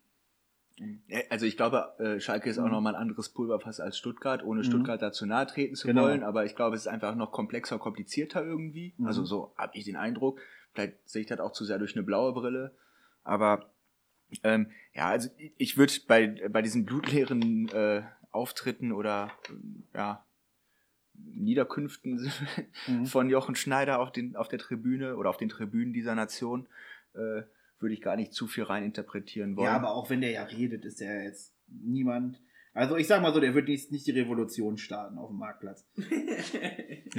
Also ich glaube, äh, Schalke ist auch Mhm. nochmal ein anderes Pulverfass als Stuttgart, ohne Mhm. Stuttgart dazu nahe treten zu Genau. wollen. Aber ich glaube, es ist einfach noch komplexer, komplizierter irgendwie. Mhm. Also so habe ich den Eindruck. Vielleicht sehe ich das auch zu sehr durch eine blaue Brille. Aber ähm, ja, also ich- würde bei, bei diesen blutleeren äh, Auftritten oder ja, Niederkünften Mhm. von Jochen Schneider auf, den, auf der Tribüne oder auf den Tribünen dieser Nation äh, würde ich gar nicht zu viel rein interpretieren wollen. Ja, aber auch wenn der ja redet, ist er jetzt niemand. Also ich sag mal so, der wird nicht, nicht die Revolution starten auf dem Marktplatz.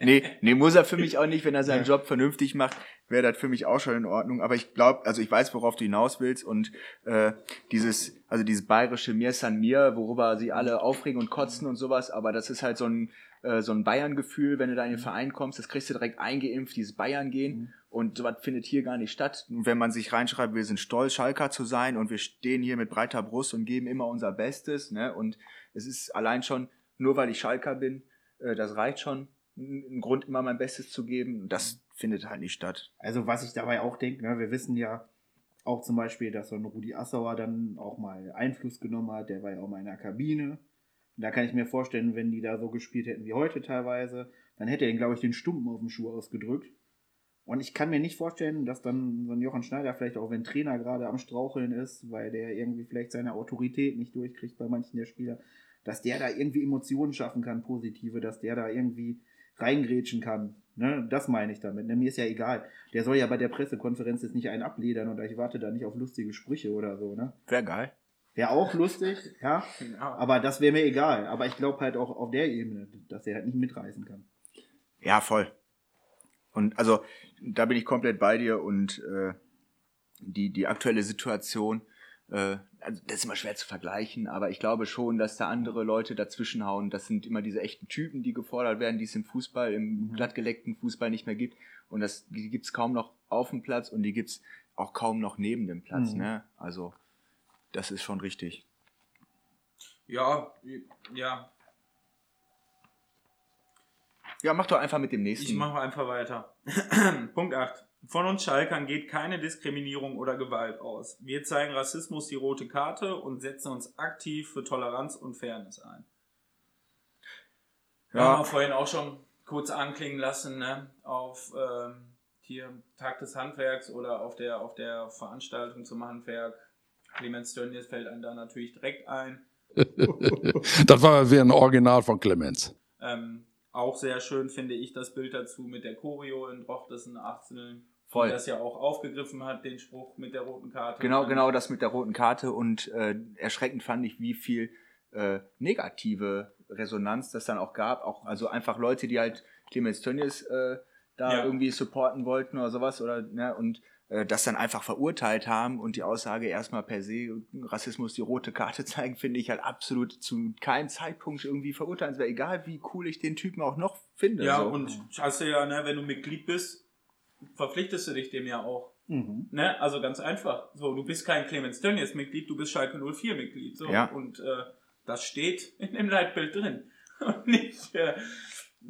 nee, nee, muss er für mich auch nicht, wenn er seinen Ja. Job vernünftig macht, wäre das für mich auch schon in Ordnung. Aber ich glaube, also ich weiß, worauf du hinaus willst und äh, dieses, also dieses bayerische Mir san mir, worüber sie alle aufregen und kotzen und sowas, aber das ist halt so ein äh, so ein Bayern-Gefühl, wenn du da in den Verein kommst, das kriegst du direkt eingeimpft, dieses Bayern-Gehen. Mhm. Und sowas findet hier gar nicht statt. Und wenn man sich reinschreibt, wir sind stolz, Schalker zu sein und wir stehen hier mit breiter Brust und geben immer unser Bestes. Ne? Und es ist allein schon, nur weil ich Schalker bin, äh, das reicht schon, ein Grund, immer mein Bestes zu geben. Und das findet halt nicht statt. Also was ich dabei auch denke, ne, wir wissen ja auch zum Beispiel, dass so ein Rudi Assauer dann auch mal Einfluss genommen hat, der war ja auch mal in der Kabine. Da kann ich mir vorstellen, wenn die da so gespielt hätten wie heute teilweise, dann hätte er glaube ich, den Stumpen auf dem Schuh ausgedrückt. Und ich kann mir nicht vorstellen, dass dann so ein Jochen Schneider vielleicht auch, wenn Trainer gerade am Straucheln ist, weil der irgendwie vielleicht seine Autorität nicht durchkriegt bei manchen der Spieler, dass der da irgendwie Emotionen schaffen kann, positive, dass der da irgendwie reingrätschen kann. Ne? Das meine ich damit. Ne? Mir ist ja egal. Der soll ja bei der Pressekonferenz jetzt nicht einen abledern oder ich warte da nicht auf lustige Sprüche oder so. Ne? Wäre geil. Wäre auch lustig, ja. Genau. Aber das wäre mir egal. Aber ich glaube halt auch auf der Ebene, dass er halt nicht mitreißen kann. Ja, voll. Und also, da bin ich komplett bei dir und äh, die, die aktuelle Situation, äh, also das ist immer schwer zu vergleichen, aber ich glaube schon, dass da andere Leute dazwischenhauen. Das sind immer diese echten Typen, die gefordert werden, die es im Fußball, im glattgeleckten Fußball nicht mehr gibt. Und das, die gibt's kaum noch auf dem Platz und die gibt's auch kaum noch neben dem Platz. Mhm. Ne? Also, das ist schon richtig. Ja, ja, Ja, mach doch einfach mit dem nächsten. Ich mache einfach weiter. Punkt 8. Von uns Schalkern geht keine Diskriminierung oder Gewalt aus. Wir zeigen Rassismus die rote Karte und setzen uns aktiv für Toleranz und Fairness ein. Wir Ja. haben wir vorhin auch schon kurz anklingen lassen, ne? auf ähm, hier Tag des Handwerks oder auf der, auf der Veranstaltung zum Handwerk. Clemens Tönnies fällt einem da natürlich direkt ein. das war wieder ein Original von Clemens. Ähm, auch sehr schön finde ich das Bild dazu mit der Choreo in Drochtersen 18, Voll. die das ja auch aufgegriffen hat, den Spruch mit der roten Karte. Genau, genau das mit der roten Karte und äh, erschreckend fand ich, wie viel äh, negative Resonanz das dann auch gab. Auch also einfach Leute, die halt Clemens Tönnies äh, da Ja. irgendwie supporten wollten oder sowas oder ne und äh, das dann einfach verurteilt haben und die Aussage erstmal per se Rassismus die rote Karte zeigen, finde ich halt absolut zu keinem Zeitpunkt irgendwie verurteilenswert, egal wie cool ich den Typen auch noch finde. Ja, so. und hast du ja, ne, wenn du Mitglied bist, verpflichtest du dich dem ja auch. Mhm. Ne? Also ganz einfach. So, du bist kein Clemens Tönnies Mitglied, du bist Schalke 04 Mitglied. So. Ja. Und äh, das steht in dem Leitbild drin. Und nicht äh,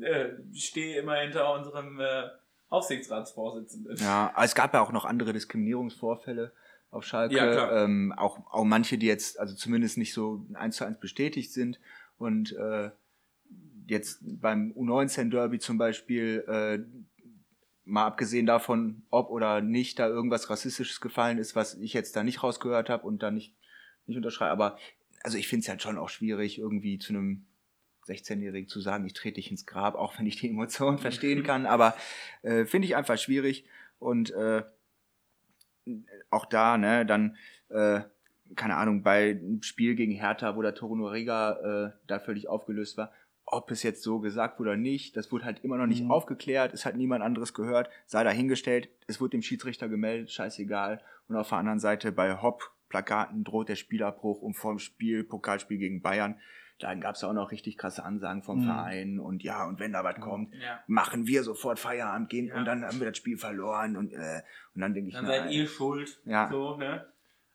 äh, stehe immer hinter unserem äh, Aufsichtsratsvorsitzenden. Ja, aber es gab ja auch noch andere Diskriminierungsvorfälle auf Schalke. Ja, klar. Ähm, auch, auch manche, die jetzt also zumindest nicht so eins zu eins bestätigt sind. Und äh, jetzt beim U19-Derby zum Beispiel, äh, mal abgesehen davon, ob oder nicht da irgendwas Rassistisches gefallen ist, was ich jetzt da nicht rausgehört habe und da nicht, nicht unterschreibe. Aber also ich finde es halt schon auch schwierig, irgendwie zu einem 16-Jährigen zu sagen, ich trete dich ins Grab, auch wenn ich die Emotionen verstehen kann. Aber äh, finde ich einfach schwierig. Und äh, auch da, ne, dann, äh, keine Ahnung, bei einem Spiel gegen Hertha, wo der Toro Noriga äh, da völlig aufgelöst war, ob es jetzt so gesagt wurde oder nicht, das wurde halt immer noch nicht Mhm. aufgeklärt, es hat niemand anderes gehört, sei dahingestellt, es wurde dem Schiedsrichter gemeldet, scheißegal. Und auf der anderen Seite bei Hopp-Plakaten droht der Spielabbruch und vorm Spiel, Pokalspiel gegen Bayern, dann gab es auch noch richtig krasse Ansagen vom Mhm. Verein und ja, und wenn da was kommt, Ja. machen wir sofort Feierabend gehen Ja. und dann haben wir das Spiel verloren und, äh, und dann denke ich, Dann na, seid ihr schuld. Ja. So, ne?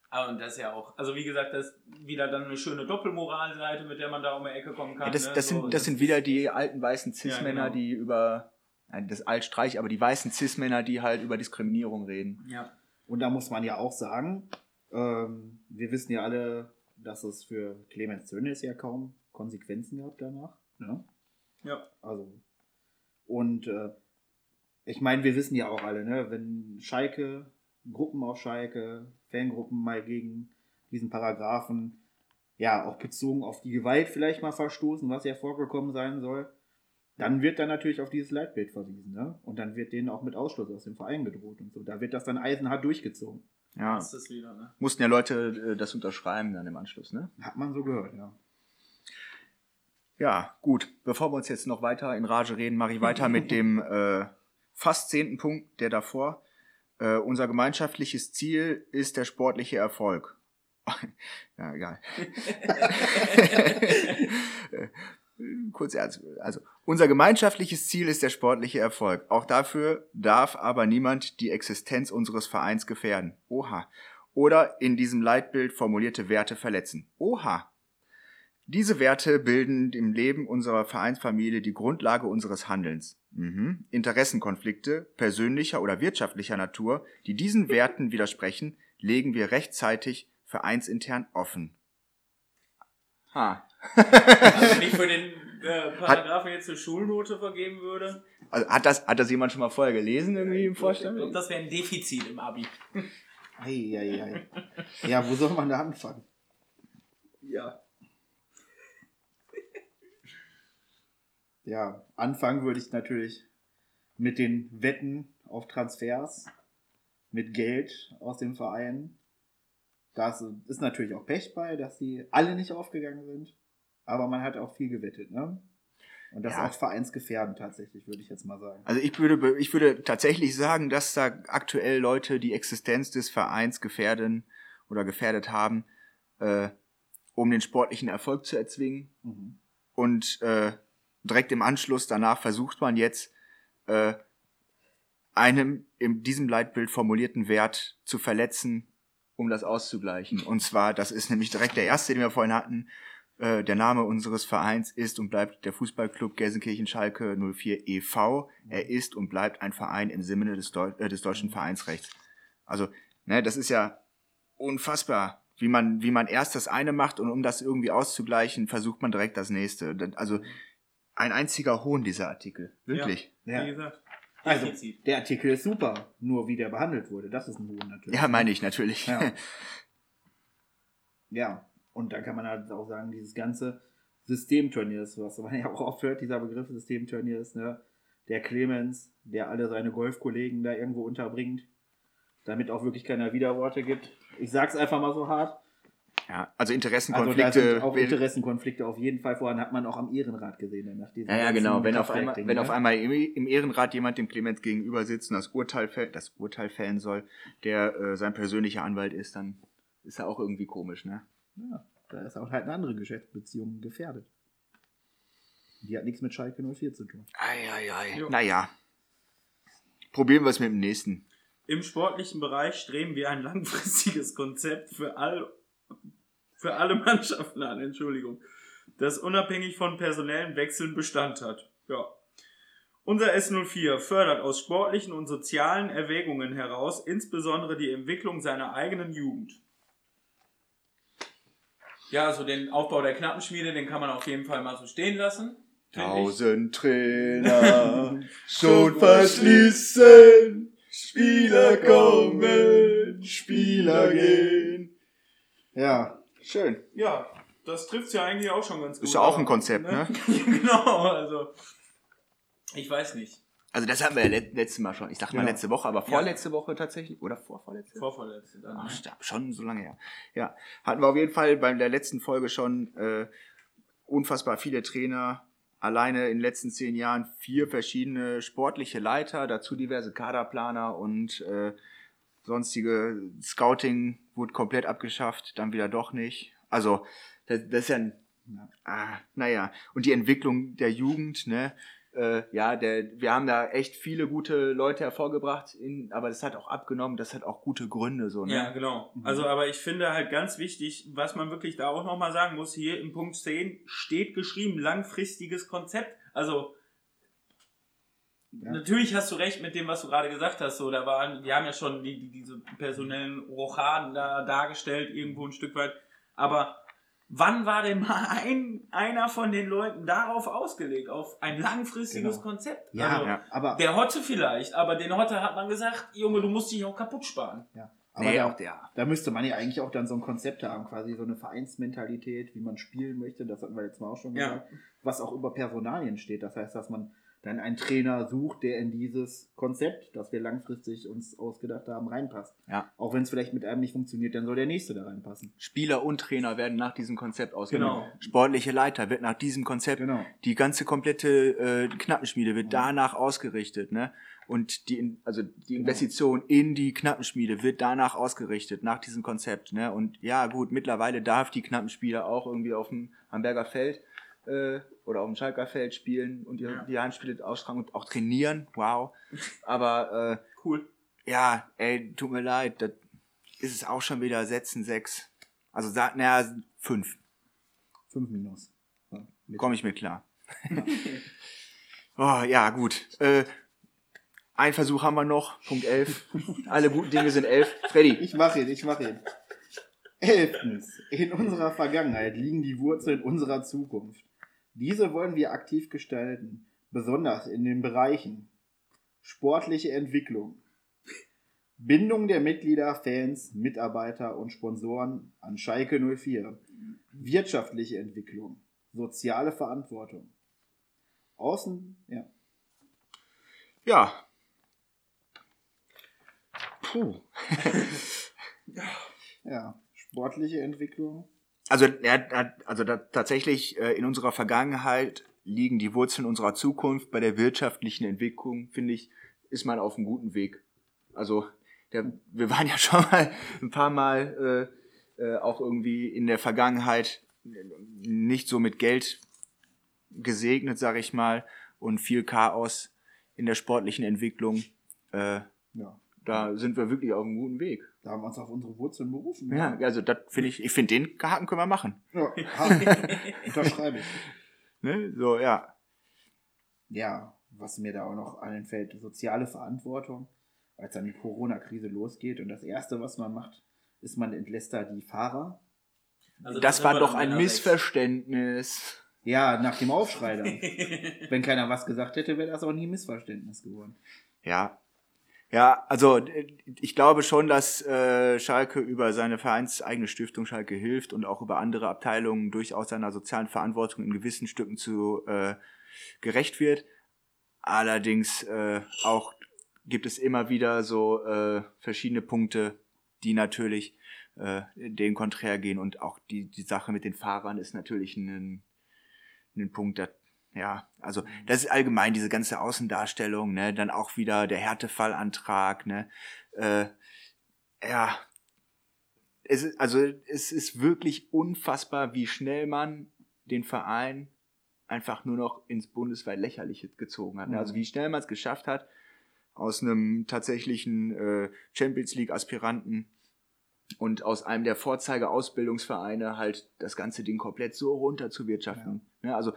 Aber und das ist ja auch, also wie gesagt, das ist wieder dann eine schöne Doppelmoralseite, mit der man da um die Ecke kommen kann. ja, das, ne? das, So, sind, das sind wieder die alten weißen Ja, Cis-Männer, genau. die über, nein, das Altstreich, aber die weißen Cis-Männer, die halt über Diskriminierung reden. Ja. Und da muss man ja auch sagen, ähm, wir wissen ja alle, dass es für Clemens Tönnies ja kaum Konsequenzen gab danach. Ne? Ja. Also, und äh, ich meine, wir wissen ja auch alle, ne, wenn Schalke, Gruppen auf Schalke, Fangruppen mal gegen diesen Paragraphen, ja, auch bezogen auf die Gewalt vielleicht mal verstoßen, was ja vorgekommen sein soll, dann wird dann natürlich auf dieses Leitbild verwiesen, ne? Und dann wird denen auch mit Ausschluss aus dem Verein gedroht und so. Da wird das dann eisenhart durchgezogen. Ja, Das ist wieder, ne? mussten ja Leute äh, das unterschreiben dann im Anschluss, ne? Hat man so gehört, ja. Ja, gut. Bevor wir uns jetzt noch weiter in Rage reden, mache ich weiter mit dem äh, fast zehnten Punkt, der davor. Äh, unser gemeinschaftliches Ziel ist der sportliche Erfolg. ja, egal. Kurz ernst. Also, unser gemeinschaftliches Ziel ist der sportliche Erfolg. Auch dafür darf aber niemand die Existenz unseres Vereins gefährden. Oha. Oder in diesem Leitbild formulierte Werte verletzen. Oha. Diese Werte bilden im Leben unserer Vereinsfamilie die Grundlage unseres Handelns. Mhm. Interessenkonflikte persönlicher oder wirtschaftlicher Natur, die diesen Werten widersprechen, legen wir rechtzeitig vereinsintern offen. Ha. Also nicht für den äh, Paragraphen jetzt zur Schulnote vergeben würde. Also hat das, hat das jemand schon mal vorher gelesen irgendwie im Vorstand? Und das wäre ein Defizit im Abi. Eieiei. Ja, wo soll man da anfangen? Ja. Ja, anfangen würde ich natürlich mit den Wetten auf Transfers, mit Geld aus dem Verein. Da ist natürlich auch Pech bei, dass die alle nicht aufgegangen sind. Aber man hat auch viel gewettet, ne? Und das Ja. auch vereinsgefährdend tatsächlich, würde ich jetzt mal sagen. Also ich würde, ich würde tatsächlich sagen, dass da aktuell Leute die Existenz des Vereins gefährden oder gefährdet haben, äh, um den sportlichen Erfolg zu erzwingen. Mhm. Und äh, direkt im Anschluss danach versucht man jetzt äh, einem in diesem Leitbild formulierten Wert zu verletzen, um das auszugleichen. Und zwar, das ist nämlich direkt der erste, den wir vorhin hatten. Äh, der Name unseres Vereins ist und bleibt der Fußballclub Gelsenkirchen-Schalke 04 e.V. Er ist und bleibt ein Verein im Sinne des, Deu äh, des deutschen Vereinsrechts. Also, ne, das ist ja unfassbar, wie man, wie man erst das eine macht und um das irgendwie auszugleichen, versucht man direkt das nächste. Also ein einziger Hohn, dieser Artikel. Wirklich. Ja. Wie gesagt, Also, der Artikel ist super, nur wie der behandelt wurde, das ist ein Hohn natürlich. Ja, meine ich natürlich. Ja. Ja, und dann kann man halt auch sagen, dieses ganze Systemturniers, was man ja auch oft hört, dieser Begriff Systemturniers, ne? Der Clemens, der alle seine Golfkollegen da irgendwo unterbringt, damit auch wirklich keiner Widerworte gibt. Ich sag's einfach mal so hart. Ja, also Also da Interessenkonflikte. sind auch Interessenkonflikte auf jeden Fall vorhanden, hat man auch am Ehrenrat gesehen. Nach diesem ja, ja, genau. Wenn auf einmal, wenn auf ne? einmal im, Ehrenrat jemand dem Clemens gegenüber sitzt und das Urteil, das Urteil fällen soll, der äh, sein persönlicher Anwalt ist, dann ist er auch irgendwie komisch, ne? Ja, da ist auch halt eine andere Geschäftsbeziehung gefährdet. Die hat nichts mit Schalke 04 zu tun. Eieiei. Jo. Naja. Probieren wir es mit dem nächsten. Im sportlichen Bereich streben wir ein langfristiges Konzept für, all, für alle Mannschaften an, Entschuldigung, das unabhängig von personellen Wechseln Bestand hat. Ja. Unser S04 fördert aus sportlichen und sozialen Erwägungen heraus insbesondere die Entwicklung seiner eigenen Jugend. Ja, also den Aufbau der Knappenschmiede, den kann man auf jeden Fall mal so stehen lassen. finde ich. Tausend Trainer schon verschließen, Spieler kommen, Spieler gehen. Ja, Schön. Ja, das trifft ja eigentlich auch schon ganz gut. Ist ja auch ein Konzept, ne? genau, also. Ich weiß nicht. Also das hatten wir ja let letztes Mal schon. Ich dachte mal Genau. letzte Woche, aber vorletzte Woche tatsächlich. Oder vorvorletzte? Vorverletzte dann. Ach, sta- schon so lange her. Ja, hatten wir auf jeden Fall bei der letzten Folge schon äh, unfassbar viele Trainer. Alleine in den letzten zehn Jahren vier verschiedene sportliche Leiter, dazu diverse Kaderplaner und äh, sonstige Scouting wurde komplett abgeschafft, dann wieder doch nicht. Also das, das ist ja ein, ah, naja, und die Entwicklung der Jugend, ne? Äh, ja, der, wir haben da echt viele gute Leute hervorgebracht, in, aber das hat auch abgenommen, das hat auch gute Gründe, so, ne? Ja, genau. Also, aber ich finde halt ganz wichtig, was man wirklich da auch nochmal sagen muss, hier im Punkt 10 steht geschrieben, langfristiges Konzept. Also, Ja. natürlich hast du recht mit dem, was du gerade gesagt hast. So, da waren, wir haben ja schon die, die, diese personellen Rochaden da dargestellt, irgendwo ein Stück weit. Aber wann war denn mal ein, einer von den Leuten darauf ausgelegt, auf ein langfristiges Genau. Konzept? ja, also, ja. aber, Der Hotte vielleicht, aber den Hotte hat man gesagt, Junge, du musst dich auch kaputt sparen. ja, aber Nee, da, auch der. da müsste man ja eigentlich auch dann so ein Konzept haben, quasi so eine Vereinsmentalität, wie man spielen möchte, das hatten wir jetzt mal auch schon Ja. gesagt, was auch über Personalien steht. Das heißt, dass man dann einen Trainer sucht, der in dieses Konzept, das wir langfristig uns ausgedacht haben, reinpasst. Ja. Auch wenn es vielleicht mit einem nicht funktioniert, dann soll der nächste da reinpassen. Spieler und Trainer werden nach diesem Konzept ausgenommen. Genau. Sportliche Leiter wird nach diesem Konzept, Genau. die ganze komplette äh, Knappenschmiede wird danach ausgerichtet, ne? Und die, also die Investition in die Knappenschmiede wird danach ausgerichtet, nach diesem Konzept, ne? Und ja, gut, mittlerweile darf die Knappenschmiede auch irgendwie auf dem Hamburger Feld äh, oder auf dem Schalker Feld spielen und die, Ja. die Heimspiele austragen und auch trainieren, wow. Aber äh, Cool. ja, ey, tut mir leid, das ist es auch schon wieder Sätzen sechs. Also naja, fünf. Fünf Minus. Ja, Komme ich mit klar. oh, ja, gut. Äh, ein Versuch haben wir noch. Punkt 11. Alle guten Dinge sind elf. Freddy. Ich mache ihn, ich mache ihn. Elftens. In unserer Vergangenheit liegen die Wurzeln unserer Zukunft. Diese wollen wir aktiv gestalten, besonders in den Bereichen sportliche Entwicklung, Bindung der Mitglieder, Fans, Mitarbeiter und Sponsoren an Schalke 04, wirtschaftliche Entwicklung, soziale Verantwortung, Außen, ja, Ja. Puh. ja, sportliche Entwicklung, Also, hat, also da, tatsächlich äh, in unserer Vergangenheit liegen die Wurzeln unserer Zukunft. Bei der wirtschaftlichen Entwicklung, finde ich, ist man auf einem guten Weg. Also, der, wir waren ja schon mal ein paar Mal äh, äh, auch irgendwie in der Vergangenheit nicht so mit Geld gesegnet, sage ich mal, und viel Chaos in der sportlichen Entwicklung. Äh, ja, da sind wir wirklich auf einem guten Weg. da haben wir uns auf unsere Wurzeln berufen. Ja, also das finde ich, ich finde den Haken können wir machen. ja unterschreibe ich. Ne? So, ja. Ja, was mir da auch noch anfällt, soziale Verantwortung, als dann die Corona-Krise losgeht und das Erste, was man macht, ist, man entlässt da die Fahrer. Also das sind war doch ein Missverständnis. Ja, nach dem Aufschrei dann. Wenn keiner was gesagt hätte, wäre das auch nie ein Missverständnis geworden. Ja. Ja, also äh, ich glaube schon, dass äh, Schalke über seine vereinseigene Stiftung Schalke hilft und auch über andere Abteilungen durchaus seiner sozialen Verantwortung in gewissen Stücken zu äh, gerecht wird. Allerdings äh, auch gibt es immer wieder so äh, verschiedene Punkte, die natürlich äh, den konträr gehen und auch die, die Sache mit den Fahrern ist natürlich ein, ein Punkt, der ja, also das ist allgemein diese ganze Außendarstellung, ne, dann auch wieder der Härtefallantrag, ne, äh, ja, es ist, also es ist wirklich unfassbar, wie schnell man den Verein einfach nur noch ins bundesweit Lächerliche gezogen hat. Ne? Also wie schnell man es geschafft hat, aus einem tatsächlichen äh, Champions League Aspiranten und aus einem der Vorzeige-Ausbildungsvereine halt das ganze Ding komplett so runter zu wirtschaften. Ne? Also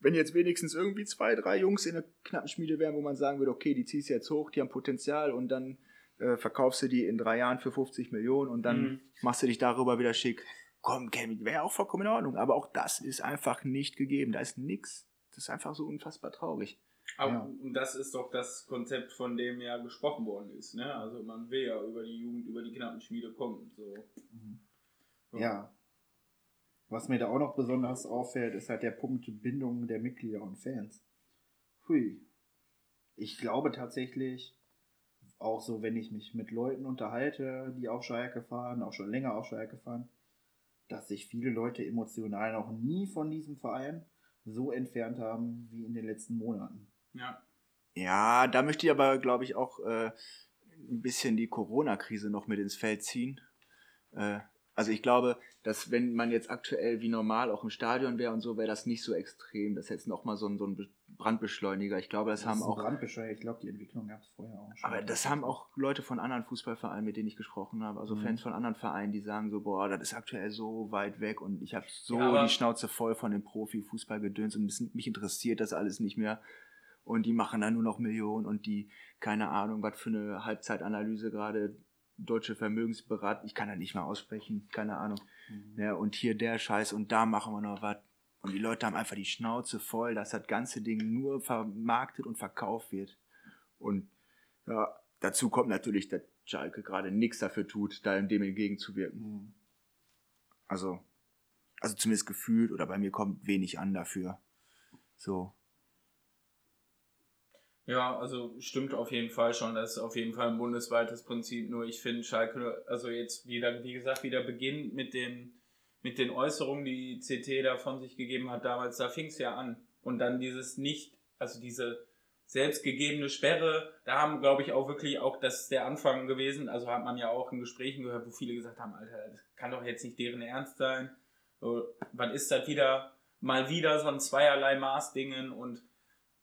wenn jetzt wenigstens irgendwie zwei, drei Jungs in der Knappenschmiede wären, wo man sagen würde, okay, die ziehst du jetzt hoch, die haben Potenzial und dann äh, verkaufst du die in drei Jahren für 50 Millionen und dann Mhm. machst du dich darüber wieder schick. Komm, Kevin, wäre auch vollkommen in Ordnung. Aber auch das ist einfach nicht gegeben. Da ist nix. Das ist einfach so unfassbar traurig. Aber Ja. und das ist doch das Konzept, von dem ja gesprochen worden ist. Ne? Also man will ja über die Jugend, über die Knappenschmiede kommen. So. Ja. Was mir da auch noch besonders auffällt, ist halt der Punkt Bindung der Mitglieder und Fans. Hui. Ich glaube tatsächlich, auch so, wenn ich mich mit Leuten unterhalte, die auf Schalke fahren, auch schon länger auf Schalke fahren, dass sich viele Leute emotional noch nie von diesem Verein so entfernt haben wie in den letzten Monaten. Ja. Ja, da möchte ich aber, glaube ich, auch äh, ein bisschen die Corona-Krise noch mit ins Feld ziehen. Äh, also ich glaube, dass wenn man jetzt aktuell wie normal auch im Stadion wäre und so, wäre das nicht so extrem. Das ist jetzt nochmal so ein, so ein Be- Brandbeschleuniger. Ich glaube, das, haben ist ein auch. Brandbescheuer. Ich glaube, die Entwicklung gab es vorher auch schon. Aber das haben auch Leute von anderen Fußballvereinen, mit denen ich gesprochen habe, also Mhm. Fans von anderen Vereinen, die sagen so, boah, das ist aktuell so weit weg und ich habe so Ja, die Schnauze voll von dem Profi-Fußballgedöns und mich interessiert das alles nicht mehr. Und die machen dann nur noch Millionen und die, keine Ahnung, was für eine Halbzeitanalyse gerade deutsche Vermögensberat, ich kann das nicht mal aussprechen, keine Ahnung. Mhm. Ja, und hier der Scheiß und da machen wir noch was. Und die Leute haben einfach die Schnauze voll, dass das ganze Ding nur vermarktet und verkauft wird. Und ja, dazu kommt natürlich, dass Schalke gerade nichts dafür tut, da dem entgegenzuwirken. Mhm. Also, also zumindest gefühlt oder bei mir kommt wenig an dafür. So. Ja, also stimmt auf jeden Fall schon. Das ist auf jeden Fall ein bundesweites Prinzip. Nur ich finde Schalke, also jetzt wieder, wie gesagt, wieder beginnt mit den, mit den Äußerungen, die CT da von sich gegeben hat damals. Da fing es ja an. Und dann dieses nicht, also diese selbstgegebene Sperre, da haben, glaube ich, auch wirklich auch, das ist der Anfang gewesen. Also hat man ja auch in Gesprächen gehört, wo viele gesagt haben, Alter, das kann doch jetzt nicht deren Ernst sein. Wann ist das wieder, mal wieder so ein zweierlei Maßdingen und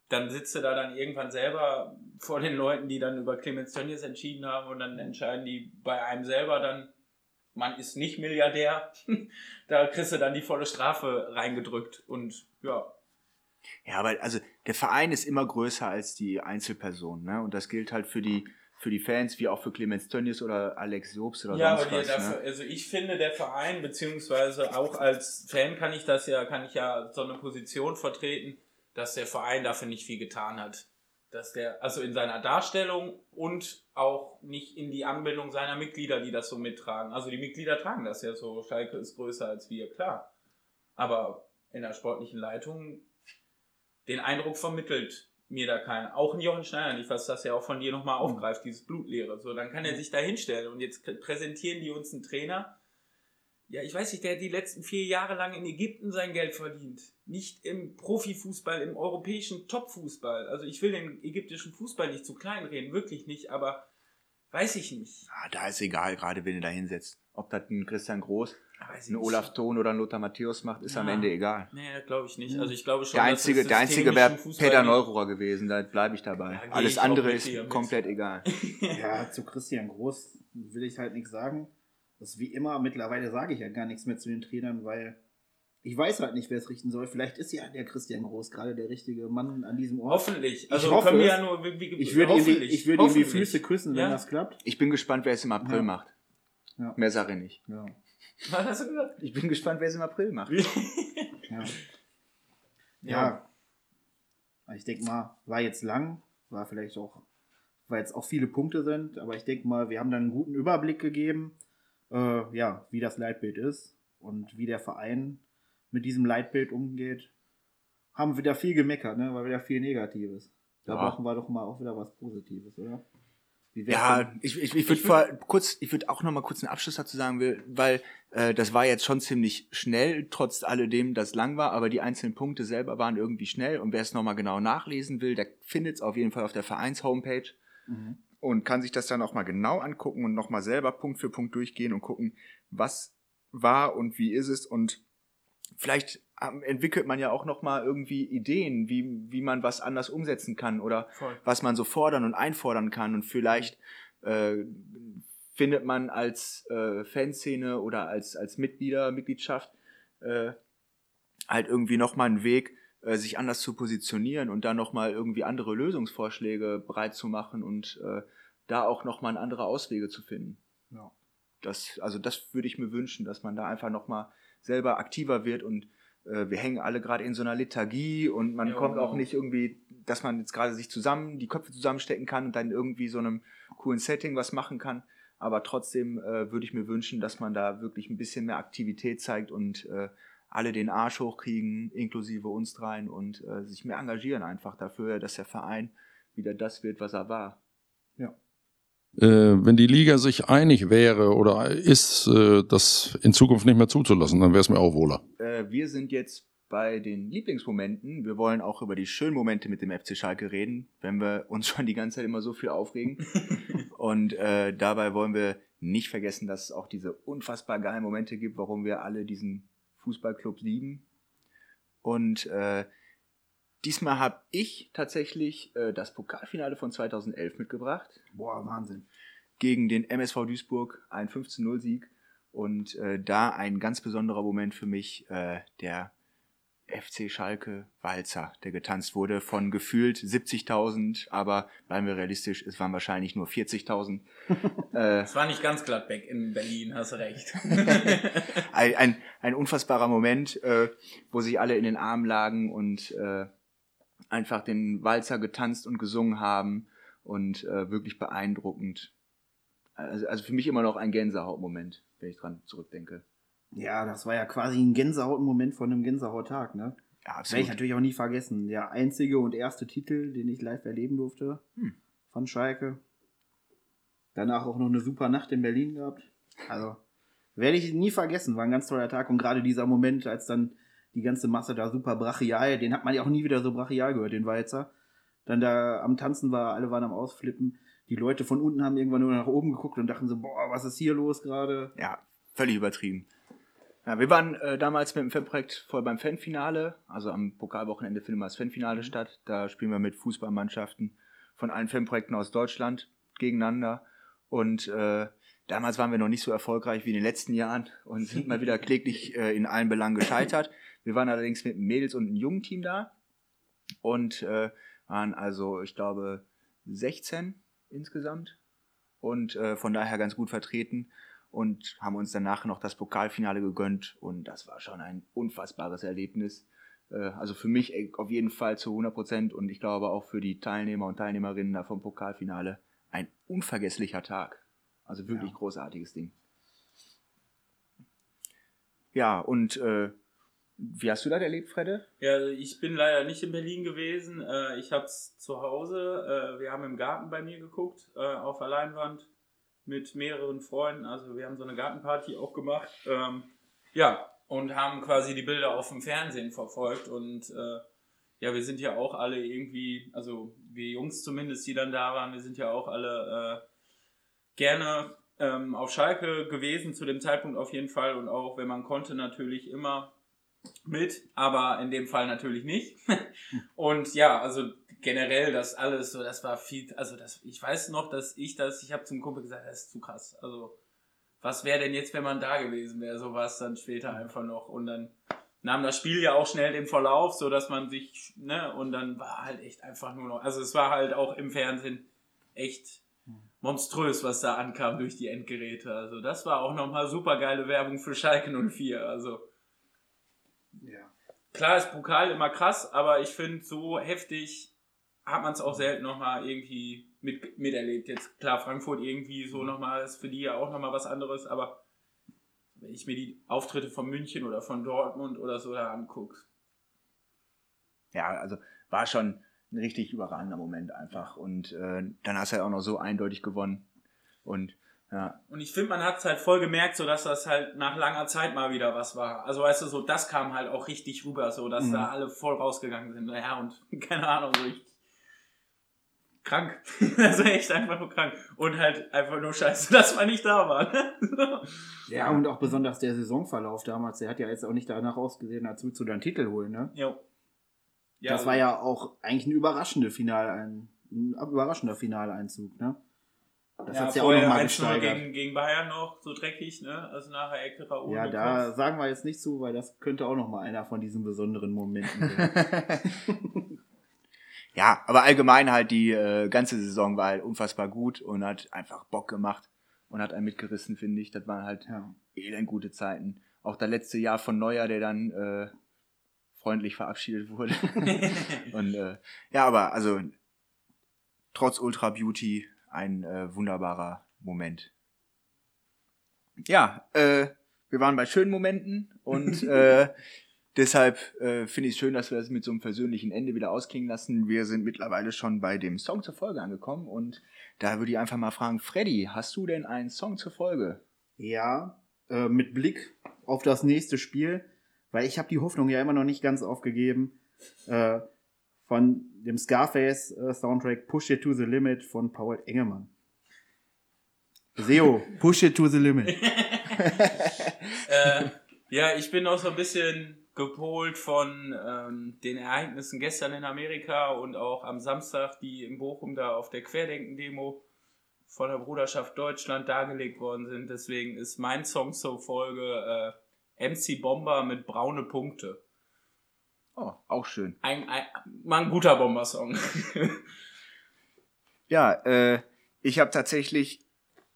dann sitzt du da dann irgendwann selber vor den Leuten, die dann über Clemens Tönnies entschieden haben und dann entscheiden die bei einem selber dann, man ist nicht Milliardär, da kriegst du dann die volle Strafe reingedrückt und ja, Ja, aber also der Verein ist immer größer als die Einzelperson, ne? Und das gilt halt für die für die Fans, wie auch für Clemens Tönnies oder Alex Jobs oder Ja, sonst aber was. dafür, ne? also ich finde, der Verein, beziehungsweise auch als Fan kann ich das ja, kann ich ja so eine Position vertreten, dass der Verein dafür nicht viel getan hat. Dass der, also in seiner Darstellung und auch nicht in die Anbindung seiner Mitglieder, die das so mittragen. Also die Mitglieder tragen das ja so. Schalke ist größer als wir, klar. Aber in der sportlichen Leitung den Eindruck vermittelt mir da keiner. Auch ein Jochen Schneider nicht, was das ja auch von dir nochmal aufgreift, dieses Blutleere. So, dann kann er sich da hinstellen und jetzt präsentieren die uns einen Trainer. Ja, ich weiß nicht, der hat die letzten vier Jahre lang in Ägypten sein Geld verdient. Nicht im Profifußball, im europäischen Topfußball. Also ich will den ägyptischen Fußball nicht zu klein reden, wirklich nicht, aber weiß ich nicht. Ah, da ist egal, gerade wenn du da hinsetzt. Ob das ein Christian Groß, ich ein. Olaf Thon oder ein Lothar Matthäus macht, ist am Ja. Ende egal. Nee, glaube ich nicht. Also ich glaube schon, Der dass einzige, das der einzige wäre Fußball Peter Neururer gewesen, da bleibe ich dabei. Ja, Alles ich andere ist dir mit. komplett egal. Ja, zu Christian Groß will ich halt nichts sagen. Das ist wie immer, mittlerweile sage ich ja gar nichts mehr zu den Trainern, weil ich weiß halt nicht, wer es richten soll. Vielleicht ist ja der Christian Groß gerade der richtige Mann an diesem Ort. Hoffentlich. Also hoffe können wir es. ja nur wie, wie, Ich würde ihm, ich würde ihm die. Füße küssen, wenn Ja. das klappt. Ich bin gespannt, wer es im April Ja. macht. Ja. Mehr sage ich nicht. Ja. Was hast du gesagt? Ich bin gespannt, wer es im April macht. Ja. ja. Ich denke mal, war jetzt lang, war vielleicht auch, weil jetzt auch viele Punkte sind, aber ich denke mal, wir haben dann einen guten Überblick gegeben, äh, ja, wie das Leitbild ist und wie der Verein mit diesem Leitbild umgeht. Haben wieder viel gemeckert, ne? War wieder viel Negatives. Da Ja. brauchen wir doch mal auch wieder was Positives, oder? Ja, denn- ich, ich, ich würde kurz, ich würde auch noch mal kurz einen Abschluss dazu sagen, will, weil äh, das war jetzt schon ziemlich schnell, trotz alledem, dass lang war, aber die einzelnen Punkte selber waren irgendwie schnell und wer es noch mal genau nachlesen will, der findet es auf jeden Fall auf der Vereins-Homepage Mhm. Und kann sich das dann auch mal genau angucken und noch mal selber Punkt für Punkt durchgehen und gucken, was war und wie ist es und vielleicht ähm, entwickelt man ja auch noch mal irgendwie Ideen, wie, wie man was anders umsetzen kann oder Voll. was man so fordern und einfordern kann. Und vielleicht äh, findet man als äh, Fanszene oder als, als Mitglieder, Mitgliedschaft äh, halt irgendwie nochmal einen Weg, äh, sich anders zu positionieren und da nochmal irgendwie andere Lösungsvorschläge bereit zu machen und äh, da auch nochmal andere Auswege zu finden. Ja. Das, also das würde ich mir wünschen, dass man da einfach nochmal selber aktiver wird und äh, wir hängen alle gerade in so einer Lethargie und man Jo. kommt auch nicht irgendwie, dass man jetzt gerade sich zusammen, die Köpfe zusammenstecken kann und dann irgendwie so einem coolen Setting was machen kann. Aber trotzdem äh, würde ich mir wünschen, dass man da wirklich ein bisschen mehr Aktivität zeigt und äh, alle den Arsch hochkriegen, inklusive uns dreien und äh, sich mehr engagieren einfach dafür, dass der Verein wieder das wird, was er war. Äh, wenn die Liga sich einig wäre oder ist, äh, das in Zukunft nicht mehr zuzulassen, dann wäre es mir auch wohler. Äh, wir sind jetzt bei den Lieblingsmomenten. Wir wollen auch über die schönen Momente mit dem FC Schalke reden, wenn wir uns schon die ganze Zeit immer so viel aufregen. Und äh, dabei wollen wir nicht vergessen, dass es auch diese unfassbar geilen Momente gibt, warum wir alle diesen Fußballclub lieben. Und äh, diesmal habe ich tatsächlich äh, das Pokalfinale von 2011 mitgebracht Boah, Wahnsinn. gegen den MSV Duisburg, ein 15-0-Sieg. Und äh, da ein ganz besonderer Moment für mich, äh, der FC Schalke Walzer, der getanzt wurde von gefühlt 70.000, aber bleiben wir realistisch, es waren wahrscheinlich nur 40.000. äh, Es war nicht ganz Gladbeck in Berlin, hast recht. ein, ein, ein unfassbarer Moment, äh, wo sich alle in den Armen lagen und äh, einfach den Walzer getanzt und gesungen haben und äh, wirklich beeindruckend. Also, also für mich immer noch ein Gänsehautmoment, wenn ich dran zurückdenke. Ja, das war ja quasi ein Gänsehaut-Moment von einem Gänsehaut-Tag, ne? Ja, Das werde ich natürlich auch nie vergessen. Der einzige und erste Titel, den ich live erleben durfte Hm. von Schalke. Danach auch noch eine super Nacht in Berlin gehabt. Also, werde ich nie vergessen. War ein ganz toller Tag. Und gerade dieser Moment, als dann die ganze Masse da super brachial, den hat man ja auch nie wieder so brachial gehört, den Walzer. Dann da am Tanzen war, alle waren am Ausflippen. Die Leute von unten haben irgendwann nur nach oben geguckt und dachten so, boah, was ist hier los gerade? Ja, völlig übertrieben. Ja, wir waren äh, damals mit dem Fanprojekt voll beim Fanfinale. Also am Pokalwochenende findet mal das Fanfinale statt. Da spielen wir mit Fußballmannschaften von allen Fanprojekten aus Deutschland gegeneinander. Und äh, damals waren wir noch nicht so erfolgreich wie in den letzten Jahren und sind mal wieder kläglich äh, in allen Belangen gescheitert. Wir waren allerdings mit einem Mädels- und einem Jungenteam da und äh, waren also, ich glaube, 16 insgesamt. und äh, von daher ganz gut vertreten und haben uns danach noch das Pokalfinale gegönnt und das war schon ein unfassbares Erlebnis. Äh, also für mich äh, auf jeden Fall zu 100 Prozent und ich glaube auch für die Teilnehmer und Teilnehmerinnen da vom Pokalfinale ein unvergesslicher Tag. Also wirklich Ja. großartiges Ding. Ja, und äh, wie hast du das erlebt, Fredde? Ja, ich bin leider nicht in Berlin gewesen. Äh, ich habe es zu Hause. Wir haben im Garten bei mir geguckt, auf der Leinwand mit mehreren Freunden. Also wir haben so eine Gartenparty auch gemacht. Ähm, ja, und haben quasi die Bilder auf dem Fernsehen verfolgt. Und äh, ja, wir sind ja auch alle irgendwie, also wir Jungs zumindest, die dann da waren, wir sind ja auch alle äh, gerne ähm, auf Schalke gewesen, zu dem Zeitpunkt auf jeden Fall. Und auch, wenn man konnte, natürlich immer mit, aber in dem Fall natürlich nicht. Und ja, also generell das alles, so das war viel, also das, ich weiß noch, dass ich das, ich habe zum Kumpel gesagt, das ist zu krass. Also was wäre denn jetzt, wenn man da gewesen wäre? So war es dann später einfach noch. Und dann nahm das Spiel ja auch schnell den Verlauf, so dass man sich, ne, und dann war halt echt einfach nur noch, also es war halt auch im Fernsehen echt monströs, was da ankam durch die Endgeräte. Also das war auch nochmal super geile Werbung für Schalke 04. Also Ja. klar ist Pokal immer krass, aber ich finde, so heftig hat man es auch selten nochmal irgendwie mit, miterlebt. Jetzt klar, Frankfurt irgendwie so nochmal ist für die ja auch nochmal was anderes, aber wenn ich mir die Auftritte von München oder von Dortmund oder so da angucke, Ja, also war schon ein richtig überragender Moment einfach. Und äh, dann hast du ja auch noch so eindeutig gewonnen. Und ja, Und ich finde, man hat es halt voll gemerkt, so dass das halt nach langer Zeit mal wieder was war. Also weißt du, so das kam halt auch richtig rüber, so dass Mhm. da alle voll rausgegangen sind. Ja, und keine Ahnung, so ich krank. also echt einfach nur krank. Und halt einfach nur scheiße, dass man nicht da war. ne? Ja, und auch besonders der Saisonverlauf damals, der hat ja jetzt auch nicht danach ausgesehen, als würdest du deinen Titel holen, ne? jo. das war ja auch eigentlich ein überraschende Final, ein, ein überraschender Finaleinzug, ne? Das ja, hat's ja auch nochmal 1-0 gesteigert. gegen, gegen Bayern noch, so dreckig, ne? Also nachher Ecke Raoul. Ja, da sagen wir jetzt nicht zu, weil das könnte auch nochmal einer von diesen besonderen Momenten sein. Ja, aber allgemein halt die äh, ganze Saison war halt unfassbar gut und hat einfach Bock gemacht und hat einen mitgerissen, finde ich. Das waren halt ja. elend gute Zeiten. Auch das letzte Jahr von Neuer, der dann äh, freundlich verabschiedet wurde. und äh, ja, aber also trotz Ultra Beauty ein äh, wunderbarer Moment. Ja, äh, wir waren bei schönen Momenten und äh, deshalb äh, finde ich es schön, dass wir das mit so einem persönlichen Ende wieder ausklingen lassen. Wir sind mittlerweile schon bei dem Song zur Folge angekommen und da würde ich einfach mal fragen, Freddy, hast du denn einen Song zur Folge? Ja, äh, mit Blick auf das nächste Spiel, weil ich habe die Hoffnung ja immer noch nicht ganz aufgegeben, äh, von dem Scarface-Soundtrack Push It to the Limit von Paul Engemann. Seo, Push It to the Limit. äh, ja, ich bin noch so ein bisschen gepolt von ähm, den Ereignissen gestern in Amerika und auch am Samstag, die in Bochum da auf der Querdenken-Demo von der Bruderschaft Deutschland dargelegt worden sind. Deswegen ist mein Song zur Folge äh, MC Bomber mit braune Punkte. Oh, auch schön. Ein, ein, mal ein guter Bomber-Song. Ja, äh, ich habe tatsächlich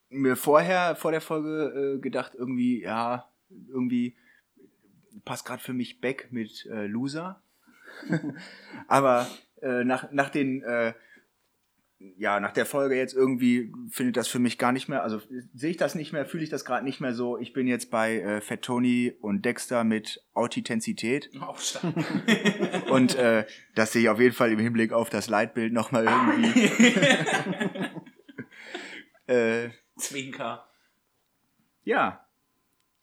mir vorher, vor der Folge äh, gedacht, irgendwie, ja, irgendwie passt gerade für mich Beck mit äh, Loser. Aber äh, nach, nach den, äh, ja, nach der Folge jetzt irgendwie findet das für mich gar nicht mehr, also sehe ich das nicht mehr, fühle ich das gerade nicht mehr so. Ich bin jetzt bei äh, Fat Tony und Dexter mit Authentizität. Auch stark. Und äh, das sehe ich auf jeden Fall im Hinblick auf das Leitbild nochmal irgendwie. äh, Zwinker. ja,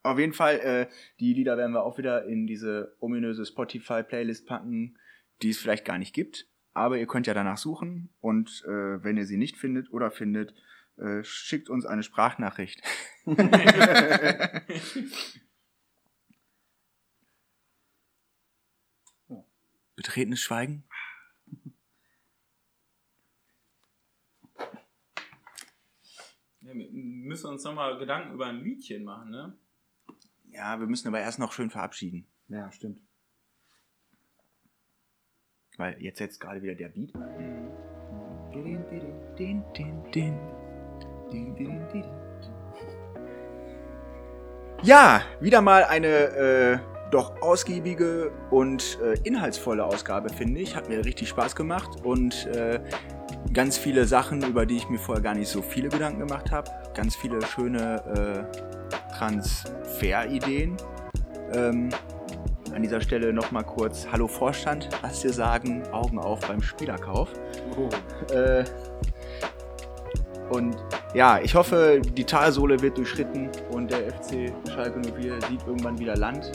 auf jeden Fall, äh, die Lieder werden wir auch wieder in diese ominöse Spotify-Playlist packen, die es vielleicht gar nicht gibt. Aber ihr könnt ja danach suchen und äh, wenn ihr sie nicht findet oder findet, äh, schickt uns eine Sprachnachricht. Betretenes Schweigen? Ja, wir müssen uns nochmal Gedanken über ein Liedchen machen, ne? Ja, wir müssen aber erst noch schön verabschieden. Ja, stimmt. Weil jetzt setzt gerade wieder der Beat. Ja, wieder mal eine äh, doch ausgiebige und äh, inhaltsvolle Ausgabe, finde ich. Hat mir richtig Spaß gemacht und äh, ganz viele Sachen, über die ich mir vorher gar nicht so viele Gedanken gemacht habe. Ganz viele schöne äh, Transferideen. Ähm, an dieser Stelle nochmal kurz Hallo Vorstand, was wir sagen, Augen auf beim Spielerkauf. Äh, und ja, ich hoffe, die Talsohle wird durchschritten und der FC Schalke 04 sieht irgendwann wieder Land.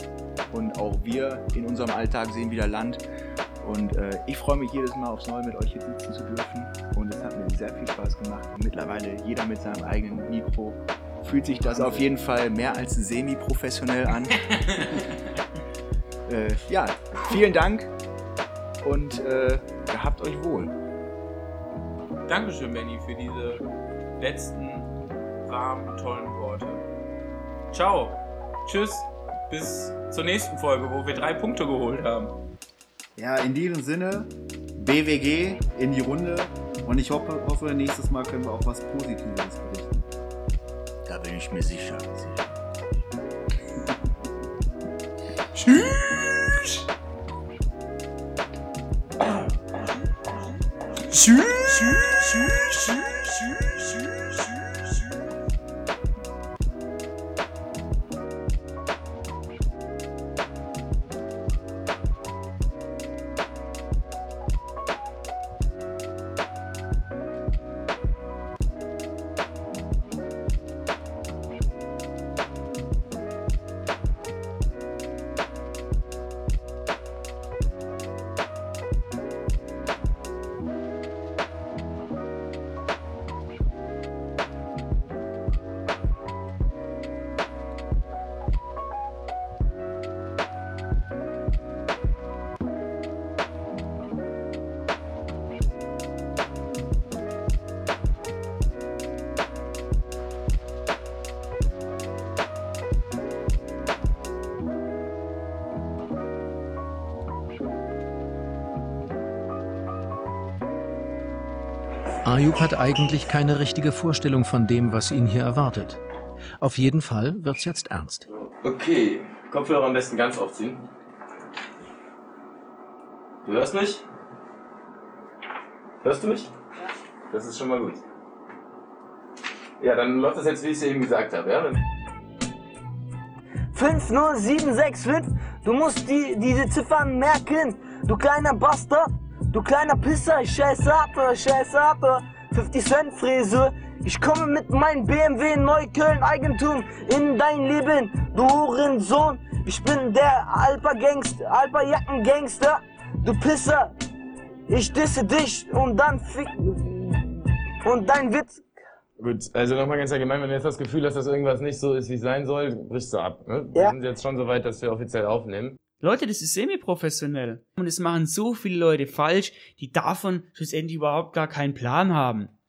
Und auch wir in unserem Alltag sehen wieder Land. Und äh, ich freue mich jedes Mal aufs Neue mit euch hier sitzen zu dürfen. Und es hat mir sehr viel Spaß gemacht. Mittlerweile jeder mit seinem eigenen Mikro. Fühlt sich das auf jeden Fall mehr als semi-professionell an. äh, ja, vielen Dank und äh, gehabt euch wohl. Dankeschön, Benny, für diese letzten warmen, tollen Worte. Ciao. Tschüss. Bis zur nächsten Folge, wo wir drei Punkte geholt haben. Ja, in diesem Sinne, BWG in die Runde und ich hoffe, hoffe, nächstes Mal können wir auch was Positives berichten. Da bin ich mir sicher. Tschüss. Tschüss. Ayub hat eigentlich keine richtige Vorstellung von dem, was ihn hier erwartet. Auf jeden Fall wird's jetzt ernst. Okay, Kopfhörer am besten ganz aufziehen. Du hörst mich? Hörst du mich? Ja. Das ist schon mal gut. Ja, dann läuft das jetzt, wie ich es eben gesagt habe, ja? 50765, du musst die, diese Ziffern merken, du kleiner Bastard. Du kleiner Pisser, ich scheiße ab, ich scheiße ab. 50 Cent Fräse. Ich komme mit meinem BMW Neukölln Eigentum in dein Leben, du Hurensohn. Ich bin der Alpa Gangster, Alpa Jacken Gangster. Du Pisser. Ich disse dich und dann fick. Und dein Witz. Gut, also nochmal ganz allgemein, wenn du jetzt das Gefühl hast, dass irgendwas nicht so ist, wie es sein soll, brichst du ab. Ne? Ja. Wir sind jetzt schon so weit, dass wir offiziell aufnehmen. Leute, das ist semi-professionell. Und es machen so viele Leute falsch, die davon schlussendlich überhaupt gar keinen Plan haben.